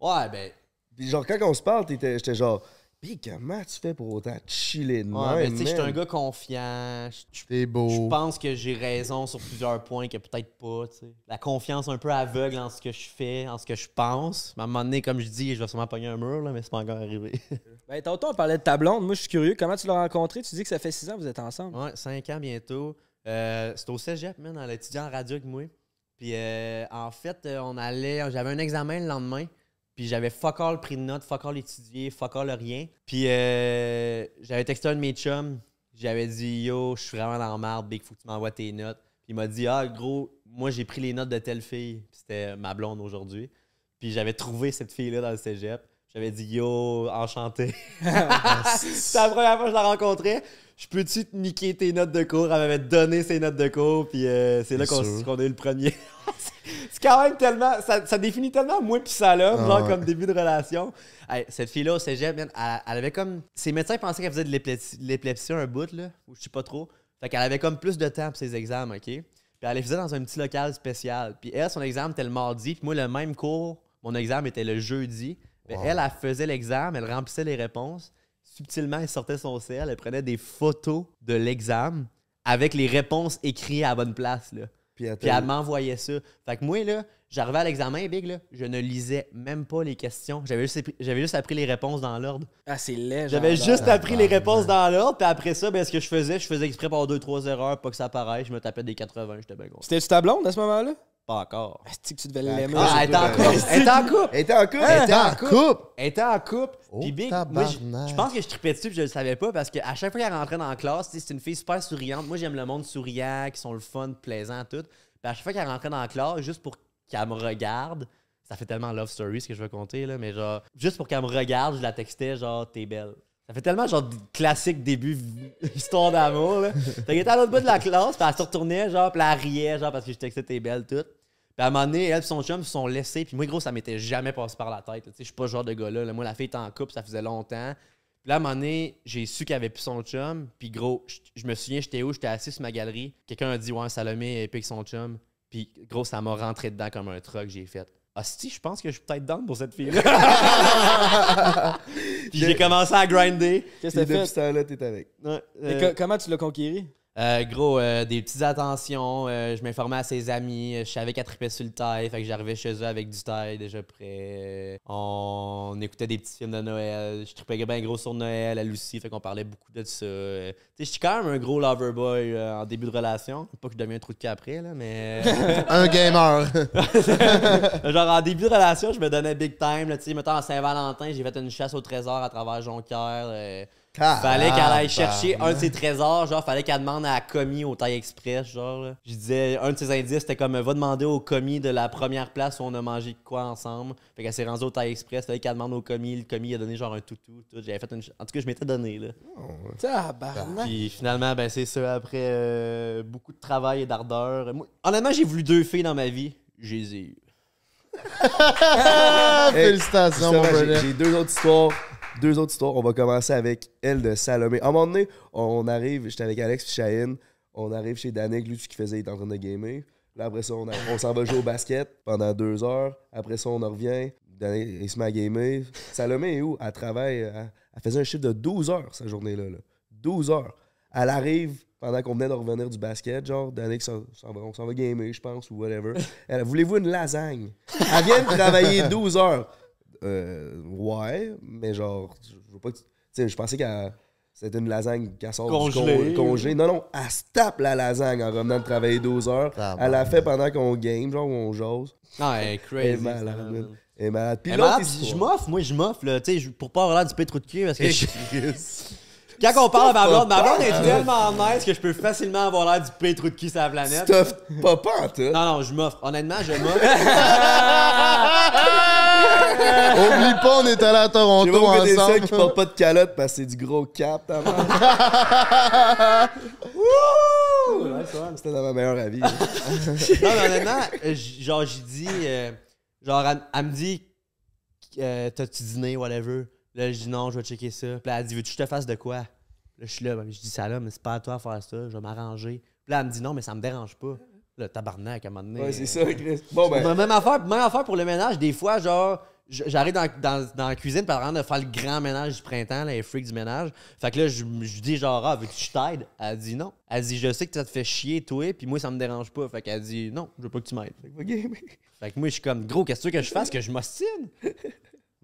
Ouais, ben. Puis genre, quand on se parle, t'étais- j'étais genre, Pis comment tu fais pour autant chiller de Ouais, même, ben, tu sais, je suis un gars confiant. Je- je- T'es Je beau. pense que j'ai raison sur plusieurs points que peut-être pas, tu sais. La confiance un peu aveugle en ce que je fais, en ce que je pense. Mais à un moment donné, comme je dis, je vais sûrement pogner un mur, là, mais c'est pas encore arrivé. Ben, tantôt, on parlait de ta blonde. Moi, je suis curieux. Comment tu l'as rencontré? Tu dis que ça fait 6 ans que vous êtes ensemble. ouais, 5 ans bientôt. Euh, c'était au cégep, man, elle étudiait en radio avec moi. Puis euh, en fait, euh, on allait, j'avais un examen le lendemain. Puis j'avais fuck all pris de notes, fuck all étudié, fuck all rien. Puis euh, j'avais texté un de mes chums. J'avais dit Yo, je suis vraiment dans la merde, Big, faut que tu m'envoies tes notes. Puis il m'a dit Ah, gros, moi j'ai pris les notes de telle fille. C'était ma blonde aujourd'hui. Puis j'avais trouvé cette fille-là dans le cégep. J'avais dit Yo, enchanté. C'était la première fois que je la rencontrais. Je peux-tu te niquer tes notes de cours? Elle m'avait donné ses notes de cours, puis euh, c'est là qu'on qu'on a eu le premier. c'est quand même tellement. Ça, ça définit tellement moi puis ça là, Ah genre ouais. comme début de relation. Hey, cette fille-là au cégep, man, elle, elle avait comme. Ses médecins pensaient qu'elle faisait de l'épilepsie l'épilepsie un bout, là, ou je sais pas trop. Fait qu'elle avait comme plus de temps pour ses examens, OK? Puis elle les faisait dans un petit local spécial. Puis elle, son examen était le mardi, puis moi, le même cours, mon examen était le jeudi. Mais elle, elle faisait l'examen, elle remplissait les réponses. Subtilement, elle sortait son sel, elle prenait des photos de l'examen avec les réponses écrites à la bonne place, là. Puis elle Puis t'a- elle m'envoyait ça. Fait que moi, là, j'arrivais à l'examen, Big, là, je ne lisais même pas les questions. J'avais juste, juste appris les réponses dans l'ordre. Ah, c'est laid. J'avais juste appris les réponses dans l'ordre, puis après ça, ben, ce que je faisais, je faisais exprès par deux, trois erreurs, pas que ça apparaisse. Je me tapais des 80, j'étais bien content. C'était-tu ta blonde à ce moment-là? Pas encore. Est-ce que tu devais l'aimer? Ah, elle était en couple. Elle était en couple. Elle était en couple? Elle était en couple! Elle était en couple. Puis Big, moi, je, pense que je tripais dessus puis je le savais pas parce qu'à chaque fois qu'elle rentrait dans la classe, c'est une fille super souriante. Moi, j'aime le monde souriant, qui sont le fun, plaisant, tout. Puis à chaque fois qu'elle rentrait dans la classe, juste pour qu'elle me regarde, ça fait tellement love story ce que je veux compter, là, mais genre, juste pour qu'elle me regarde, je la textais genre, t'es belle. Ça fait tellement genre classique début histoire d'amour, là. Fait était à l'autre bout de la classe, puis elle se retournait, genre, puis elle riait, genre, parce que je textais t'es belle, tout. Puis à un moment donné, elle et son chum se sont laissés. Puis moi, gros, ça m'était jamais passé par la tête. Je suis pas ce genre de gars-là. là. Moi, la fille était en couple, ça faisait longtemps. Puis là, à un moment donné, j'ai su qu'elle avait plus son chum. Puis gros, je, me souviens, j'étais où? J'étais assis sur ma galerie. Quelqu'un a dit, ouais, Salomé avec son chum. Puis gros, ça m'a rentré dedans comme un truc. J'ai fait, ah, si, je pense que je suis peut-être down pour cette fille-là. J'ai commencé à grinder. Qu'est-ce que t'as depuis fait? ce temps-là, t'es avec. Ouais, euh, co- comment tu l'as conquéri? Euh, gros, euh, des petites attentions. euh, je m'informais à ses amis. euh, Je savais qu'elle tripait sur le taille. Fait que j'arrivais chez eux avec du taille déjà prêt. On écoutait des petits films de Noël. Je tripais bien gros sur Noël, elle aussi. Fait qu'on parlait beaucoup de ça. Tu sais, je suis quand même un gros lover boy en début de relation. Pas que je deviens un trou de cul après, là, mais. Un gamer! Genre, en début de relation, je me donnais big time. Là, tu sais, mettons, à Saint-Valentin, j'ai fait une chasse au trésor à travers Jonquière. Fallait qu'elle aille chercher un de ses trésors, genre, fallait qu'elle demande à la commis au taille express, genre. là. Je disais, un de ses indices, c'était comme, va demander au commis de la première place où on a mangé quoi ensemble. Fait qu'elle s'est rendue au taille express, fallait qu'elle demande au commis, le commis a donné genre un toutou, tout. J'avais fait une. En tout cas, je m'étais donné, là. Tabarnak. Puis finalement, ben c'est ça, après euh, beaucoup de travail et d'ardeur. Moi, honnêtement, j'ai voulu deux filles dans ma vie. J'ai les ai eues. Hey, félicitations, mon. J'ai deux autres histoires. Deux autres histoires. On va commencer avec elle de Salomé. À un moment donné, on arrive, j'étais avec Alex et Chahine. On arrive chez Danick, lui, ce qu'il faisait, il était en train de gamer. Là, après ça, on, s'en va jouer au basket pendant deux heures. Après ça, on en revient. Danick, il se met à gamer. Salomé est où? Elle travaille. Elle, faisait un chiffre de 12 heures, cette journée-là. là. 12 heures. Elle arrive pendant qu'on venait de revenir du basket, genre, Danick va, on s'en va gamer, je pense, ou whatever. Elle, voulez-vous une lasagne? Elle vient de travailler 12 heures. Euh, ouais, mais genre, je je veux pas que tu sais, je pensais que c'était une lasagne qu'elle sort Congelée. du con-. Non, non, elle se tape la lasagne en revenant de travailler 12 heures. Ah, elle l'a bon. fait pendant qu'on game, genre, on jase. Non, elle est Elle est crazy. Elle est malade. Puis Elle est malade, puis je histoire- m'offre, moi je m'offre, là, tu sais, je- pour pas avoir l'air du pétrou de cul, parce que je- Quand on parle à ma blonde, ma blonde est tellement nice que je peux facilement avoir l'air du pétrou de cul sur la planète. Stuff pas pas en tout. Non, non, je m'offre. Honnêtement, je m'offre. Oublie pas, on est allé à J'ai Toronto pas des ensemble. seuls qui portent pas de calotte parce que c'est du gros cap, ta mère. C'était dans ma meilleure avis. non, mais honnêtement, euh, j- genre, j'ai dit. euh, genre, elle, elle me dit euh, T'as-tu dîné, whatever? Là, je dis non, je vais checker ça. Puis là, elle dit Veux-tu que je te fasse de quoi? Là, je suis là, ben, je dis ça là, mais c'est pas à toi de faire ça, je vais m'arranger. Puis là, elle me dit non, mais ça me dérange pas. Là, tabarnak, à un moment donné. Ouais, c'est ça, Chris. Bon, ben. même, affaire, même affaire pour le ménage, des fois, genre, j'arrive dans, dans, dans la cuisine par exemple de faire le grand ménage du printemps, là, les freaks du ménage. Fait que là, je, je dis genre, ah, veux-tu que je t'aide? Elle dit non. Elle dit, je sais que ça te fait chier, toi, puis moi, ça me dérange pas. Fait qu'elle dit, non, je veux pas que tu m'aides. Fait que moi, je suis comme, gros, qu'est-ce que tu veux que je fasse? Que je m'ostine?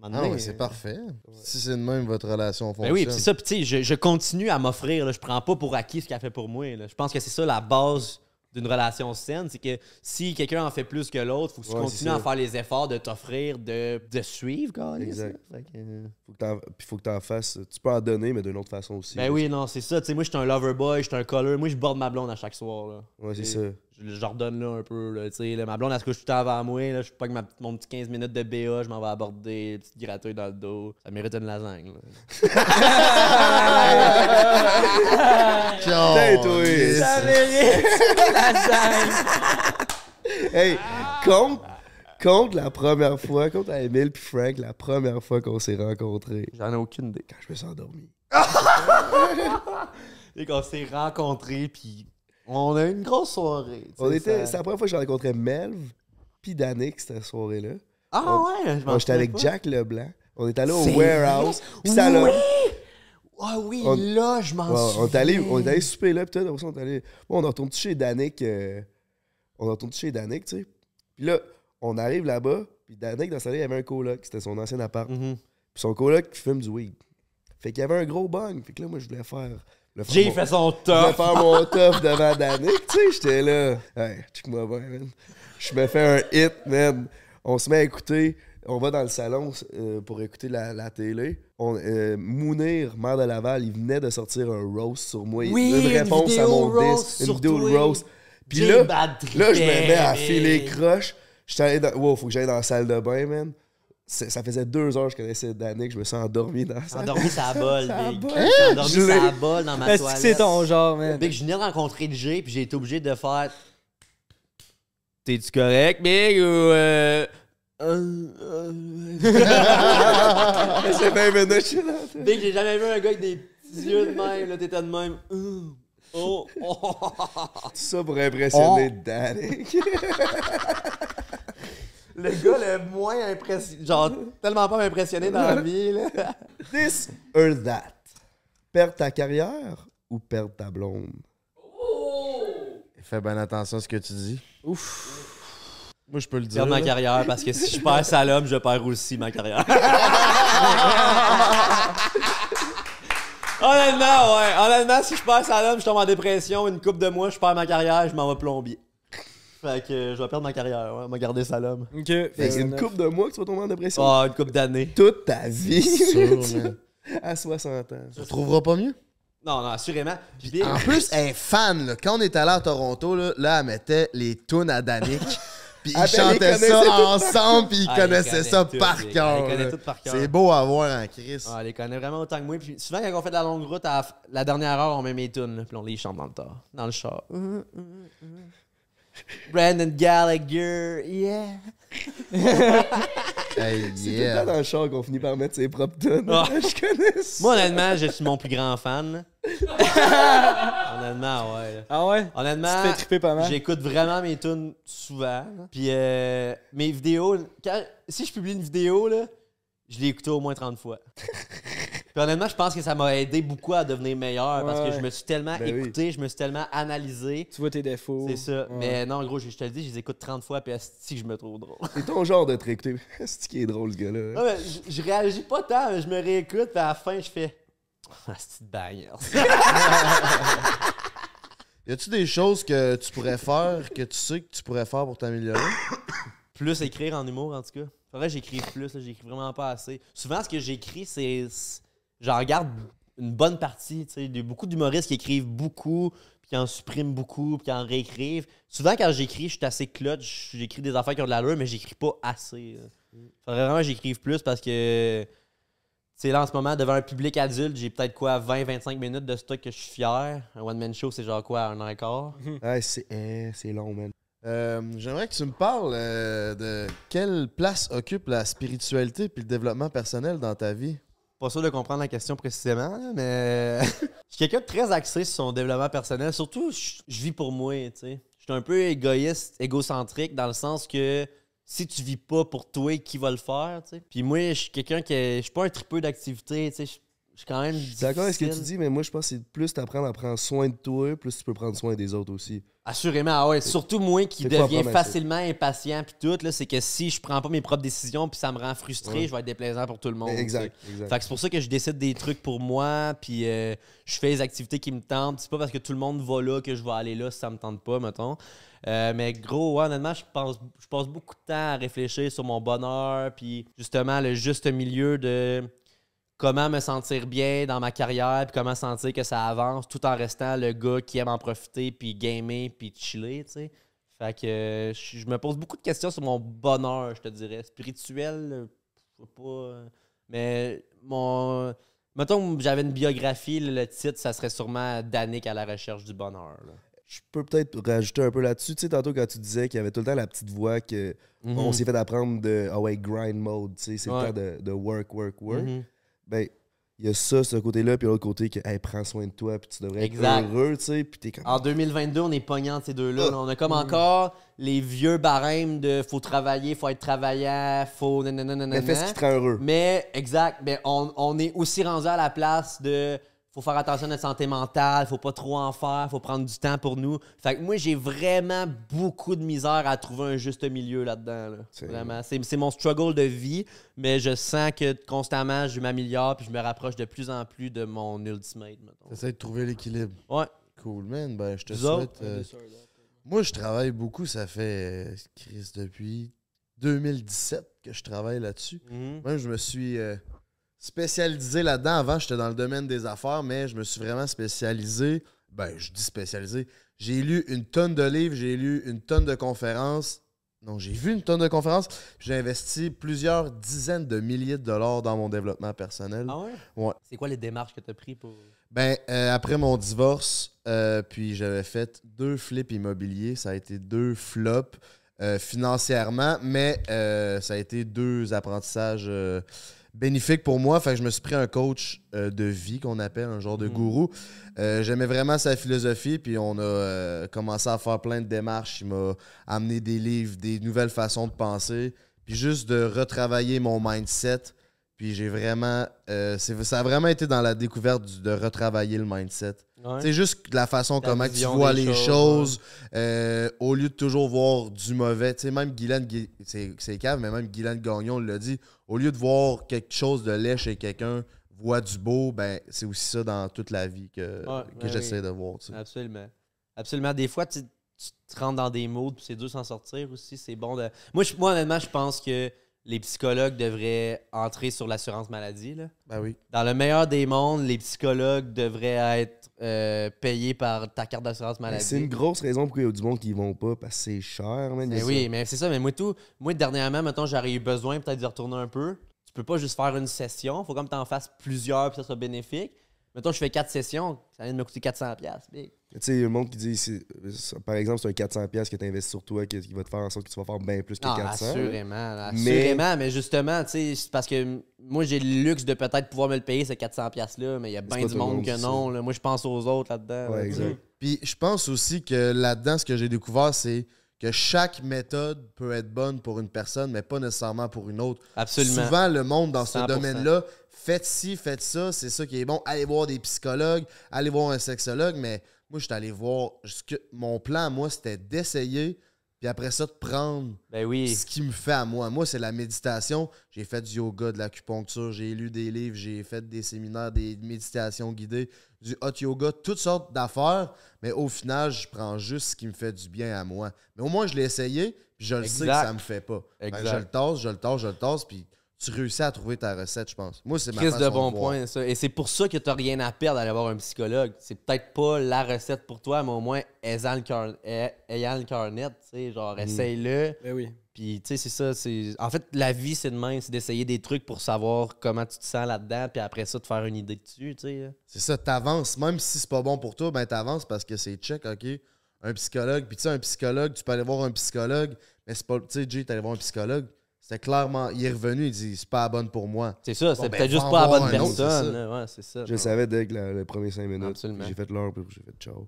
Ah ouais, c'est parfait. Si c'est de même, votre relation fonctionne. Ben oui, pis c'est ça, puis tu sais, je, je continue à m'offrir, je prends pas pour acquis ce qu'elle fait pour moi. là. Je pense que c'est ça la base d'une relation saine, c'est que si quelqu'un en fait plus que l'autre, faut que tu Ouais, continues à faire les efforts de t'offrir, de, de suivre, quoi. Exact. Fait que, euh, Faut que Puis faut que t'en fasses. Tu peux en donner, mais d'une autre façon aussi. Ben oui, non, c'est ça. Tu sais, moi, je suis un lover boy, je suis un color. Moi, je borde ma blonde à chaque soir. Là. Ouais, c'est ça. Je, je leur donne là un peu. Là, tu sais, là, ma blonde, elle se couche tout le temps avant moi. Là, je suis pas avec ma, mon petit 15 minutes de BA, je m'en vais aborder, petite gratouille dans le dos. Ça mérite une lasagne. là. Putain, toi. yes. Hey, compte, compte la première fois, compte à Emile puis Frank, la première fois qu'on s'est rencontrés. J'en ai aucune idée. Quand je me suis endormi. Et qu'on s'est rencontrés, puis on a eu une grosse soirée. tu sais, On ça- C'est la première fois que j'ai rencontré Melv puis Danick cette soirée-là. Ah on- ouais, je m'en J'étais souviens avec pas. Jack Leblanc. On est allé au C'est warehouse. Puis ça l'a- Oui! Ah oui, On- là, je m'en Ouais, souviens. on est allé, on est allé souper là, puis tout, après ça, on est allé. Bon, on retourne chez Danick. euh, on retourne chez Danick, tu sais. Puis là, on arrive là-bas, puis Danick, dans sa vie, il y avait un coloc, c'était son ancien appart. Mhm. Puis son coloc qui fume du weed. Fait qu'il y avait un gros bang. Fait que là, moi, je voulais faire. Je J'ai fait son Je voulais top. faire mon top devant Danick, tu sais. J'étais là. Hey, check-moi bien, man. Je me fais un hit, man. On se met à écouter. On va dans le salon euh, pour écouter la, la télé. On, euh, Mounir, maire de Laval, il venait de sortir un roast sur moi. Oui, une une réponse à mon disque. Une vidéo de roast. Puis là, là, je me mets à filer croche. J'étais allé dans. Wow, faut que j'aille dans la salle de bain, man. C'est- Ça faisait deux heures que je connaissais Danick. Je me suis endormi dans salle. endormi sa Sa Big. endormi sa bolle dans ma toilette. c'est ton genre, man? Big, je venais de rencontrer le G, puis j'ai été obligé de faire. T'es-tu correct, Big, ou. Euh... euh, euh, C'est 20 minutes, je suis là. Big, j'ai jamais vu un gars avec des petits yeux de même, là, t'étais de même. Euh, Oh, oh. Tout ça pour impressionner Danick. Le gars le moins impressionné. Genre, tellement pas impressionné dans la vie, là. This or that. Perdre ta carrière ou perdre ta blonde? Fais bien attention à ce que tu dis. Ouf. Moi, je peux le dire. Perdre ma carrière, parce que si je perds Salom, je perds aussi ma carrière. Honnêtement, ouais. Honnêtement, si je perds Salom, je tombe en dépression. Une coupe de mois, je perds ma carrière, je m'en vais plombier. Fait que euh, je vais perdre ma carrière, ouais. m'a garder Salom. Ok. Fait que c'est une coupe de mois que tu vas tomber en dépression? Oh, une coupe d'années. Toute ta vie? Sûr. À 60 ans. Tu trouveras pas mieux? Non, non, assurément. Puis En plus, elle est fan. Là. Quand on est allé à Toronto, là, là, elle mettait les tunes à Danick. Puis Ah, ils chantaient ça ensemble, puis ils Ah, connaissaient connaissent ça tout, par cœur. Ils connaissent là. tout par cœur. C'est beau à voir en Chris. Ah, elle les connaît vraiment autant que moi. Puis souvent, quand on fait de la longue route, à la, dernière heure, on met mes tunes. Puis on les chante dans le, tas, dans le char. Brandon Gallagher, yeah. Hey, C'est tout le yeah. temps dans le char qu'on finit par mettre ses propres tonnes. Ah. Je connais ça. Moi, honnêtement, je suis mon plus grand fan. honnêtement, ouais. là. Ah ouais? Honnêtement, te fais triper pas mal? j'écoute vraiment mes tunes souvent. Puis euh, mes vidéos, quand- si je publie une vidéo, là, je l'ai écoutée au moins 30 fois. Puis honnêtement, je pense que ça m'a aidé beaucoup à devenir meilleur parce que je me suis tellement Ben oui. écouté, je me suis tellement analysé. Tu vois tes défauts. C'est ça. Ouais. Mais non, en gros, je, je te le dis, je les écoute 30 fois, puis asti que je me trouve drôle. C'est ton genre de te réécouter. C'est qui est drôle, ce gars-là. Ouais, mais je, je réagis pas tant, mais je me réécoute, puis à la fin, je fais. Asti de bagnole. Y a-tu des choses que tu pourrais faire, que tu sais que tu pourrais faire pour t'améliorer? plus écrire en humour, en tout cas. Faudrait que j'écrive plus, j'écris vraiment pas assez. Souvent, ce que j'écris, c'est. J'en regarde une bonne partie, tu sais. Il y a beaucoup d'humoristes qui écrivent beaucoup, puis qui en suppriment beaucoup, puis qui en réécrivent. Souvent, quand j'écris, je suis assez clutch, j'écris des affaires qui ont de l'allure, mais j'écris pas assez. là. Faudrait vraiment que j'écrive plus parce que. Tu sais, là, en ce moment, devant un public adulte, j'ai peut-être quoi, 20-25 minutes de stock que je suis fier. Un one-man show, c'est genre quoi, un an et quart? Ouais, c'est eh, c'est long, man. Euh, J'aimerais que tu me parles euh, de quelle place occupe la spiritualité puis le développement personnel dans ta vie? Pas sûr de comprendre la question précisément, mais je suis quelqu'un de très axé sur son développement personnel. Surtout, je je vis pour moi, tu sais. Je suis un peu égoïste, égocentrique, dans le sens que si tu vis pas pour toi, qui va le faire, tu sais? Puis moi, je suis quelqu'un qui... est- Je suis pas un tripeux d'activité, tu sais. Suis quand même Je suis d'accord avec ce que tu dis, mais moi, je pense que plus t'apprendre à prendre soin de toi, plus tu peux prendre soin des autres aussi. Assurément, ah ouais. Surtout moi qui deviens facilement impatient puis tout, là, c'est que si je prends pas mes propres décisions puis ça me rend frustré, Ouais. je vais être déplaisant pour tout le monde. tu exact, exact. Fait que c'est pour ça que je décide des trucs pour moi, puis euh, je fais les activités qui me tentent. C'est pas parce que tout le monde va là que je vais aller là si ça me tente pas, mettons. Euh, mais gros, ouais, honnêtement, je pense, je passe beaucoup de temps à réfléchir sur mon bonheur, puis justement le juste milieu de comment me sentir bien dans ma carrière, puis comment sentir que ça avance, tout en restant le gars qui aime en profiter, puis gamer, puis chiller, tu sais. Fait que euh, je me pose beaucoup de questions sur mon bonheur, je te dirais. Spirituel, euh, je sais pas. euh, mais mon. Mettons que j'avais une biographie, le titre, ça serait sûrement Danick à la recherche du bonheur. là. Je peux peut-être rajouter un peu là-dessus. Tu sais, tantôt, quand tu disais qu'il y avait tout le temps la petite voix que on s'est fait apprendre de ah ouais, grind mode, tu sais, c'est Ouais. le temps de, de work, work, work. Mhm. Ben, il y a ça, ce côté-là, puis l'autre côté que, hey, prends soin de toi, puis tu devrais Exact. être heureux, tu sais, puis t'es comme. En 2022, on est pognant de ces deux-là. Ah. là. On a comme encore les vieux barèmes de faut travailler, faut être travaillant, faut. nanana, mais fais ce qui te rend heureux. Mais, exact, mais on, on est aussi rendu à la place de faut faire attention à notre santé mentale, faut pas trop en faire, faut prendre du temps pour nous. Fait que moi, j'ai vraiment beaucoup de misère à trouver un juste milieu là-dedans. là. C'est- Vraiment. C'est c'est mon struggle de vie, mais je sens que constamment, je m'améliore puis je me rapproche de plus en plus de mon ultimate. T'essaies de trouver l'équilibre. Ouais. Cool, man. Ben, je te Vous souhaite. euh, Moi, je travaille beaucoup. Ça fait, euh, Chris, depuis 2017 que je travaille là-dessus. Mhm. Même, je me suis euh, spécialisé là-dedans. Avant, j'étais dans le domaine des affaires, mais je me suis vraiment spécialisé. Ben, je dis spécialisé. J'ai lu une tonne de livres, j'ai lu une tonne de conférences. Non, j'ai vu une tonne de conférences. J'ai investi plusieurs dizaines de milliers de dollars dans mon développement personnel. Ah ouais? Ouais. C'est quoi les démarches que tu as pris pour. Ben, euh, après mon divorce, euh, puis j'avais fait deux flips immobiliers. Ça a été deux flops euh, financièrement, mais ça a été deux apprentissages bénéfiques pour moi. Fait que je me suis pris un coach euh, de vie qu'on appelle un genre de Mhm. gourou. Euh, J'aimais vraiment sa philosophie, puis on a euh, commencé à faire plein de démarches. Il m'a amené des livres, des nouvelles façons de penser, puis juste de retravailler mon mindset. Puis j'ai vraiment. euh, ça a vraiment été dans la découverte du- de retravailler le mindset. C'est juste la façon comment tu vois les choses, choses, euh, au lieu de toujours voir du mauvais. Tu sais, même Guylaine, c'est cave, mais même Guylaine Gagnon l'a dit, au lieu de voir quelque chose de laid chez quelqu'un, voit du beau, ben c'est aussi ça dans toute la vie que, Ouais, que ouais, j'essaie oui. de voir. tu sais. Absolument. Absolument. Des fois, tu, tu te rentres dans des moods, puis c'est dur s'en sortir aussi. C'est bon de. Moi, je- moi, honnêtement, je pense que les psychologues devraient entrer sur l'assurance maladie. Là. Ben oui. Dans le meilleur des mondes, les psychologues devraient être euh, payés par ta carte d'assurance Mais maladie. C'est une grosse raison pourquoi il y a du monde qui y vont pas, parce que c'est cher, man. a oui, ça. mais c'est ça. Mais moi, tout, moi, dernièrement, mettons, j'aurais eu besoin peut-être d'y retourner un peu. Tu peux pas juste faire une session. faut comme tu en fasses plusieurs puis que ça soit bénéfique. Mettons, je fais quatre sessions. Ça vient de me coûter 400$. piastres, big. Tu sais, il y a le monde qui dit, par exemple, c'est un 400$ piastres que tu investis sur toi qui, qui va te faire en sorte que tu vas faire bien plus que Ah, 400. assurément. là, Mais- Assurément, mais, justement, tu sais, c'est parce que moi, j'ai le luxe de peut-être pouvoir me le payer, ces 400$-là, mais il y a bien du monde monde, que non. là. Moi, je pense aux autres là-dedans. Ouais, là, exact. Puis je pense aussi que là-dedans, ce que j'ai découvert, c'est que chaque méthode peut être bonne pour une personne, mais pas nécessairement pour une autre. Absolument. Souvent, le monde dans ce 100%. domaine-là, faites ci, faites ça, c'est ça qui est bon. Allez voir des psychologues, allez voir un sexologue, mais moi, je suis allé voir. ce que- mon plan, moi, c'était d'essayer, puis après ça, de prendre Ben oui. ce qui me fait à moi. Moi, c'est la méditation. J'ai fait du yoga, de l'acupuncture, j'ai lu des livres, j'ai fait des séminaires, des méditations guidées, du hot yoga, toutes sortes d'affaires. Mais au final, je prends juste ce qui me fait du bien à moi. Mais au moins, je l'ai essayé, puis je le sais que ça me fait pas. Ben, je le tasse, je le tasse, je le tasse, puis tu réussis à trouver ta recette, je pense. Moi, c'est ma Chris de bon voir. point, ça. Et c'est pour ça que t'as rien à perdre d'aller voir un psychologue. C'est peut-être pas la recette pour toi, mais au moins, ayant le, car- le carnet, tu sais, genre, essaye-le. Ben oui. Puis, tu sais, c'est ça. c'est En fait, la vie, c'est de même. C'est d'essayer des trucs pour savoir comment tu te sens là-dedans, puis après ça, de faire une idée dessus, tu sais. C'est ça, t'avances. Même si c'est pas bon pour toi, ben t'avances parce que c'est check, OK? Un psychologue. Puis tu sais, un psychologue, tu peux aller voir un psychologue, mais c'est pas. Tu sais, Jay, t'es allé voir un psychologue. C'était clairement. Il est revenu, il dit c'est pas la bonne pour moi. C'est ça, c'est ben, peut-être juste pas la bonne un autre, c'est personne. ça. là. Ouais, c'est ça. Je le savais dès que la- les premiers 5 minutes. Absolument. J'ai fait l'heure, puis j'ai fait ciao.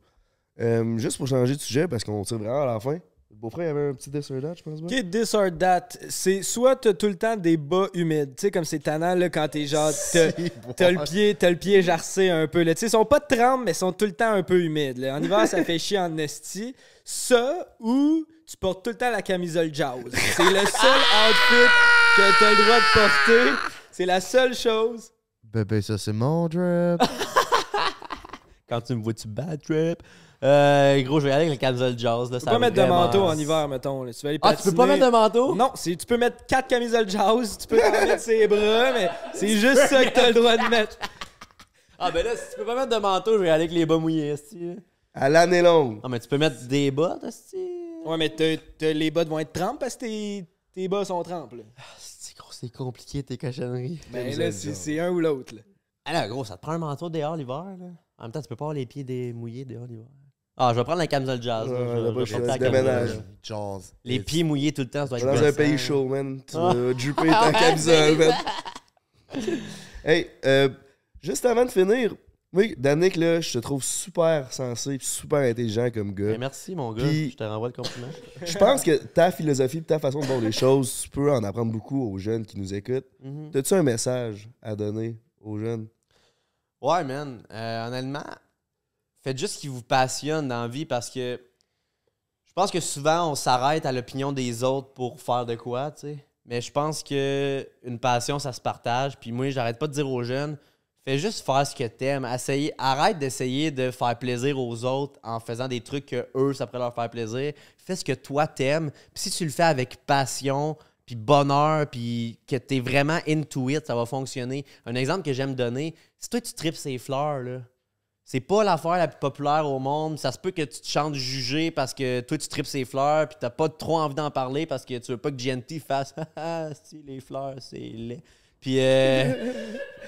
Euh, juste pour changer de sujet, parce qu'on tire vraiment à la fin. Le beau-frère, il y avait un petit dessert date, je pense. Ok, this or that, c'est soit t'as tout le temps des bas humides, tu sais, comme c'est tannant là, quand t'es genre, t'as t'as le pied, t'as le pied jarcé un peu, là. Tu sais, ils sont pas de trempe, mais ils sont tout le temps un peu humides, là. En hiver, ça fait chier en esti. Ça, ou tu portes tout le temps la camisole jazz. C'est le seul outfit que t'as le droit de porter. C'est la seule chose. Bébé, ça c'est mon drip. Quand tu me vois, tu bad trip. Euh, gros, je vais y aller avec le camisole jazz. Là, Tu peux pas mettre de manteau en hiver, mettons. Là. Tu vas aller Ah, tu peux pas patiner. mettre de manteau? Non, c'est- tu peux mettre quatre camisoles jazz, tu peux mettre ses bras, mais c'est juste ça que t'as le droit de mettre. Ah, ben là, si tu peux pas mettre de manteau, je vais y aller avec les bas mouillés, esti. À l'année longue. Non, mais tu peux mettre des bottes, esti. Ouais, mais t'as- t'as- les bottes vont être trempes parce que tes, tes bas sont trempes. Là. C'est gros, c'est compliqué, tes cochonneries. Ben là, c'est c'est un ou l'autre. Ah là, gros, ça te prend un manteau dehors l'hiver, là? En même temps, tu peux pas avoir les pieds des... mouillés dehors l'hiver. Ah, je vais prendre la camisole jazz. là. Je je vais je fais déménage. camisole. Jazz. Les pieds mouillés tout le temps, ça doit être Dans un pays chaud, man. Tu Ah. vas dripper ta camisole, man. Hey, euh, juste avant de finir, oui, Danick, là, je te trouve super sensé et super intelligent comme Ben, gars. merci, mon gars. Puis- Je te renvoie le compliment. Je pense que ta philosophie et ta façon de voir les choses, tu peux en apprendre beaucoup aux jeunes qui nous écoutent. Mhm. T'as-tu un message à donner aux jeunes? Ouais, man. Euh, honnêtement, faites juste ce qui vous passionne dans la vie parce que je pense que souvent, on s'arrête à l'opinion des autres pour faire de quoi, tu sais. Mais je pense que une passion, ça se partage. Puis moi, j'arrête pas de dire aux jeunes, fais juste faire ce que t'aimes. Essayez, arrête d'essayer de faire plaisir aux autres en faisant des trucs que eux, ça pourrait leur faire plaisir. Fais ce que toi t'aimes. Puis si tu le fais avec passion, puis bonheur, puis que t'es vraiment into it, ça va fonctionner. Un exemple que j'aime donner, si toi tu tripes ces fleurs, là, c'est pas l'affaire la plus populaire au monde. Ça se peut que tu te chantes jugé parce que toi tu tripes ces fleurs, puis t'as pas trop envie d'en parler parce que tu veux pas que GNT fasse Ah, si les fleurs, c'est laid. Puis, euh,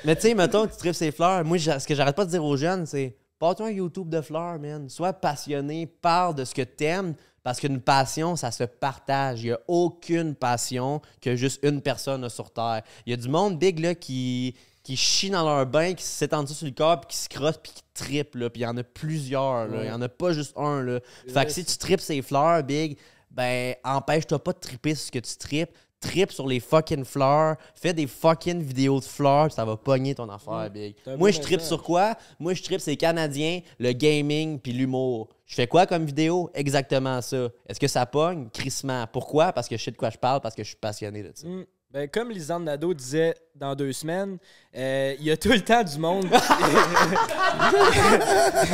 mais tu sais, mettons que tu tripes ces fleurs. Moi, ce que j'arrête pas de dire aux jeunes, c'est Pars-toi un YouTube de fleurs, man. Sois passionné, parle de ce que t'aimes, parce qu'une passion, ça se partage. Il n'y a aucune passion que juste une personne a sur Terre. Il y a du monde big là, qui, qui chie dans leur bain, qui s'étendent sur le corps, puis qui se crossent, puis qui trippent. là. Puis il y en a plusieurs. là. Il y en a pas juste un. Là. Fait que si tu tripes ces fleurs, big, ben empêche-toi pas de tripper sur ce que tu tripes. Trip sur les fucking fleurs. Fais des fucking vidéos de fleurs, ça va pogner ton affaire, big. Moi, je tripe sur quoi? Moi, je tripe c'est Canadien, le gaming puis l'humour. Je fais quoi comme vidéo? Exactement ça. Est-ce que ça pogne? Crissement. Pourquoi? Parce que je sais de quoi je parle, parce que je suis passionné de ça. Mm. Ben, comme Lisande Nadeau disait dans deux semaines, euh, il y a tout le temps du monde.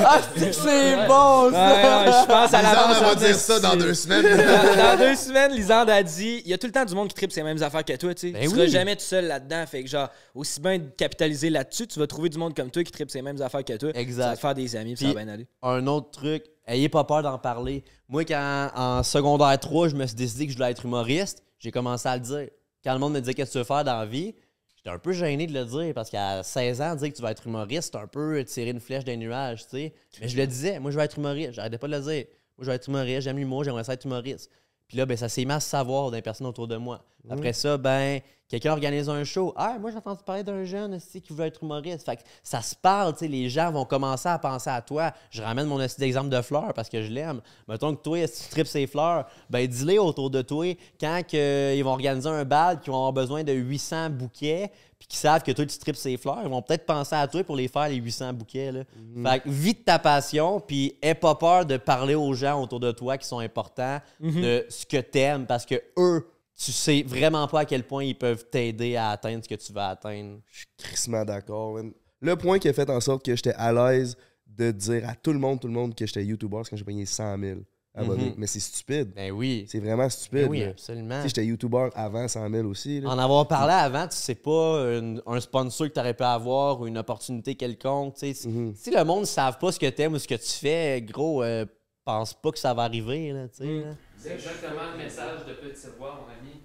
Ah, c'est bon, Ouais, non, je pense à Lisande, l'avance. elle va dire ça dans deux semaines. dans, dans deux semaines, Lisande a dit il y a tout le temps du monde qui tripe ces mêmes affaires que toi, tu sais. Ben tu oui. seras jamais tout seul là-dedans. Fait que, genre, aussi bien de capitaliser là-dessus, tu vas trouver du monde comme toi qui tripe ces mêmes affaires que toi. Exact. Ça va te faire des amis, puis ça va bien aller. un autre truc, ayez pas peur d'en parler. Moi, quand en secondaire 3, je me suis décidé que je voulais être humoriste, j'ai commencé à le dire. Quand le monde me disait qu'est-ce que tu veux faire dans la vie, j'étais un peu gêné de le dire parce qu'à 16 ans, dire que tu vas être humoriste, c'est un peu tirer une flèche des nuages, tu sais. Mais je le disais, moi je veux être humoriste, j'arrêtais pas de le dire. Moi je veux être humoriste, j'aime l'humour, j'aimerais être humoriste. Puis là, ben, ça s'est mis à savoir des personnes autour de moi. Après ça, ben, quelqu'un organise un show. Ah, moi j'ai entendu parler d'un jeune aussi qui veut être humoriste. Fait que ça se parle, tu sais, les gens vont commencer à penser à toi. Je ramène mon aussi d'exemple de fleurs parce que je l'aime. Mettons que toi, si tu tripes ces fleurs, ben dis-les autour de toi quand que, ils vont organiser un bal, qu'ils vont avoir besoin de 800 bouquets, puis qu'ils savent que toi, tu tripes ces fleurs, ils vont peut-être penser à toi pour les faire, les 800 bouquets. Là. Fait que vis de ta passion, puis aie pas peur de parler aux gens autour de toi qui sont importants de ce que t'aimes, parce que eux, tu sais vraiment pas à quel point ils peuvent t'aider à atteindre ce que tu vas atteindre. Je suis crissement d'accord. Le point qui a fait en sorte que j'étais à l'aise de dire à tout le monde, tout le monde que j'étais YouTuber, c'est quand j'ai payé 100 000 abonnés. Mhm. Mais c'est stupide. Ben oui. C'est vraiment stupide. Ben oui, absolument. Tu sais, j'étais YouTuber avant 100 000 aussi. là. En avoir parlé avant, tu sais pas une- un sponsor que tu aurais pu avoir ou une opportunité quelconque. tu sais. Si, Mhm. si le monde ne savent pas ce que tu aimes ou ce que tu fais, gros, euh, pense pas que ça va arriver. Là, tu sais, là. C'est exactement le message de Petit Roi, mon ami.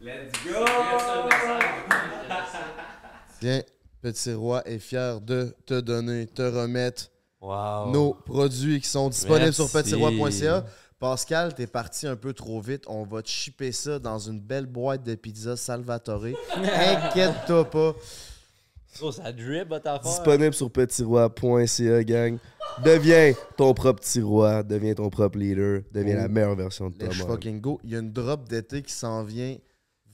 Let's Tiens, Petit Roi est fier de te donner, te remettre Wow. nos produits qui sont disponibles Merci. sur petitsroi.ca. Pascal, t'es parti un peu trop vite. On va te shipper ça dans une belle boîte de pizza Salvatore. Inquiète-toi pas. Oh, ça drip, votre. Disponible sur petitsroi.ca, gang. Deviens ton propre petit roi, deviens ton propre leader, deviens Oh. la meilleure version de Lèche toi. fucking go. Il y a une drop d'été qui s'en vient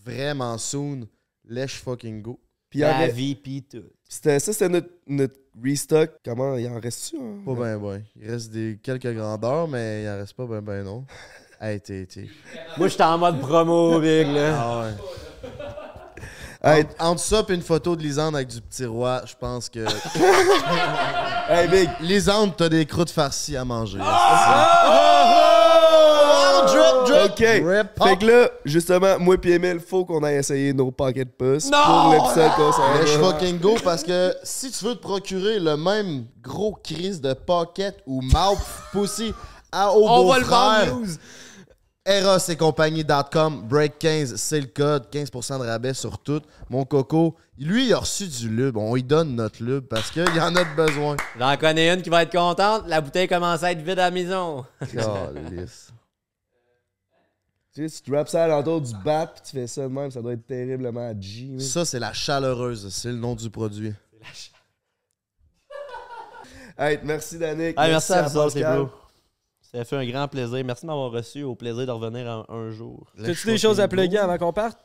vraiment soon. Lèche fucking go. Puis La vie, pis tout. C'était ça, c'était notre, notre restock. Comment il en reste-tu? hein? Pas ben ben. Il reste des quelques grandeurs, mais il en reste pas ben ben non. Hey, t'es, t'es. Moi, j'étais en mode promo, big, là. Ah ouais. Hey, Entre, entre ça et une photo de Lisande avec du petit roi, je pense que. hey, big, Lisande, t'as des croûtes farcies à manger. drop, drop. OK. Rip, Fait que là, justement, moi et Emile, faut qu'on aille essayer nos pocket puss pour l'épisode qu'on s'en Lèche va. fucking go parce que si tu veux te procurer le même gros crise de pocket ou mouth pussy à au On va le vendre, news. Eros et compagnie.com, break 15, c'est le code, 15% de rabais sur tout. Mon coco, lui, il a reçu du lube. On lui donne notre lube parce qu'il y en a de besoin. J'en connais une qui va être contente. La bouteille commence à être vide à la maison. Calisse. Tu sais, tu drops ça à l'entour du bat puis tu fais ça de même, ça doit être terriblement G. Ça, c'est la chaleureuse, c'est le nom du produit. Hey, merci Danick. Hey, merci à vous autres, les Pascal. bros. Ça a fait un grand plaisir. Merci de m'avoir reçu. Au plaisir de revenir un, un jour. T'as-tu des choses à plugger avant qu'on parte?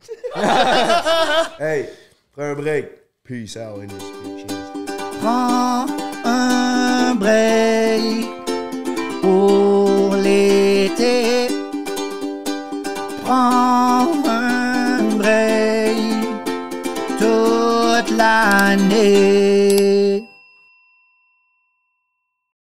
Hey, prends un break. Peace out, industry. Cheers. Prends un break pour l'été. Prends un break toute l'année.